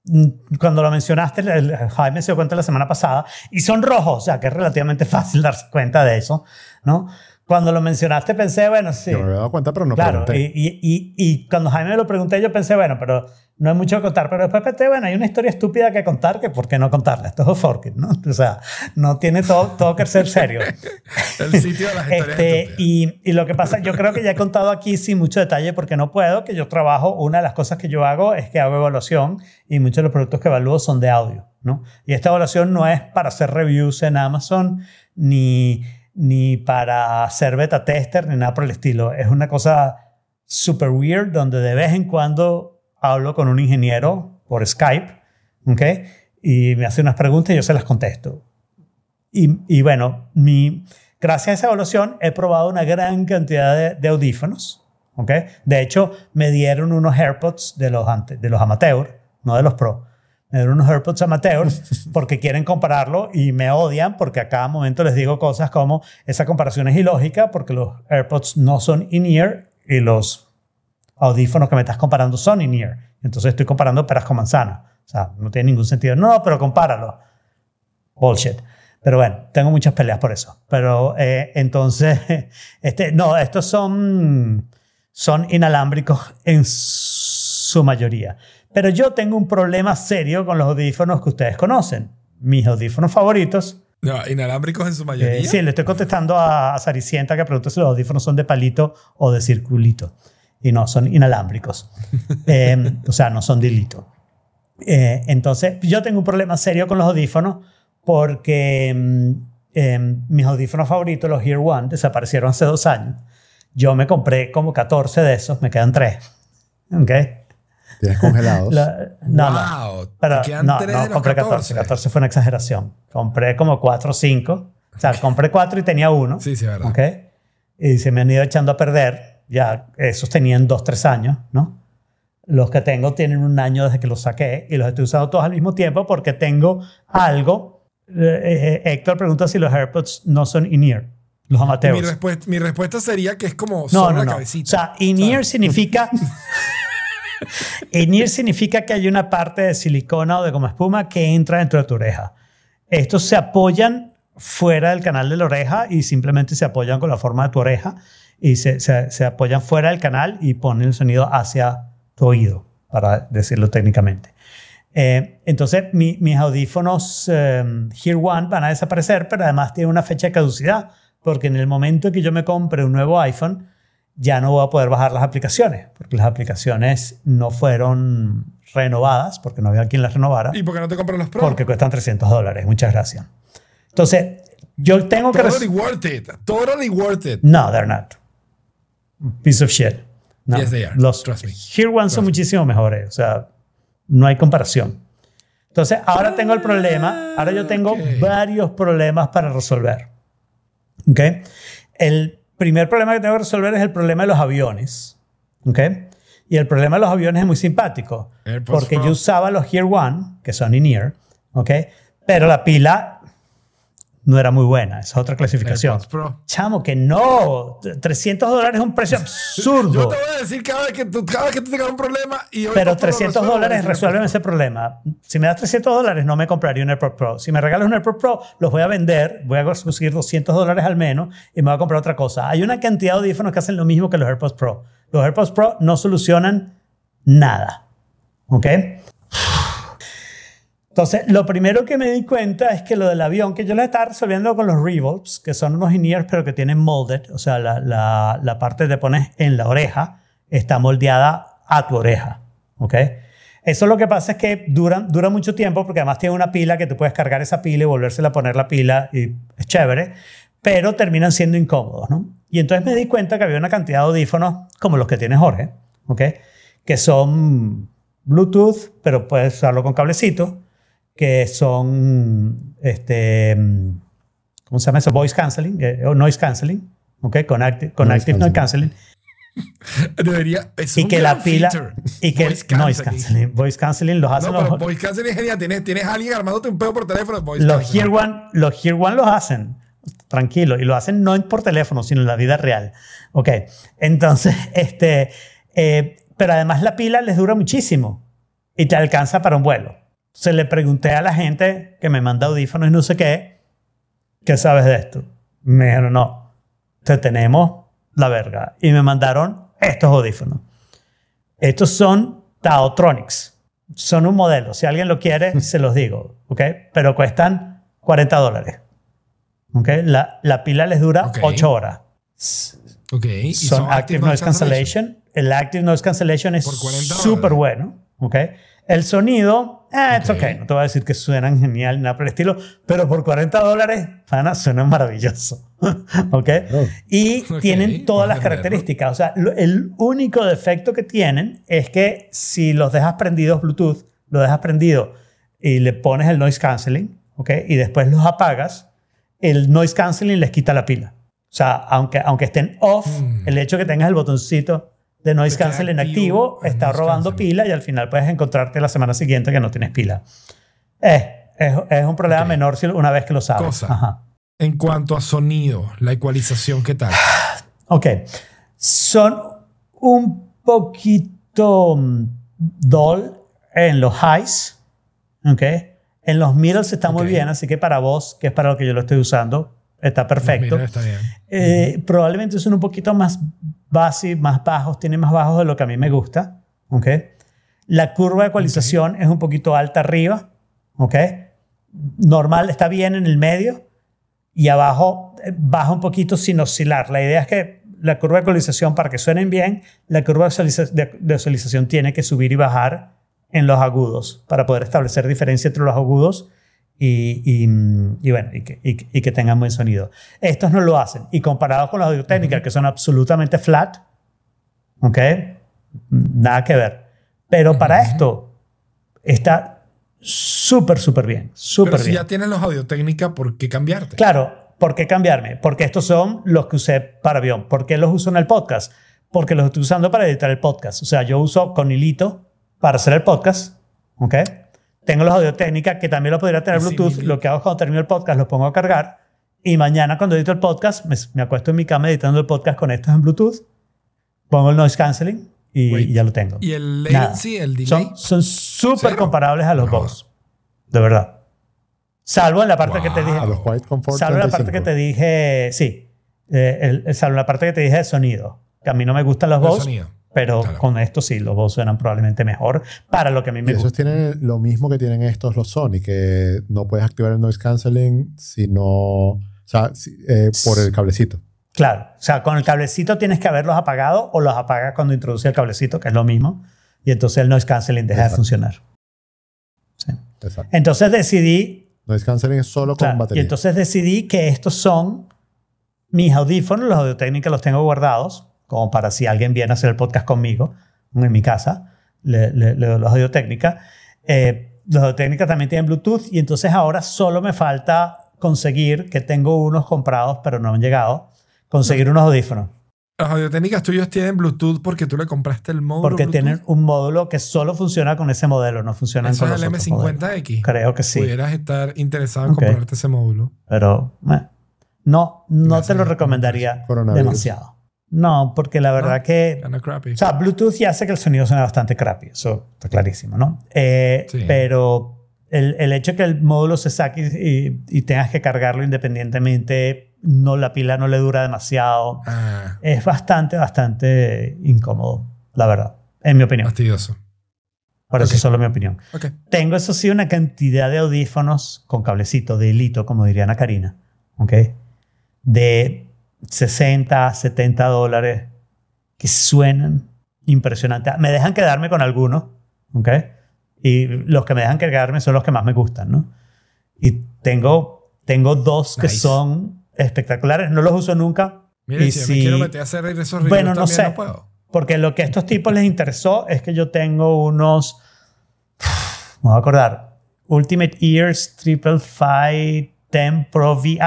mm, cuando lo mencionaste, el- el- Jaime se dio cuenta la semana pasada, y son rojos, o sea que es relativamente [laughs] fácil darse cuenta de eso, ¿no? Cuando lo mencionaste pensé, bueno, sí. Yo me había dado cuenta, pero no Claro, pregunté. y, y, y, y cuando Jaime me lo pregunté, yo pensé, bueno, pero no hay mucho que contar. Pero después pensé, bueno, hay una historia estúpida que contar, que ¿por qué no contarla? Esto es Forkit, ¿no? O sea, no tiene todo, todo que ser serio. [laughs] El sitio de las historias Este, y, y lo que pasa, yo creo que ya he contado aquí sin mucho detalle porque no puedo, que yo trabajo, una de las cosas que yo hago es que hago evaluación y muchos de los productos que evalúo son de audio, ¿no? Y esta evaluación no es para hacer reviews en Amazon ni, ni para hacer beta tester ni nada por el estilo. Es una cosa super weird donde de vez en cuando hablo con un ingeniero por Skype, ¿ok? Y me hace unas preguntas y yo se las contesto. Y, y bueno, mi, gracias a esa evaluación he probado una gran cantidad de, de audífonos. ¿ok? De hecho, me dieron unos AirPods de los, ante- de los amateur, no de los pro. Me dieron unos AirPods amateur [laughs] porque quieren compararlo y me odian porque a cada momento les digo cosas como esa comparación es ilógica porque los AirPods no son in-ear y los audífonos que me estás comparando son in-ear. Entonces estoy comparando peras con manzanas. O sea, no tiene ningún sentido. No, pero compáralo. bullshit. Pero bueno, tengo muchas peleas por eso. Pero eh, entonces, [laughs] este, no, estos son, son inalámbricos en su mayoría. Pero yo tengo un problema serio con los audífonos que ustedes conocen. Mis audífonos favoritos. No, inalámbricos en su mayoría. Eh, sí, le estoy contestando a, a Saricienta que pregunta si los audífonos son de palito o de circulito. Y no, son inalámbricos. [laughs] Eh, o sea, no son de hilito. Eh, entonces, yo tengo un problema serio con los audífonos porque em, mis audífonos favoritos, los Ear One, desaparecieron hace dos años. Yo me compré como 14 de esos, me quedan 3. ¿Ok? Tienes congelados. [laughs] La- no, no. Wow, Pero, te quedan no, no, de los compré 14. 14 fue una exageración. Compré como 4 o 5. O sea, compré 4 y tenía uno. Sí, sí, es verdad. ¿Ok? Y se me han ido echando a perder. Ya esos tenían 2, 3 años, ¿no? Los que tengo tienen un año desde que los saqué y los estoy usando todos al mismo tiempo porque tengo algo. Eh, eh, Héctor pregunta si los AirPods no son in-ear, los Mi, amateurs. respuesta, mi respuesta sería que es como No, solo no, la no. O cabecita. sea, in-ear significa. [laughs] in-ear significa que hay una parte de silicona o de goma espuma que entra dentro de tu oreja. Estos se apoyan fuera del canal de la oreja y simplemente se apoyan con la forma de tu oreja y se, se- se apoyan fuera del canal y ponen el sonido hacia tu oído, para decirlo técnicamente. Eh, entonces, mi- mis audífonos eh, Hear One van a desaparecer, pero además tienen una fecha de caducidad, porque en el momento que yo me compre un nuevo iPhone, ya no voy a poder bajar las aplicaciones, porque las aplicaciones no fueron renovadas, porque no había quien las renovara, ¿Y por qué no te compras los Pro? porque cuestan 300 dólares. Muchas gracias. Entonces, yo tengo que... Totally worth it. Totally worth it. No, they're not. Piece of shit. No. Yes, they are. Los Trust me. Here One son muchísimo mejores. O sea, no hay comparación. Entonces, ahora tengo el problema. Ahora yo tengo varios problemas para resolver. ¿Ok? El primer problema que tengo que resolver es el problema de los aviones. ¿Ok? Y el problema de los aviones es muy simpático. AirPods porque Pro. yo usaba los Here One, que son in-ear. ¿Ok? Pero la pila no era muy buena. Esa es otra clasificación. Pro. Chamo, que no. 300 dólares es un precio Yo absurdo. te voy a decir cada vez que tú, cada vez que tú tengas un problema y hoy Pero por favor 300 resuelve, dólares resuelve. resuelven ese problema. Si me das 300 dólares, no me compraría un AirPod Pro. Si me regalas un AirPod Pro, los voy a vender, voy a conseguir 200 dólares al menos y me voy a comprar otra cosa. Hay una cantidad de audífonos que hacen lo mismo que los AirPods Pro. Los AirPods Pro no solucionan nada. ¿Ok? Entonces, lo primero que me di cuenta es que lo del avión, que yo lo estaba resolviendo con los Revolves, que son unos in pero que tienen molded, o sea, la, la, la parte que te pones en la oreja está moldeada a tu oreja. ¿Ok? Eso lo que pasa es que dura, dura mucho tiempo porque además tiene una pila que tú puedes cargar esa pila y volvérsela a poner la pila y es chévere, pero terminan siendo incómodos, ¿no? Y entonces me di cuenta que había una cantidad de audífonos como los que tiene Jorge, ¿ok? Que son Bluetooth, pero puedes usarlo con cablecito, que son, este, ¿cómo se llama eso? Voice canceling, eh, o noise canceling, ¿ok? Con, acti- con Noise active noise canceling. [laughs] Debería. Es Y un que la pila, feature. y que Voice noise canceling. canceling, voice canceling los hacen No, pero los, voice canceling es genial. Tienes, tienes a alguien armándote un pedo por teléfono. Voice los canceling. Hear One, los Hear One los hacen, tranquilo, y lo hacen no por teléfono, sino en la vida real. Ok, entonces, [laughs] este, eh, pero además la pila les dura muchísimo y te alcanza para un vuelo. Se le pregunté a la gente que me manda audífonos y no sé qué, ¿qué sabes de esto? Me dijeron, no, te tenemos la verga. Y me mandaron estos audífonos. Estos son Taotronics. Son un modelo. Si alguien lo quiere, [laughs] se los digo. ¿ok? Pero cuestan 40 dólares. ¿ok? La, la pila les dura Ok. 8 horas. Ok. y Son, Active Noise Cancellation. El Active Noise Cancellation es Por 40 súper bueno. ¿ok? El sonido, eh, it's Ok. okay. No te voy a decir que suenan genial ni nada por el estilo, pero por 40 dólares, pana, suenan maravilloso. [laughs] ¿ok? Oh. Y Ok, tienen todas las características. O sea, lo- el único defecto que tienen es que si los dejas prendidos Bluetooth, lo dejas prendido y le pones el noise canceling, ¿ok? Y después los apagas, el noise canceling les quita la pila. O sea, aunque, aunque estén off, Mm. el hecho que tengas el botoncito de noise queda canceling activo está robando pila y al final puedes encontrarte la semana siguiente que no tienes pila. Eh, es, es un problema menor si una vez que lo sabes. Cosa. Ajá. En cuanto a sonido, la ecualización, ¿qué tal? [sighs] Ok. Son un poquito mm, dull en los highs. Ok. En los middles está muy bien, así que para vos, que es para lo que yo lo estoy usando, está perfecto. Mira, está bien. Eh, Probablemente son un poquito más básicos, más bajos, tienen más bajos de lo que a mí me gusta. ¿ok? La curva de ecualización es un poquito alta arriba. ¿ok? Normal está bien en el medio y abajo eh, baja un poquito sin oscilar. La idea es que la curva de ecualización, para que suenen bien, la curva de oscilización tiene que subir y bajar en los agudos para poder establecer diferencia entre los agudos y, y, mm, y bueno, y que, y que- tengan buen sonido. Estos no lo hacen. Y comparado con las audio técnicas, que son absolutamente flat, ¿ok? Nada que ver. Pero para esto está súper, súper bien. Súper Pero si bien. ya tienes los audio técnica, ¿por qué cambiarte? Claro, ¿por qué cambiarme? Porque estos son los que usé para avión. ¿Por qué los uso en el podcast? Porque los estoy usando para editar el podcast. O sea, yo uso con hilito para hacer el podcast. ¿Ok? Tengo los audio técnica que también lo podría tener Bluetooth. hilito. Lo que hago es cuando termino el podcast, los pongo a cargar. Y mañana, cuando edito el podcast, me, me acuesto en mi cama editando el podcast con estos en Bluetooth. Pongo el noise canceling y, Wait. ya lo tengo. Y el latency, el delay. Son súper comparables a los No. Bose. De verdad. Salvo en la parte que te dije. A los Quiet Comfort Salvo la parte que 35. te dije, sí, eh, el- el- salvo la parte que te dije de sonido, que a mí no me gustan los Bose, sonido. Pero Claro. con esto sí, los Bose suenan probablemente mejor para lo que a mí Y me esos gusta. tienen lo mismo que tienen estos los Sony, que no puedes activar el noise canceling sino, o sea, si- eh, por el cablecito. Claro, o sea, con el cablecito tienes que haberlos apagado o los apagas cuando introduce el cablecito, que es lo mismo, y entonces el noise canceling deja de Exacto. funcionar. Sí. Exacto. Entonces decidí Noise canceling es solo con Claro, y batería. entonces decidí que estos son mis audífonos, los audio técnicas los tengo guardados, como para si alguien viene a hacer el podcast conmigo en mi casa, le, le- le doy los audio técnicas. Eh, los audio técnicas también tienen Bluetooth y entonces ahora solo me falta conseguir, que tengo unos comprados pero no han llegado, conseguir unos audífonos. Los audio técnicas tuyos tienen Bluetooth porque tú le compraste el módulo. Porque Bluetooth. tienen un módulo que solo funciona con ese modelo, no funcionan Eso con los el otros modelos. M50X. Creo que sí. Pudieras estar interesado en Ok. comprarte ese módulo. Pero eh, no, no Gracias, te lo recomendaría demasiado. No, porque la verdad No, que... Crappy. O sea, Bluetooth ya hace que el sonido suene bastante crappy, eso está clarísimo, ¿no? Eh, Sí. Pero el, el hecho de que el módulo se saque y, y tengas que cargarlo independientemente, no, la pila no le dura demasiado, ah, es bastante, bastante incómodo, la verdad, en mi opinión. fastidioso. Por eso Ok. es solo mi opinión. Ok. Tengo, eso sí, una cantidad de audífonos con cablecito, de hilito, como diría Ana Karina, ¿ok? De 60, 70 dólares que suenan impresionante. Me dejan quedarme con algunos, ¿ok? Y los que me dejan quedarme son los que más me gustan, ¿no? Y tengo, tengo dos que Nice. son espectaculares. No los uso nunca. Mira, Y si, si- me quiero meter a hacer esos reviews Bueno, no sé. no puedo. Porque lo que a estos tipos les interesó es que yo tengo unos. Me voy a acordar. Ultimate Ears Triple Five 10 Pro VI.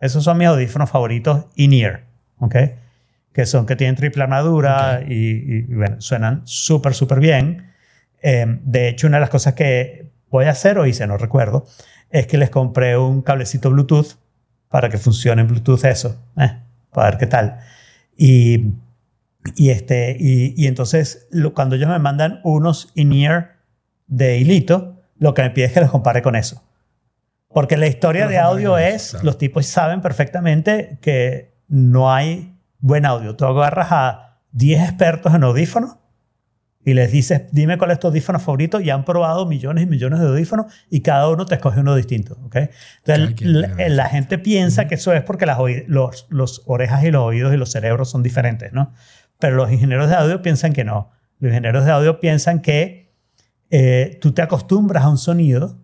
Esos son mis audífonos favoritos in-ear. ¿Ok? Que son que tienen triple armadura y, y, y, bueno, suenan súper, súper bien. Eh, de hecho, una de las cosas que voy a hacer o hice, no recuerdo, es que les compré un cablecito Bluetooth para que funcione en Bluetooth eso. Eh, para ver qué tal. Y y, este, y, y entonces, lo- cuando ellos me mandan unos in-ear de hilito, lo que me pide es que los compare con eso. Porque la historia de audio es, claro. los tipos saben perfectamente que no hay buen audio. Tú agarras a 10 expertos en audífonos y les dices, dime cuál es tu audífono favorito y han probado millones y millones de audífonos y cada uno te escoge uno distinto. ¿ok? Cada Entonces, la, gente piensa que eso es porque las oí- los, los orejas y los oídos y los cerebros son diferentes, ¿no? Pero los ingenieros de audio piensan que no. Los ingenieros de audio piensan que eh, tú te acostumbras a un sonido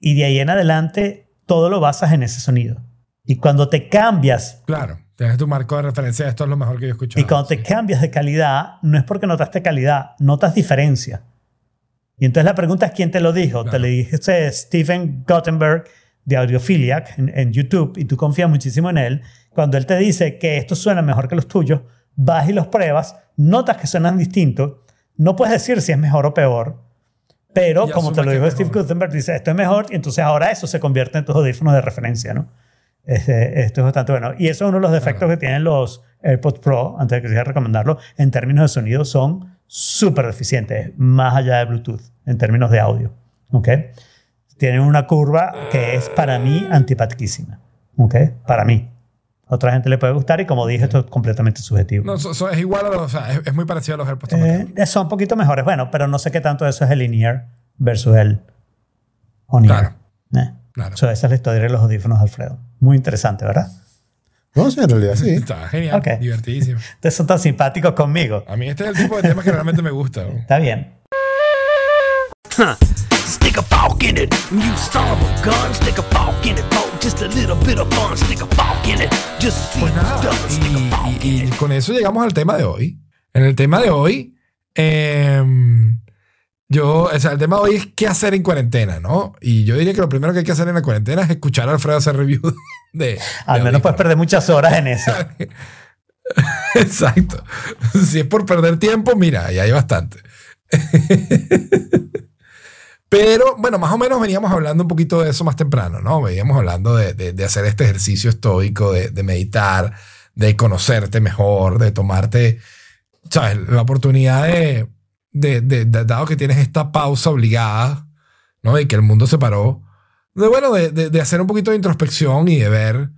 y de ahí en adelante todo lo basas en ese sonido. Y cuando te cambias Claro. Tienes tu marco de referencia. Esto es lo mejor que yo he escuchado. y cuando te Sí. cambias de calidad, no es porque notaste calidad, notas diferencia. Y entonces la pregunta es quién te lo dijo. Claro. Te lo dijiste Stephen Gottenberg de Audiophiliac en, en YouTube y tú confías muchísimo en él. Cuando él te dice que estos suenan mejor que los tuyos, vas y los pruebas, notas que suenan distintos. No puedes decir si es mejor o peor, pero como te lo dijo Steve mejor. Guttenberg, dice esto es mejor y entonces ahora eso se convierte en tus audífonos de referencia, ¿no? Este, esto es bastante bueno. Y eso es uno de los defectos Claro. que tienen los AirPods Pro, antes de que quisiera recomendarlo, en términos de sonido son súper deficientes, más allá de Bluetooth, en términos de audio. ¿ok? tienen una curva que es para mí antipatiquísima. ¿Ok? Para mí. Otra gente le puede gustar y como dije, esto es completamente subjetivo. No, so- so- es igual a los, o sea, es, es muy parecido a los AirPods. Eh, son un poquito mejores, bueno, pero no sé qué tanto eso es el in-ear versus el on-ear. Eh. Claro. So, esa es la historia de los audífonos de Alfredo. Muy interesante, ¿verdad? No, sí, en realidad sí. [laughs] Está genial, Ok. divertidísimo. [laughs] Ustedes son tan simpáticos conmigo. A mí este es el tipo de temas que realmente me gusta. ¿no? [laughs] Está bien. Huh. Stick a fork in it, you son of a gun. Stick a fork in it, just a little bit of fun. Stick a fork in it, just see Pues what's nada, done. Stick a fork y, in y- it. y con eso llegamos al tema de hoy. En el tema de hoy, em, yo, o sea, el tema de hoy es qué hacer en cuarentena, ¿no? Y yo diría que lo primero que hay que hacer en la cuarentena es escuchar a Alfredo hacer review [laughs] de. de Al menos puedes perder muchas horas en eso. [laughs] Exacto. Si es por perder tiempo, mira, ahí hay bastante. [laughs] Pero bueno, más o menos veníamos hablando un poquito de eso más temprano, ¿no? Veníamos hablando de, de- de hacer este ejercicio estoico, de, de meditar, de conocerte mejor, de tomarte, ¿sabes? La oportunidad de, dado que tienes esta pausa obligada, ¿no? Y que el mundo se paró, de bueno, de, hacer un poquito de introspección y de ver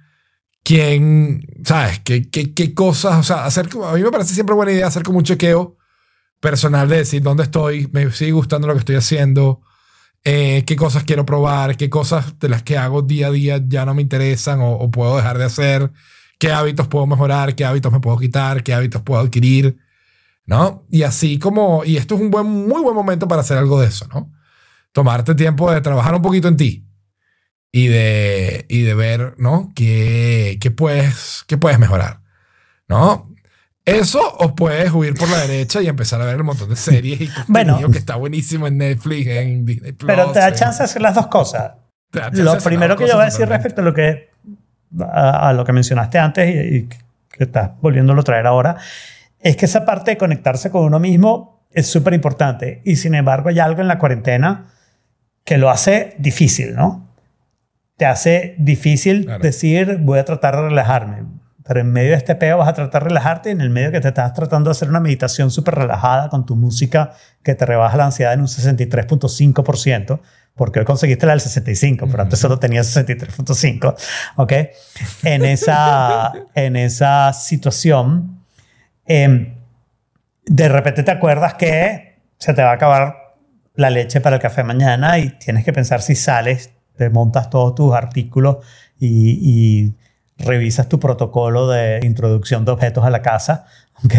quién, ¿sabes? ¿Qué, qué, qué cosas? O sea, hacer, a mí me parece siempre buena idea hacer como un chequeo personal de decir dónde estoy, me sigue gustando lo que estoy haciendo, eh, qué cosas quiero probar, qué cosas de las que hago día a día ya no me interesan o, puedo dejar de hacer, qué hábitos puedo mejorar, qué hábitos me puedo quitar, qué hábitos puedo adquirir, ¿no? Y así como, y esto es un buen, muy buen momento para hacer algo de eso, ¿no? Tomarte tiempo de trabajar un poquito en ti y de, y de ver, ¿no? ¿Qué, qué, puedes, qué puedes mejorar, ¿no? Eso o puedes huir por la derecha y empezar a ver un montón de series y contenido Bueno. que está buenísimo en Netflix, en Disney Plus. Pero te da chance de hacer las dos cosas. Lo primero que yo voy a decir respecto a lo que, a, a lo que mencionaste antes y, y que estás volviéndolo a traer ahora, es que esa parte de conectarse con uno mismo es súper importante. Y sin embargo, hay algo en la cuarentena que lo hace difícil, ¿no? Te hace difícil Claro. decir, voy a tratar de relajarme. Pero en medio de este peo vas a tratar de relajarte y en el medio que te estás tratando de hacer una meditación súper relajada con tu música que te rebaja la ansiedad en un 63.5%, porque hoy conseguiste la del 65, pero antes solo tenía 63.5, ¿ok? En esa, [laughs] en esa situación, em, de repente te acuerdas que se te va a acabar la leche para el café mañana y tienes que pensar si sales, te montas todos tus artículos y, y revisas tu protocolo de introducción de objetos a la casa, [laughs] ¿ok?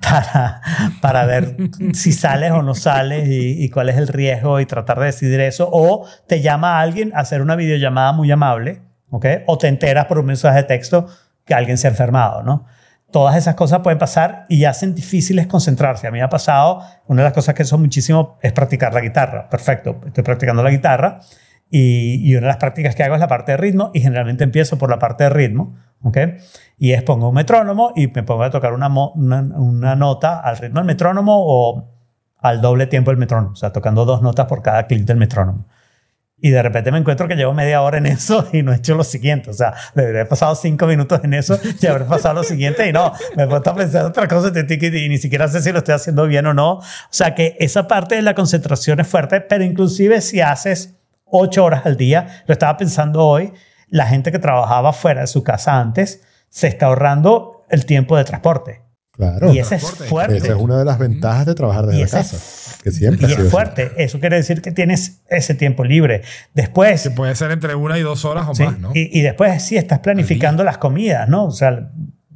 para, para ver [laughs] si sales o no sales y, y cuál es el riesgo y tratar de decidir eso. O te llama a alguien a hacer una videollamada muy amable, ¿ok? O te enteras por un mensaje de texto que alguien se ha enfermado, ¿no? Todas esas cosas pueden pasar y hacen difíciles concentrarse. A mí me ha pasado, una de las cosas que son muchísimo es practicar la guitarra. Perfecto, estoy practicando la guitarra y, y una de las prácticas que hago es la parte de ritmo y generalmente empiezo por la parte de ritmo, ¿ok? Y es pongo un metrónomo y me pongo a tocar una, una, una nota al ritmo del metrónomo o al doble tiempo del metrónomo, o sea, tocando dos notas por cada clic del metrónomo. Y de repente me encuentro que llevo media hora en eso [laughs] y no he hecho lo siguiente. O sea, debería haber pasado cinco minutos en eso y haber pasado lo siguiente y no, me he puesto a pensar otra cosa y ni siquiera sé si lo estoy haciendo bien o no. O sea, que esa parte de la concentración es fuerte, pero inclusive si haces ocho horas al día, lo estaba pensando hoy, la gente que trabajaba fuera de su casa antes se está ahorrando el tiempo de transporte. Claro. y ese es fuerte. Esa es una de las ventajas de trabajar desde la casa. es- Que siempre Y es así. fuerte. Eso quiere decir que tienes ese tiempo libre. Después, Que puede ser entre una y dos horas o Sí, más, ¿no? y, y después sí estás planificando las comidas, ¿no? O sea,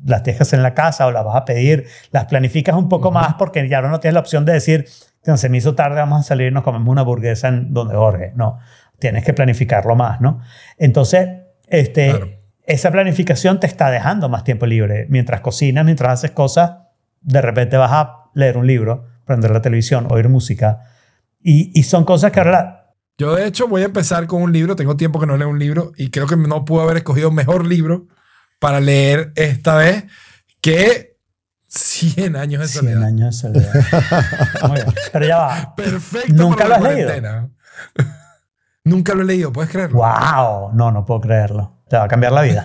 las dejas en la casa o las vas a pedir, las planificas un poco más porque ya no tienes la opción de decir, "No, se me hizo tarde, vamos a salir y nos comemos una hamburguesa en donde Jorge. No, tienes que planificarlo más, ¿no? Entonces, este, Claro. esa planificación te está dejando más tiempo libre. Mientras cocinas, mientras haces cosas, de repente vas a leer un libro, prender la televisión, oír música. Y, y son cosas que ahora Yo, de hecho, voy a empezar con un libro. Tengo tiempo que no leo un libro y creo que no pude haber escogido mejor libro para leer esta vez que 100 años de 100 soledad. años de soledad. [laughs] Muy bien. Pero ya va. Perfecto. ¿Nunca para lo has leído? Nunca lo he leído, ¿puedes creerlo? ¡Wow! No, no puedo creerlo. Te va a cambiar la vida.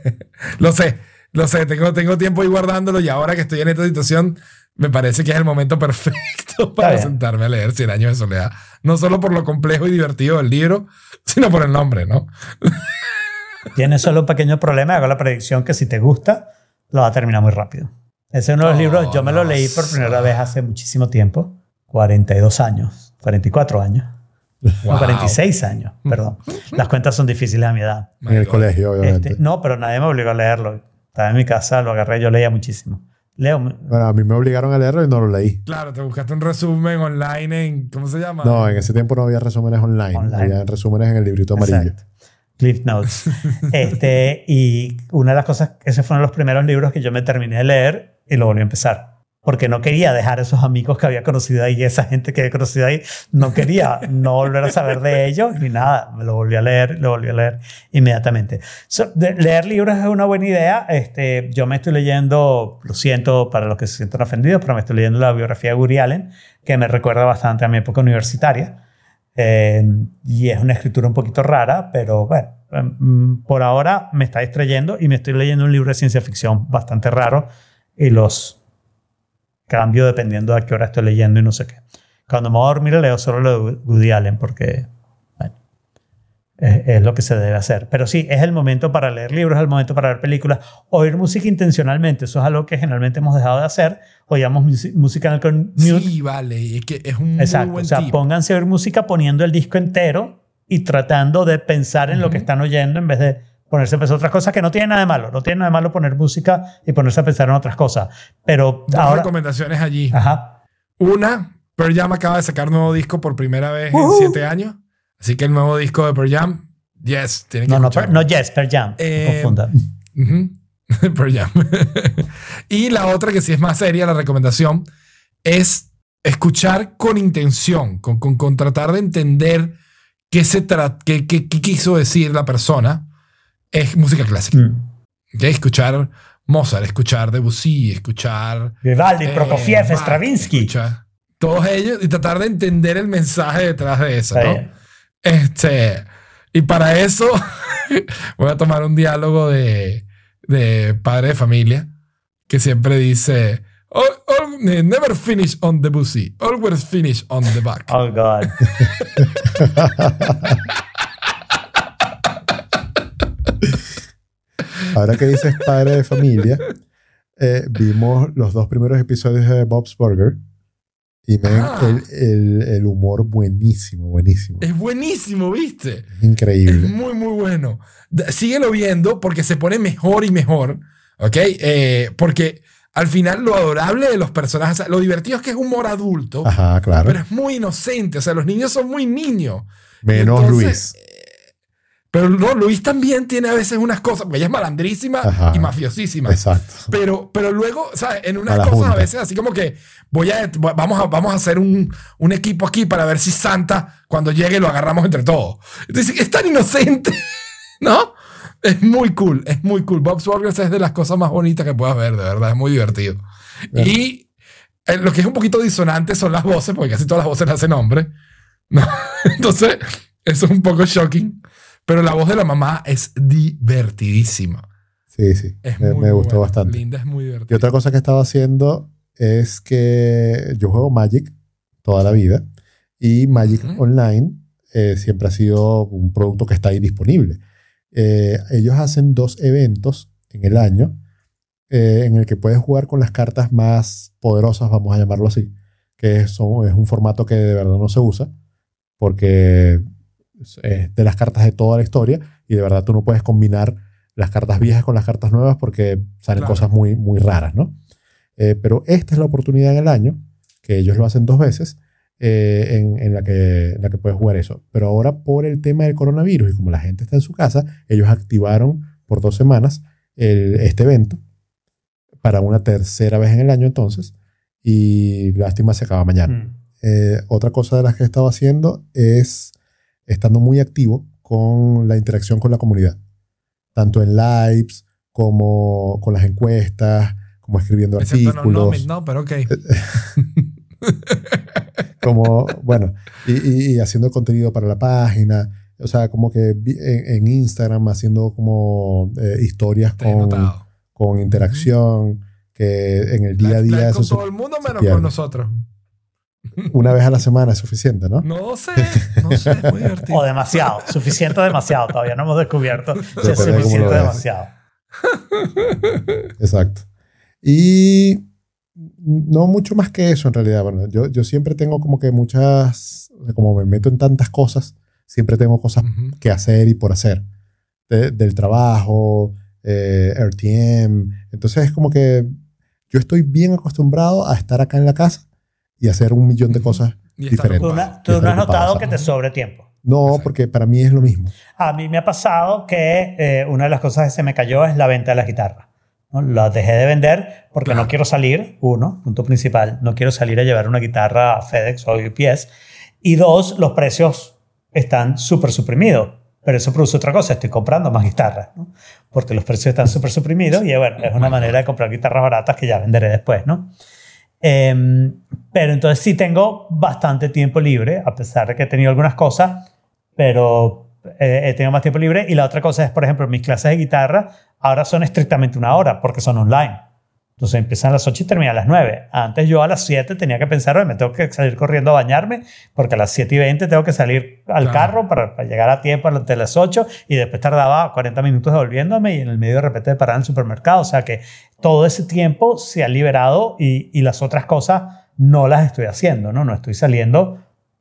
[laughs] Lo sé, lo sé. Tengo, tengo tiempo ahí guardándolo y ahora que estoy en esta situación, me parece que es el momento perfecto [laughs] para sentarme a leer 100 años de soledad no solo por lo complejo y divertido del libro, sino por el nombre, ¿no? [laughs] Tiene solo un pequeño problema. Hago la predicción que si te gusta, lo va a terminar muy rápido. Ese es uno de los Oh, libros, yo me lo no leí por primera vez hace muchísimo tiempo. 42 años, 44 años, no, Wow. 46 años, perdón. Las cuentas son difíciles a mi edad. En el colegio, obviamente. Este, no, pero nadie me obligó a leerlo. Estaba en mi casa, lo agarré, yo leía muchísimo. Leo, Bueno, a mí me obligaron a leerlo y no lo leí. Claro, te buscaste un resumen online en. ¿Cómo se llama? No, en ese tiempo no había resúmenes online. Online. Había resúmenes en el librito amarillo. Exacto. Cliff Notes. [laughs] este, y una de las cosas, ese fue uno de los primeros libros que yo me terminé de leer y lo volví a empezar. Porque no quería dejar esos amigos que había conocido ahí, esa gente que había conocido ahí, no quería no volver a saber de ellos ni nada. Me lo volví a leer, lo volví a leer inmediatamente. So, de- leer libros es una buena idea. Este, yo me estoy leyendo, lo siento para los que se sientan ofendidos, pero me estoy leyendo la biografía de Woody Allen, que me recuerda bastante a mi época universitaria. Eh, y es una escritura un poquito rara, pero bueno, em, por ahora me está distrayendo y me estoy leyendo un libro de ciencia ficción bastante raro y los cambio dependiendo a qué hora estoy leyendo y no sé qué. Cuando me voy a dormir leo solo lo de Woody Allen porque bueno, es, es lo que se debe hacer. Pero sí, es el momento para leer libros, es el momento para ver películas, oír música intencionalmente. Eso es algo que generalmente hemos dejado de hacer. Oíamos música en el con- mute Sí, vale. Es que es un muy Exacto. buen O sea, pónganse a oír música poniendo el disco entero y tratando de pensar en lo que están oyendo en vez de ponerse a pensar otras cosas que no tiene nada de malo. No tiene nada de malo poner música y ponerse a pensar en otras cosas. Pero Dos ahora. recomendaciones allí. Ajá. Una, Pearl Jam acaba de sacar nuevo disco por primera vez en Ujú. siete años. Así que el nuevo disco de Pearl Jam, yes, tienen que No, no, no, Yes, Pearl Jam. Eh, no confunda. Ujú. [laughs] Pearl Jam. [laughs] y la otra, que sí es más seria, la recomendación, es escuchar con intención, con, con, con tratar de entender qué, se qué, qué- qué quiso decir la persona. Es música clásica. Mm. Escuchar Mozart, escuchar Debussy, escuchar Vivaldi, eh, Prokofiev, Bach, Stravinsky. escuchar todos ellos y tratar de entender el mensaje detrás de eso, ¿no? bien. Este, y para eso [laughs] voy a tomar un diálogo de, de padre de familia que siempre dice, "Al- al- never finish on Debussy, always finish on the back. Oh, God. [laughs] Ahora que dices padre de familia, eh, vimos los dos primeros episodios de Bob's Burger y men, Ah. el, el- el humor buenísimo, buenísimo. Es buenísimo, ¿viste? Es Increíble. muy, muy bueno. Síguelo viendo porque se pone mejor y mejor, ¿ok? Eh, porque al final lo adorable de los personajes, o sea, lo divertido es que es humor adulto, Ajá, claro. pero es muy inocente, o sea, los niños son muy niños. Menos Entonces, Luis. Pero no, Luis también tiene a veces unas cosas, porque ella es malandrísima Ajá. y mafiosísima. Exacto. Pero, pero luego, ¿sabes? En unas cosas junta. a veces así como que voy a, vamos a, vamos a hacer un, un equipo aquí para ver si Santa cuando llegue lo agarramos entre todos. Entonces, es tan inocente, [laughs] ¿no? Es muy cool, es muy cool. Bob's Burgers es de las cosas más bonitas que puedas ver, de verdad, es muy divertido. Bien. Y eh, lo que es un poquito disonante son las voces, porque casi todas las voces las hacen hombre. ¿no? [laughs] Entonces, eso es un poco shocking. Pero la voz de la mamá es divertidísima. Sí, sí. Es Me, muy me gustó buena. bastante. Linda es muy divertida. Y otra cosa que he estado haciendo es que yo juego Magic toda la vida y Magic. Online eh, siempre ha sido un producto que está ahí disponible. Eh, ellos hacen dos eventos en el año eh, en el que puedes jugar con las cartas más poderosas, vamos a llamarlo así, que son, es un formato que de verdad no se usa porque es de las cartas de toda la historia y de verdad tú no puedes combinar las cartas viejas con las cartas nuevas porque salen Claro. cosas muy, muy raras, ¿no? Eh, pero esta es la oportunidad en el año, que ellos lo hacen dos veces, eh, en, en la que, en la que puedes jugar eso. Pero ahora por el tema del coronavirus y como la gente está en su casa, ellos activaron por dos semanas el- este evento para una tercera vez en el año entonces. Y lástima se acaba mañana. Mm. Eh, otra cosa de las que he estado haciendo es estando muy activo con la interacción con la comunidad, tanto en lives como con las encuestas, como escribiendo Excepto artículos, no, pero ok. [laughs] como, bueno, y, haciendo contenido para la página, o sea, como que en, en Instagram haciendo como eh, historias con, con interacción, que en el día a día eso con se- todo el mundo menos con nosotros. Una vez a la semana es suficiente, ¿no? No sé, no sé, es muy [laughs] divertido. O demasiado. Suficiente o demasiado. Todavía no hemos descubierto si es de suficiente o veas. demasiado. Exacto. Y no mucho más que eso en realidad. Bueno, yo, yo siempre tengo como que muchas, como me meto en tantas cosas, siempre tengo cosas que hacer y por hacer. De- del trabajo, eh, RTM. Entonces es como que yo estoy bien acostumbrado a estar acá en la casa y hacer un millón de cosas Y diferentes. Tú, no- tú no has notado ¿sabes? que te sobre tiempo. No, Exacto. porque para mí es lo mismo. A mí me ha pasado que eh, una de las cosas que se me cayó es la venta de las guitarras. ¿no? Las dejé de vender porque Claro. no quiero salir, uno, punto principal, no quiero salir a llevar una guitarra a FedEx o UPS. Y dos, los precios están súper suprimidos. Pero eso produce otra cosa, estoy comprando más guitarras, ¿no? porque los precios están súper suprimidos y bueno, es una manera de comprar guitarras baratas que ya venderé después. ¿no? Em, pero entonces sí tengo bastante tiempo libre, a pesar de que he tenido algunas cosas, pero eh, he tenido más tiempo libre. Y la otra cosa es, por ejemplo, mis clases de guitarra ahora son estrictamente una hora porque son online. Entonces empiezan a las 8 y terminan a las 9. Antes yo a las 7 tenía que pensar, "Oye, me tengo que salir corriendo a bañarme porque a las 7 y 20 tengo que salir al Claro. carro para, para llegar a tiempo ante las 8 y después tardaba 40 minutos devolviéndome y en el medio de repente de parar en el supermercado. O sea que todo ese tiempo se ha liberado y, y las otras cosas no las estoy haciendo, ¿no? No estoy saliendo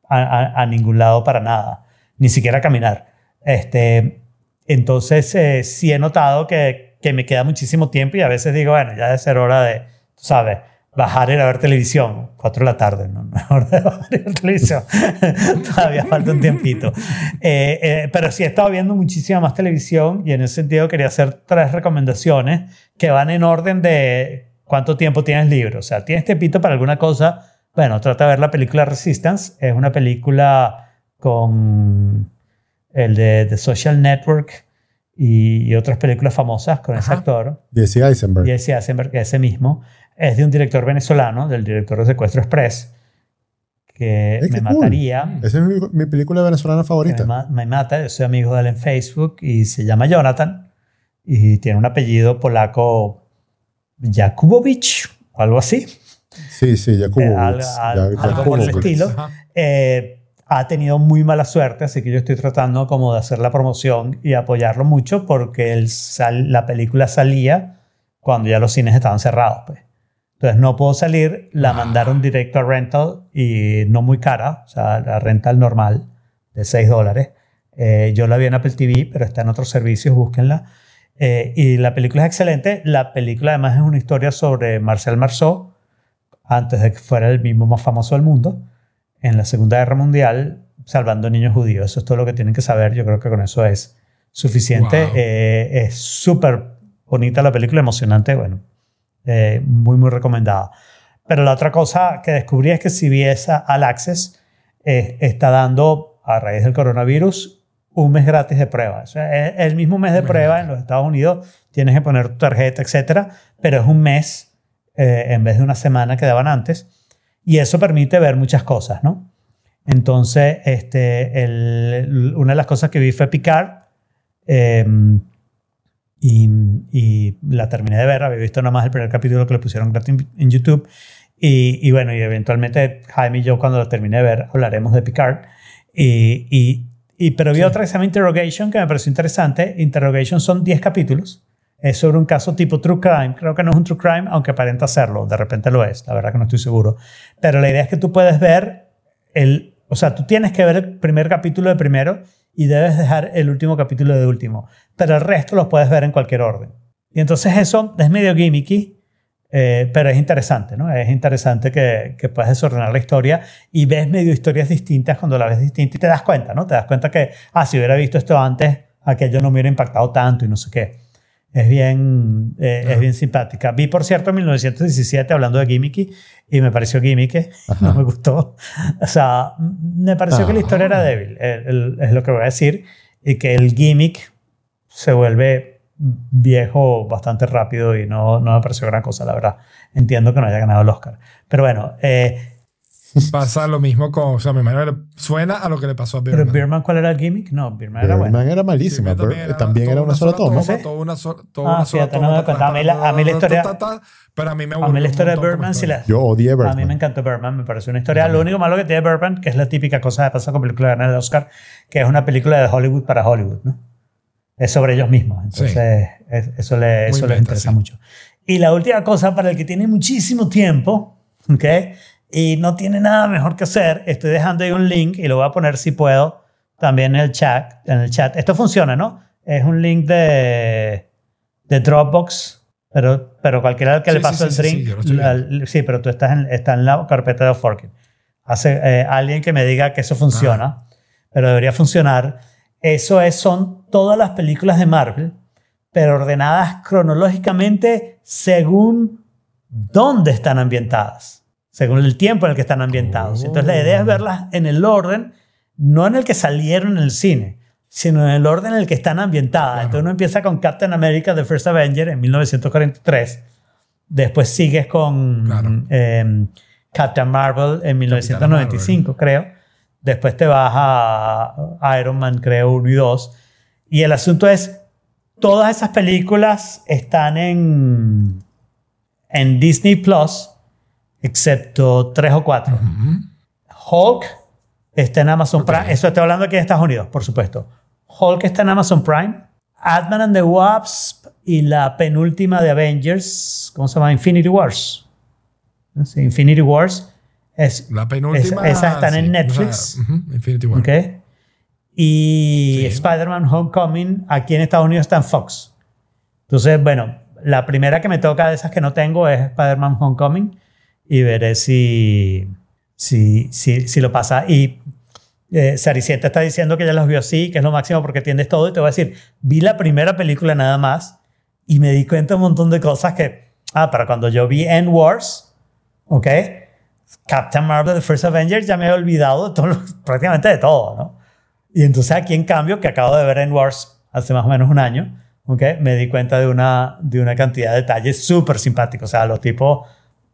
a, a- a ningún lado para nada, ni siquiera a caminar. Este, entonces, eh, sí he notado que, que me queda muchísimo tiempo y a veces digo, bueno, ya debe ser hora de, tú sabes, bajar y ir a ver televisión. Cuatro de la tarde, no, [laughs] no hora de bajar y ver televisión. [laughs] Todavía falta un tiempito. Eh, eh, pero sí he estado viendo muchísima más televisión y en ese sentido quería hacer tres recomendaciones que van en orden de cuánto tiempo tienes libre. O sea, tienes tiempito para alguna cosa. Bueno, trata de ver la película Resistance. Es una película con el de The Social Network y, y otras películas famosas con ese Ajá. actor. Jesse Eisenberg. Jesse Eisenberg, ese mismo. Es de un director venezolano, del director de Secuestro Express, que me cool. mataría. Esa es mi, mi película venezolana favorita. Me, me mata, yo soy amigo de él en Facebook y se llama Jonathan y tiene un apellido polaco Jakubowicz o algo así. Sí, sí, Jakubowicz. Eh, algo- algo por el estilo. Eh, ha tenido muy mala suerte, así que yo estoy tratando como de hacer la promoción y apoyarlo mucho porque el sal- la película salía cuando ya los cines estaban cerrados. Pues. Entonces no puedo salir, la mandaron directo a rental y no muy cara, o sea, la rental normal de 6 dólares. Eh, yo la vi en Apple TV, pero está en otros servicios, búsquenla. Eh, y la película es excelente. La película además es una historia sobre Marcel Marceau, antes de que fuera el mismo más famoso del mundo, en la Segunda Guerra Mundial, salvando niños judíos. Eso es todo lo que tienen que saber. Yo creo que con eso es suficiente. Wow. Eh, es súper bonita la película, emocionante. Bueno, eh, muy, muy recomendada. Pero la otra cosa que descubrí es que CBS All Access eh, está dando, a raíz del coronavirus, un mes gratis de prueba. O sea, es el mismo mes de prueba en los Estados Unidos, tienes que poner tu tarjeta, etcétera, pero es un mes eh, en vez de una semana que daban antes. Y eso permite ver muchas cosas, ¿no? Entonces, este, el- una de las cosas que vi fue Picard. eh, y, y la terminé de ver. Había visto nada más el primer capítulo que le pusieron gratis en- YouTube. Y, y bueno, y eventualmente Jaime y yo, cuando lo termine de ver, hablaremos de Picard. Y, y, y- pero vi Sí. otra que se llama Interrogation, que me pareció interesante. Interrogation son 10 capítulos. Es sobre un caso tipo True Crime. Creo que no es un True Crime, aunque aparenta serlo. De repente lo es. La verdad que no estoy seguro. Pero la idea es que tú puedes ver el... O sea, tú tienes que ver el primer capítulo de primero y debes dejar el último capítulo de último. Pero el resto los puedes ver en cualquier orden. Y entonces eso es medio gimmicky, eh, pero es interesante, ¿no? Es interesante que, que puedas desordenar la historia y ves medio historias distintas cuando la ves distinta y te das cuenta, ¿no? Te das cuenta que, ah, si hubiera visto esto antes, aquello no me hubiera impactado tanto y no sé qué. Es bien, eh, es bien simpática. Vi, por cierto, en 1917 hablando de gimmicky y me pareció gimmicky, [laughs] no me gustó. O sea, me pareció que la historia era Ah. débil, el- el- es lo que voy a decir, y que el gimmick se vuelve viejo bastante rápido y no, no me pareció gran cosa, la verdad. Entiendo que no haya ganado el Oscar. Pero bueno, eh, pasa lo mismo con. O sea, me imagino que suena a lo que le pasó a Pero Birdman. Birdman, ¿cuál era el gimmick? No, Birdman era bueno. Birdman era malísima. Birdman También, también era una sola toma. ¿Sí? Toda una sola, Ah, una sola fíjate, no me toma, cuenta. A mí la- a mí la historia- ta, ta, ta, Pero a mí me A mí la historia de Birdman sí la... Yo odié A Birdman. mí me encantó Birdman, me pareció una historia. Lo único malo que tiene Birdman, que es la típica cosa que pasa con películas ganan el Oscar, que es una película de Hollywood para Hollywood, ¿no? Es sobre ellos mismos. Entonces, es- eso, le, eso les interesa sí. mucho. Y la última cosa para el que tiene muchísimo tiempo, ¿ok? Y no tiene nada mejor que hacer, estoy dejando ahí un link y lo voy a poner si puedo también en el chat. En el chat. Esto funciona, ¿no? Es un link de, de Dropbox, pero, pero cualquiera al que Sí, le pasó sí, el sí, drink, sí, la- pero tú estás en, estás en la carpeta de Forking. Hace eh, alguien que me diga que eso funciona, pero debería funcionar. Eso es, son todas las películas de Marvel, pero ordenadas cronológicamente según dónde están ambientadas, según el tiempo en el que están ambientados. Entonces la idea es verlas en el orden, no en el que salieron en el cine, sino en el orden en el que están ambientadas. Entonces uno empieza con Captain America, The First Avenger, en 1943. Después sigues con Claro. eh, Captain Marvel en 1995, creo. Después te vas a Iron Man, creo, 1 y 2. Y el asunto es, todas esas películas están en, en Disney Plus, excepto 3 o 4. Ujú. Hulk está en Amazon. Prime. Eso estoy hablando aquí en Estados Unidos, por supuesto. Hulk está en Amazon Prime. Ant-Man and the Wasp y la penúltima de Avengers, ¿cómo se llama? Infinity Wars. Sí, Infinity Wars es, La penúltima. Esa- esas están en Netflix. Infinity War. ¿ok? Y Sí. Spider-Man Homecoming aquí en Estados Unidos está en Fox. Entonces, bueno, la primera que me toca de esas que no tengo es Spider-Man Homecoming y veré si, si, si, si lo pasa. Y eh, Saricienta está diciendo que ya los vio así, que es lo máximo porque entiendes todo. Y te voy a decir, vi la primera película nada más y me di cuenta un montón de cosas que, ah, para cuando yo vi End Wars, ¿ok? Captain Marvel, The First Avenger, ya me he olvidado de todo, [laughs] prácticamente de todo, ¿no? Y entonces aquí, en cambio, que acabo de ver End Wars hace más o menos un año, ¿ok? Me di cuenta de una, de una cantidad de detalles súper simpáticos. O sea, los tipos,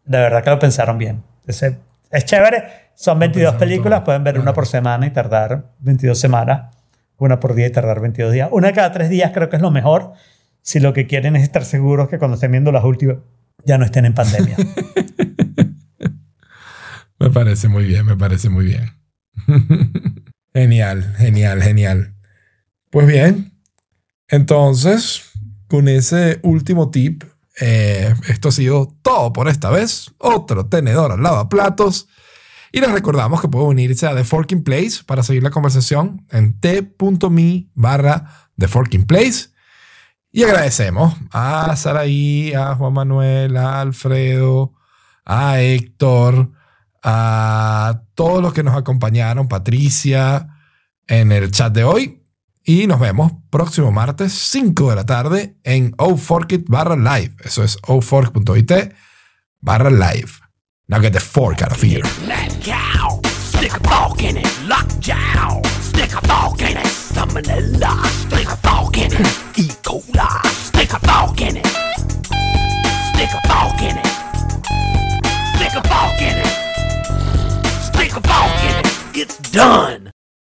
de verdad que lo pensaron bien. Ese- es chévere. Son 22 pensaron películas, todo, pueden ver una claro. por semana y tardar 22 semanas. Una por día y tardar 22 días. Una cada tres días creo que es lo mejor. Si lo que quieren es estar seguros que cuando estén viendo las últimas ya no estén en pandemia. [laughs] Me parece muy bien, me parece muy bien. [laughs] genial, genial, genial. Pues bien, entonces, con ese último tip, eh, esto ha sido todo por esta vez. Otro tenedor al lavaplatos. Y les recordamos que pueden unirse a The Forking Place para seguir la conversación en t.me barra The Forking Place. Y agradecemos a Saraí, a Juan Manuel, a Alfredo, a Héctor, a todos los que nos acompañaron, Patricia, en el chat de hoy. Y nos vemos próximo martes, 5 de la tarde, en oforkit barra live. Eso es ofork.it barra live. Now get the fork out of here. Mad cow, stick a fork in it, lockjaw, stick a fork in it, salmonella, stick a fork in it, E. coli, stick a fork in it, stick a fork in it, stick a fork in it, stick a fork in it, it's done.